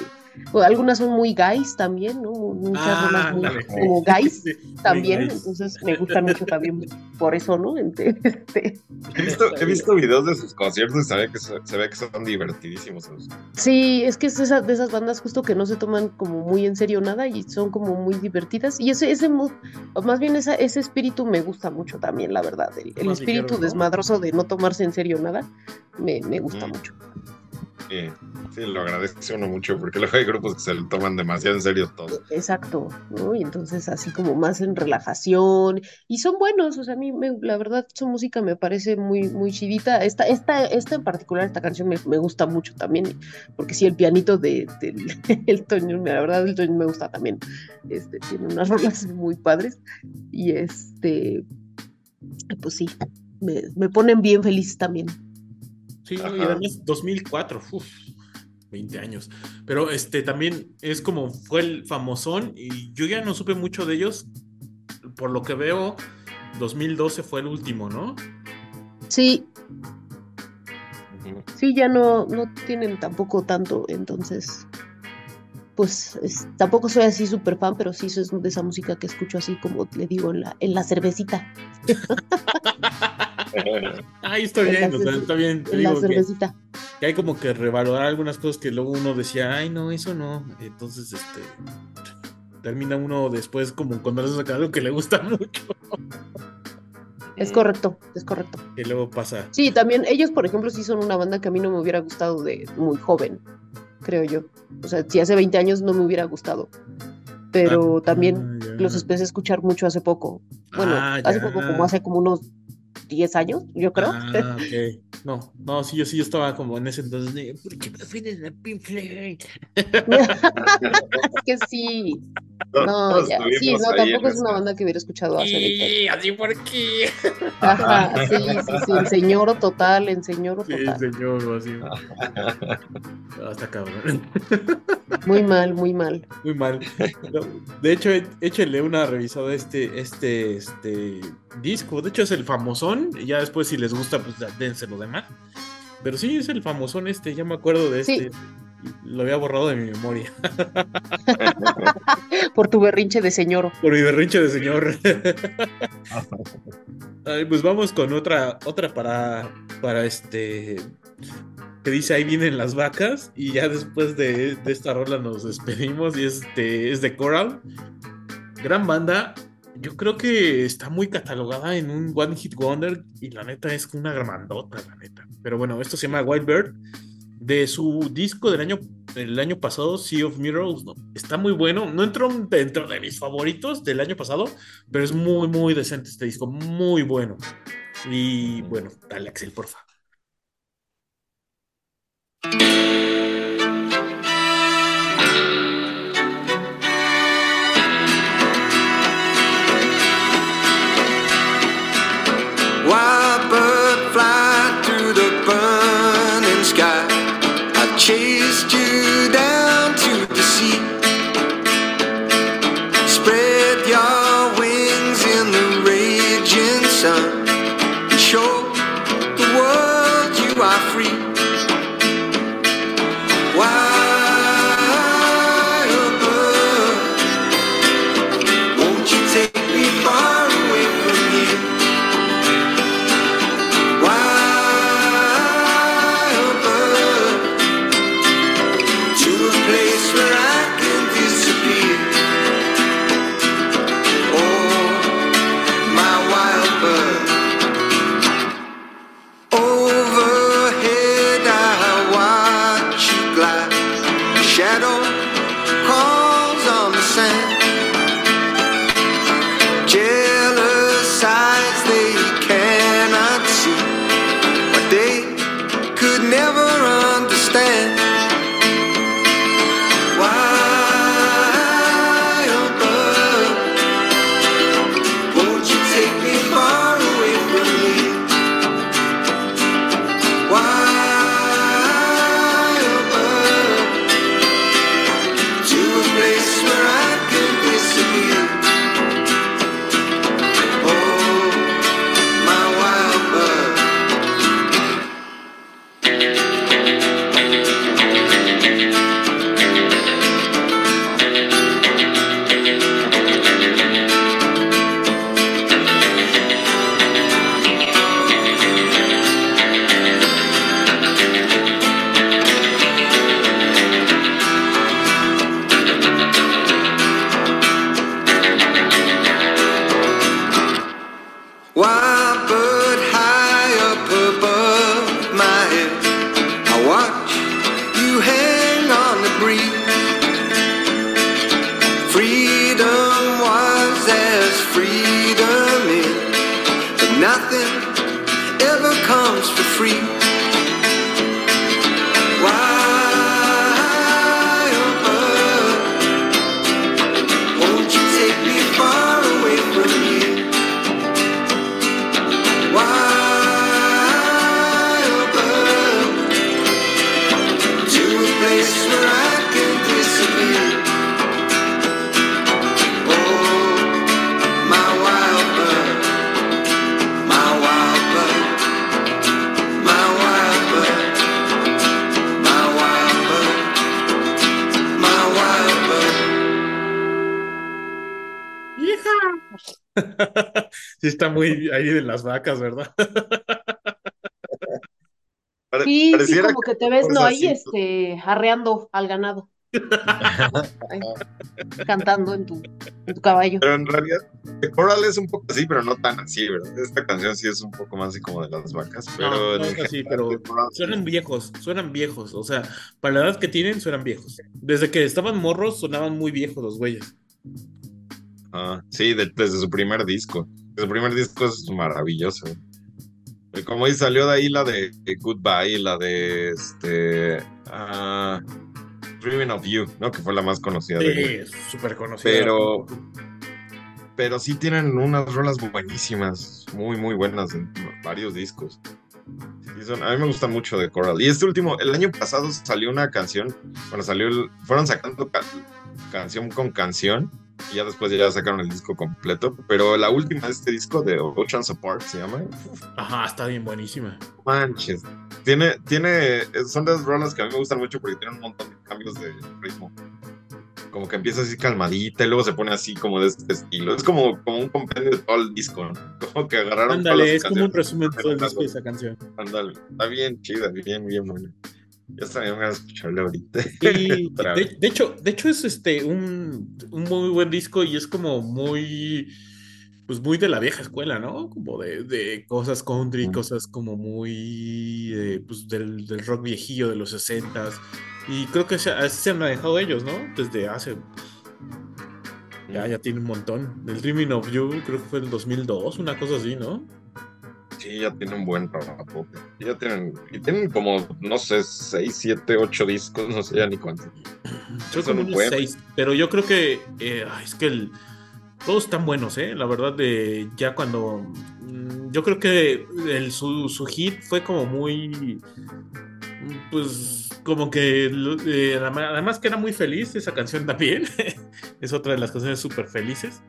o algunas son muy guys también, ¿no? Muchas Ah, rolas muy como guys [laughs] también, guys. entonces me gustan mucho también por eso, ¿no? [laughs] Este, He visto, he visto videos de sus conciertos y se ve que, se, se ve que son divertidísimos. Sí, es que es esa- de esas bandas justo que no se toman como muy en serio nada y son como muy divertidas. Y ese, ese más bien esa, ese espíritu me gusta mucho también, la verdad. El, espíritu ligero, ¿no? desmadroso de no tomarse en serio nada, me, me gusta Mm. mucho. Sí, lo agradece uno mucho porque luego hay grupos que se lo toman demasiado en serio todo. Exacto, ¿no? Y entonces así como más en relajación. Y son buenos, o sea, a mí me- la verdad su música me parece muy, muy chidita. Esta, esta, esta en particular, esta canción me, me gusta mucho también, porque sí, el pianito de, del [laughs] Elton John, la verdad el John me gusta también. Este, tiene unas [laughs] rolas muy padres. Y este, pues sí, me, me ponen bien feliz también. Sí, y además 2004. uf. 20 años. Pero este también es como fue el famosón y yo ya no supe mucho de ellos. Por lo que veo, 2012 fue el último, ¿no? Sí. Sí, ya no, no tienen tampoco tanto, entonces pues tampoco soy así súper fan, pero sí es de esa música que escucho así como le digo en la, en la cervecita. [laughs] Ahí está bien, está bien. en la cervecita. Que, hay como que revalorar algunas cosas que luego uno decía, ay no, eso no. Entonces, este termina uno después como cuando le saca algo que le gusta [laughs] mucho. Es correcto, es correcto. Y luego pasa. Sí, también ellos, por ejemplo, sí son una banda que a mí no me hubiera gustado de muy joven creo yo. O sea, si hace 20 años no me hubiera gustado. Pero ah, también los empecé a escuchar mucho hace poco. Bueno, ah, hace poco, como hace como unos 10 años, yo creo. Ah, ok. [laughs] No, no, sí, yo sí, yo estaba como en ese entonces de, ¿por qué prefieres la Pink Floyd? [laughs] es que sí. No, ya, sí, no, tampoco es una banda que hubiera escuchado hace Sí, así por qué. Ajá, sí, sí, sí, el señor total, el señor total. Sí, el señor, así. [laughs] Hasta cabrón. Muy mal, muy mal. Muy mal. de hecho, échenle una revisada a este, este, este disco. De hecho, es el famosón. Y ya después, si les gusta, pues dense lo demás. Pero sí, es el famosón este. Ya me acuerdo de este lo había borrado de mi memoria. [laughs] Por tu berrinche de señor. Por mi berrinche de señor. [laughs] pues vamos con otra, otra para, para este, que dice ahí vienen las vacas y ya después de, esta rola nos despedimos y este es de Coral. Gran banda. Yo creo que está muy catalogada en un One Hit Wonder y la neta es una grandota, la neta. Pero bueno, esto se llama White Bird de su disco del año, año pasado, Sea of Mirrors, está muy bueno. No entró dentro de mis favoritos del año pasado, pero es muy, muy decente este disco, muy bueno. Y bueno, dale Axel, por muy ahí de las vacas, ¿verdad? [laughs] sí, sí, como que, te ves, no, ahí este, arreando al ganado. cantando en tu, caballo. Pero en realidad, The Coral es un poco así, pero no tan así, ¿verdad? Esta canción sí es un poco más así como de las vacas, pero. No, así, pero suenan viejos, suenan viejos. O sea, para la edad que tienen, suenan viejos. Desde que estaban morros, sonaban muy viejos los güeyes. Ah, sí, desde su primer disco. Su primer disco es maravilloso. Como dice, salió de ahí la de Goodbye, la de este. Uh, Dreaming of You, ¿no? Que fue la más conocida. Sí, de súper conocida. Pero, pero sí tienen unas rolas buenísimas, muy, muy buenas en varios discos. a mí me gusta mucho de Coral. Y este último, el año pasado salió una canción, bueno, salió, fueron sacando canción con canción y ya después ya sacaron el disco completo. Pero la última de este disco de Oceans Apart se llama. Ajá, está bien buenísima. Manches. Tiene, tiene, son de las rolas que a mí me gustan mucho porque tienen un montón de cambios de ritmo. Como que empieza así calmadita y luego se pone así como de este estilo. Es como, como un compendio de todo el disco, ¿no? [laughs] Como que agarraron. Ándale, es como un resumen de todo el disco de esa canción. Ándale, está bien chida, bien, bien buena. Ya estaría a escucharle ahorita. [laughs] de, hecho, de hecho es este un, un, muy buen disco y es como muy pues muy de la vieja escuela, ¿no? Como de, de cosas country, cosas como muy eh, pues del, del, rock viejillo de los 60 y creo que así se han manejado ellos, ¿no? Desde hace ya, ya tiene un montón. El Dreaming of You creo que fue en el 2002, una cosa así, ¿no? Sí, ya tienen un buen trabajo. Ya tienen, y tienen como, no sé, 6, 7, 8 discos, no sé ya ni cuántos. Creo como unos 6, pero yo creo que eh, es que el, todos están buenos, ¿eh? La verdad, de ya cuando. Mm, yo creo que el, su, su hit fue como muy. Pues como que. Eh, además que era muy feliz esa canción también. [laughs] es otra de las canciones súper felices.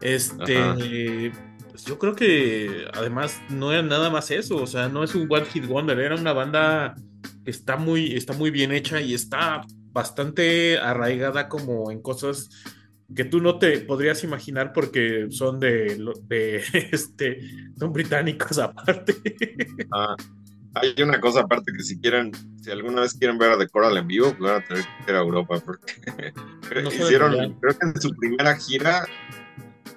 Este. Pues yo creo que además no era nada más eso. O sea, no es un One Hit Wonder. Era una banda que está muy, está muy bien hecha y está bastante arraigada como en cosas que tú no te podrías imaginar porque son de, de [laughs] este, son británicos [laughs] aparte. Ah, hay una cosa aparte que si quieren, si alguna vez quieren ver a The Coral en vivo, pues van a tener que ir a Europa porque [laughs] hicieron, creo que en su primera gira,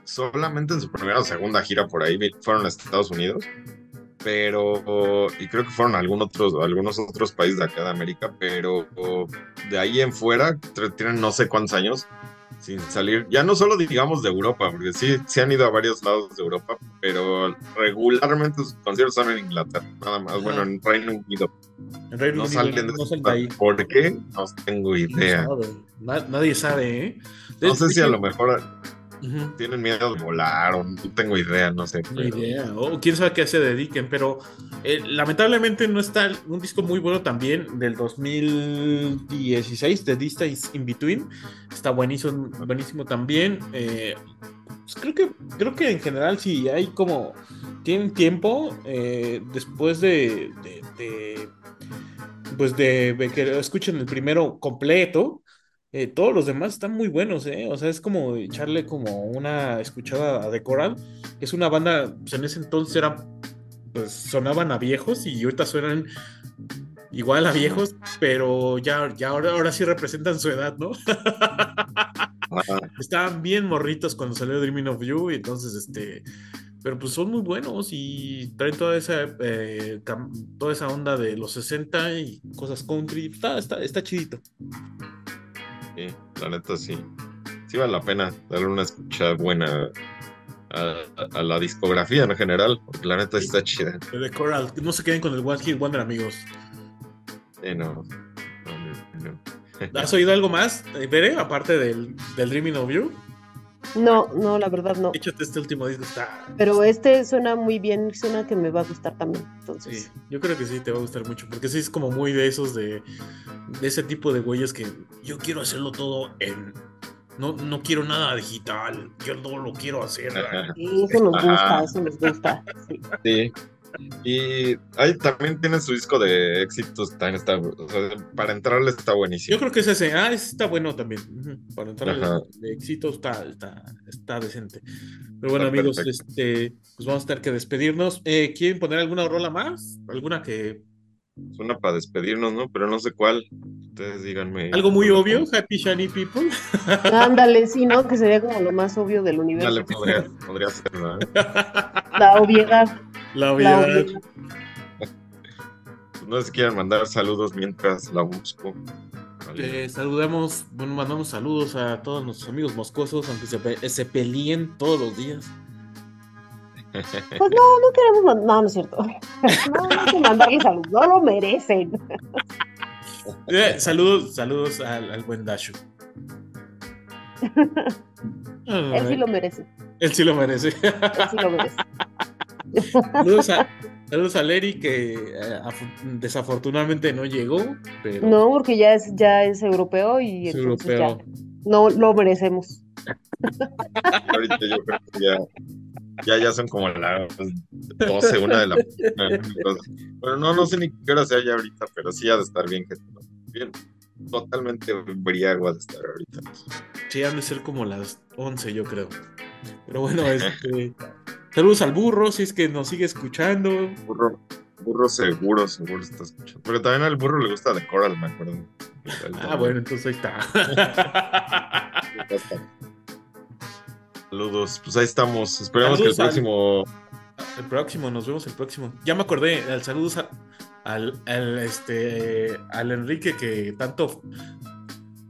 solamente en su primera o segunda gira por ahí fueron a Estados Unidos pero y creo que fueron algún otros, algunos otros países de acá de América, pero de ahí en fuera tienen no sé cuántos años sin salir, ya no solo digamos de Europa, porque sí, se han ido a varios lados de Europa, pero regularmente sus conciertos son en Inglaterra, nada más, bueno, en Reino Unido. En Reino no Unido, salen de ahí. ¿Por qué? No tengo idea. nadie sabe, ¿eh? No sé si a lo mejor tienen miedo de volar o no tengo idea, no sé. Pero... idea, o quién sabe qué se dediquen, pero eh, lamentablemente no está un disco muy bueno también del 2016 de Distance in Between. Está buenísimo, buenísimo también. Eh, pues creo que creo que en general si hay como tienen tiempo eh, después de, de, pues de que escuchen el primero completo eh, todos los demás están muy buenos, ¿eh? O sea, es como echarle como una escuchada a Coral, que es una banda, pues en ese entonces era, pues sonaban a viejos y ahorita suenan igual a viejos, pero ya, ya ahora, ahora sí representan su edad, ¿no? [laughs] Estaban bien morritos cuando salió Dreaming of You, y entonces, este, pero pues son muy buenos y traen toda esa, eh, toda esa onda de los 60 y cosas country, está, está, está chidito. Sí, la neta sí. Sí vale la pena darle una escucha buena a, la discografía en general, porque la neta está chida. De Coral, no se queden con el One Hit Wonder, amigos. Sí, no. ¿Has oído algo más, Bere, aparte del, del Dreaming of You? No, no, la verdad no. Échate este último disco, está. Pero este suena muy bien, suena que me va a gustar también. Entonces. Sí, yo creo que sí te va a gustar mucho, porque sí es como muy de esos de, de ese tipo de güeyes que yo quiero hacerlo todo en. No, no quiero nada digital, yo no lo quiero hacer. Sí, eso nos gusta, eso nos gusta. Sí. Y ahí también tiene su disco de éxitos, también está, para entrarle está buenísimo. Yo creo que es ese, ah, ese está bueno también. Para entrarle de éxitos está, está, está decente. Pero bueno, amigos, este, pues vamos a tener que despedirnos. Eh, ¿Quieren poner alguna rola más? ¿Alguna que es una para despedirnos, ¿no? Pero no sé cuál. Ustedes díganme. Algo muy obvio, Happy Shiny People. [laughs] Ándale, sí, ¿no? Que sería como lo más obvio del universo. Dale, podría, podría ser, ¿no? [laughs] La obviedad. La obviedad. No sé si quieren mandar saludos mientras la busco. Eh, saludamos, bueno, mandamos saludos a todos nuestros amigos moscosos, aunque se, se peleen todos los días. [laughs] Pues no, no queremos mandar, no, no es cierto. [laughs] No, no hay que mandarle saludos, no lo merecen. [laughs] Eh, saludos, saludos al, buen Dashu. Él sí lo merece. Él sí lo merece. Él sí lo merece. Saludos a, saludos a Leri que eh, desafortunadamente no llegó. Pero... No, porque ya es, ya es europeo y es europeo. Ya no lo merecemos. [laughs] Ahorita yo creo que ya ya, ya son como las 12, una de la mañana. Bueno, no, no sé ni qué hora sea ya ahorita, pero sí ha de estar bien. Bien, totalmente briago ha de estar ahorita. Sí, han de ser como las 11, yo creo. Pero bueno, este. [laughs] Saludos al burro, si es que nos sigue escuchando. Burro, burro seguro, seguro está escuchando. Pero también al burro le gusta de Coral, me acuerdo. [laughs] Ah, bueno, entonces ahí está. [laughs] Saludos, pues ahí estamos. Esperamos que el próximo. el próximo, nos vemos el próximo. Ya me acordé, saludos al, al, este, al Enrique que tanto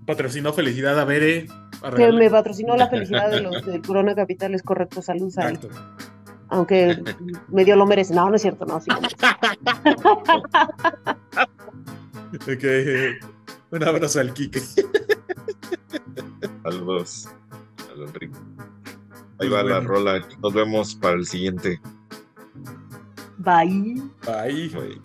patrocinó Felicidad a Bere. Que me patrocinó la felicidad de los del Corona Capital, es correcto. Saludos a él. Aunque medio lo merece. No, no es cierto, no, sí. [laughs] ok. Un abrazo al Kike. Saludos al Enrique. Ahí va la rola. Nos vemos para el siguiente. Bye. Bye. Bye.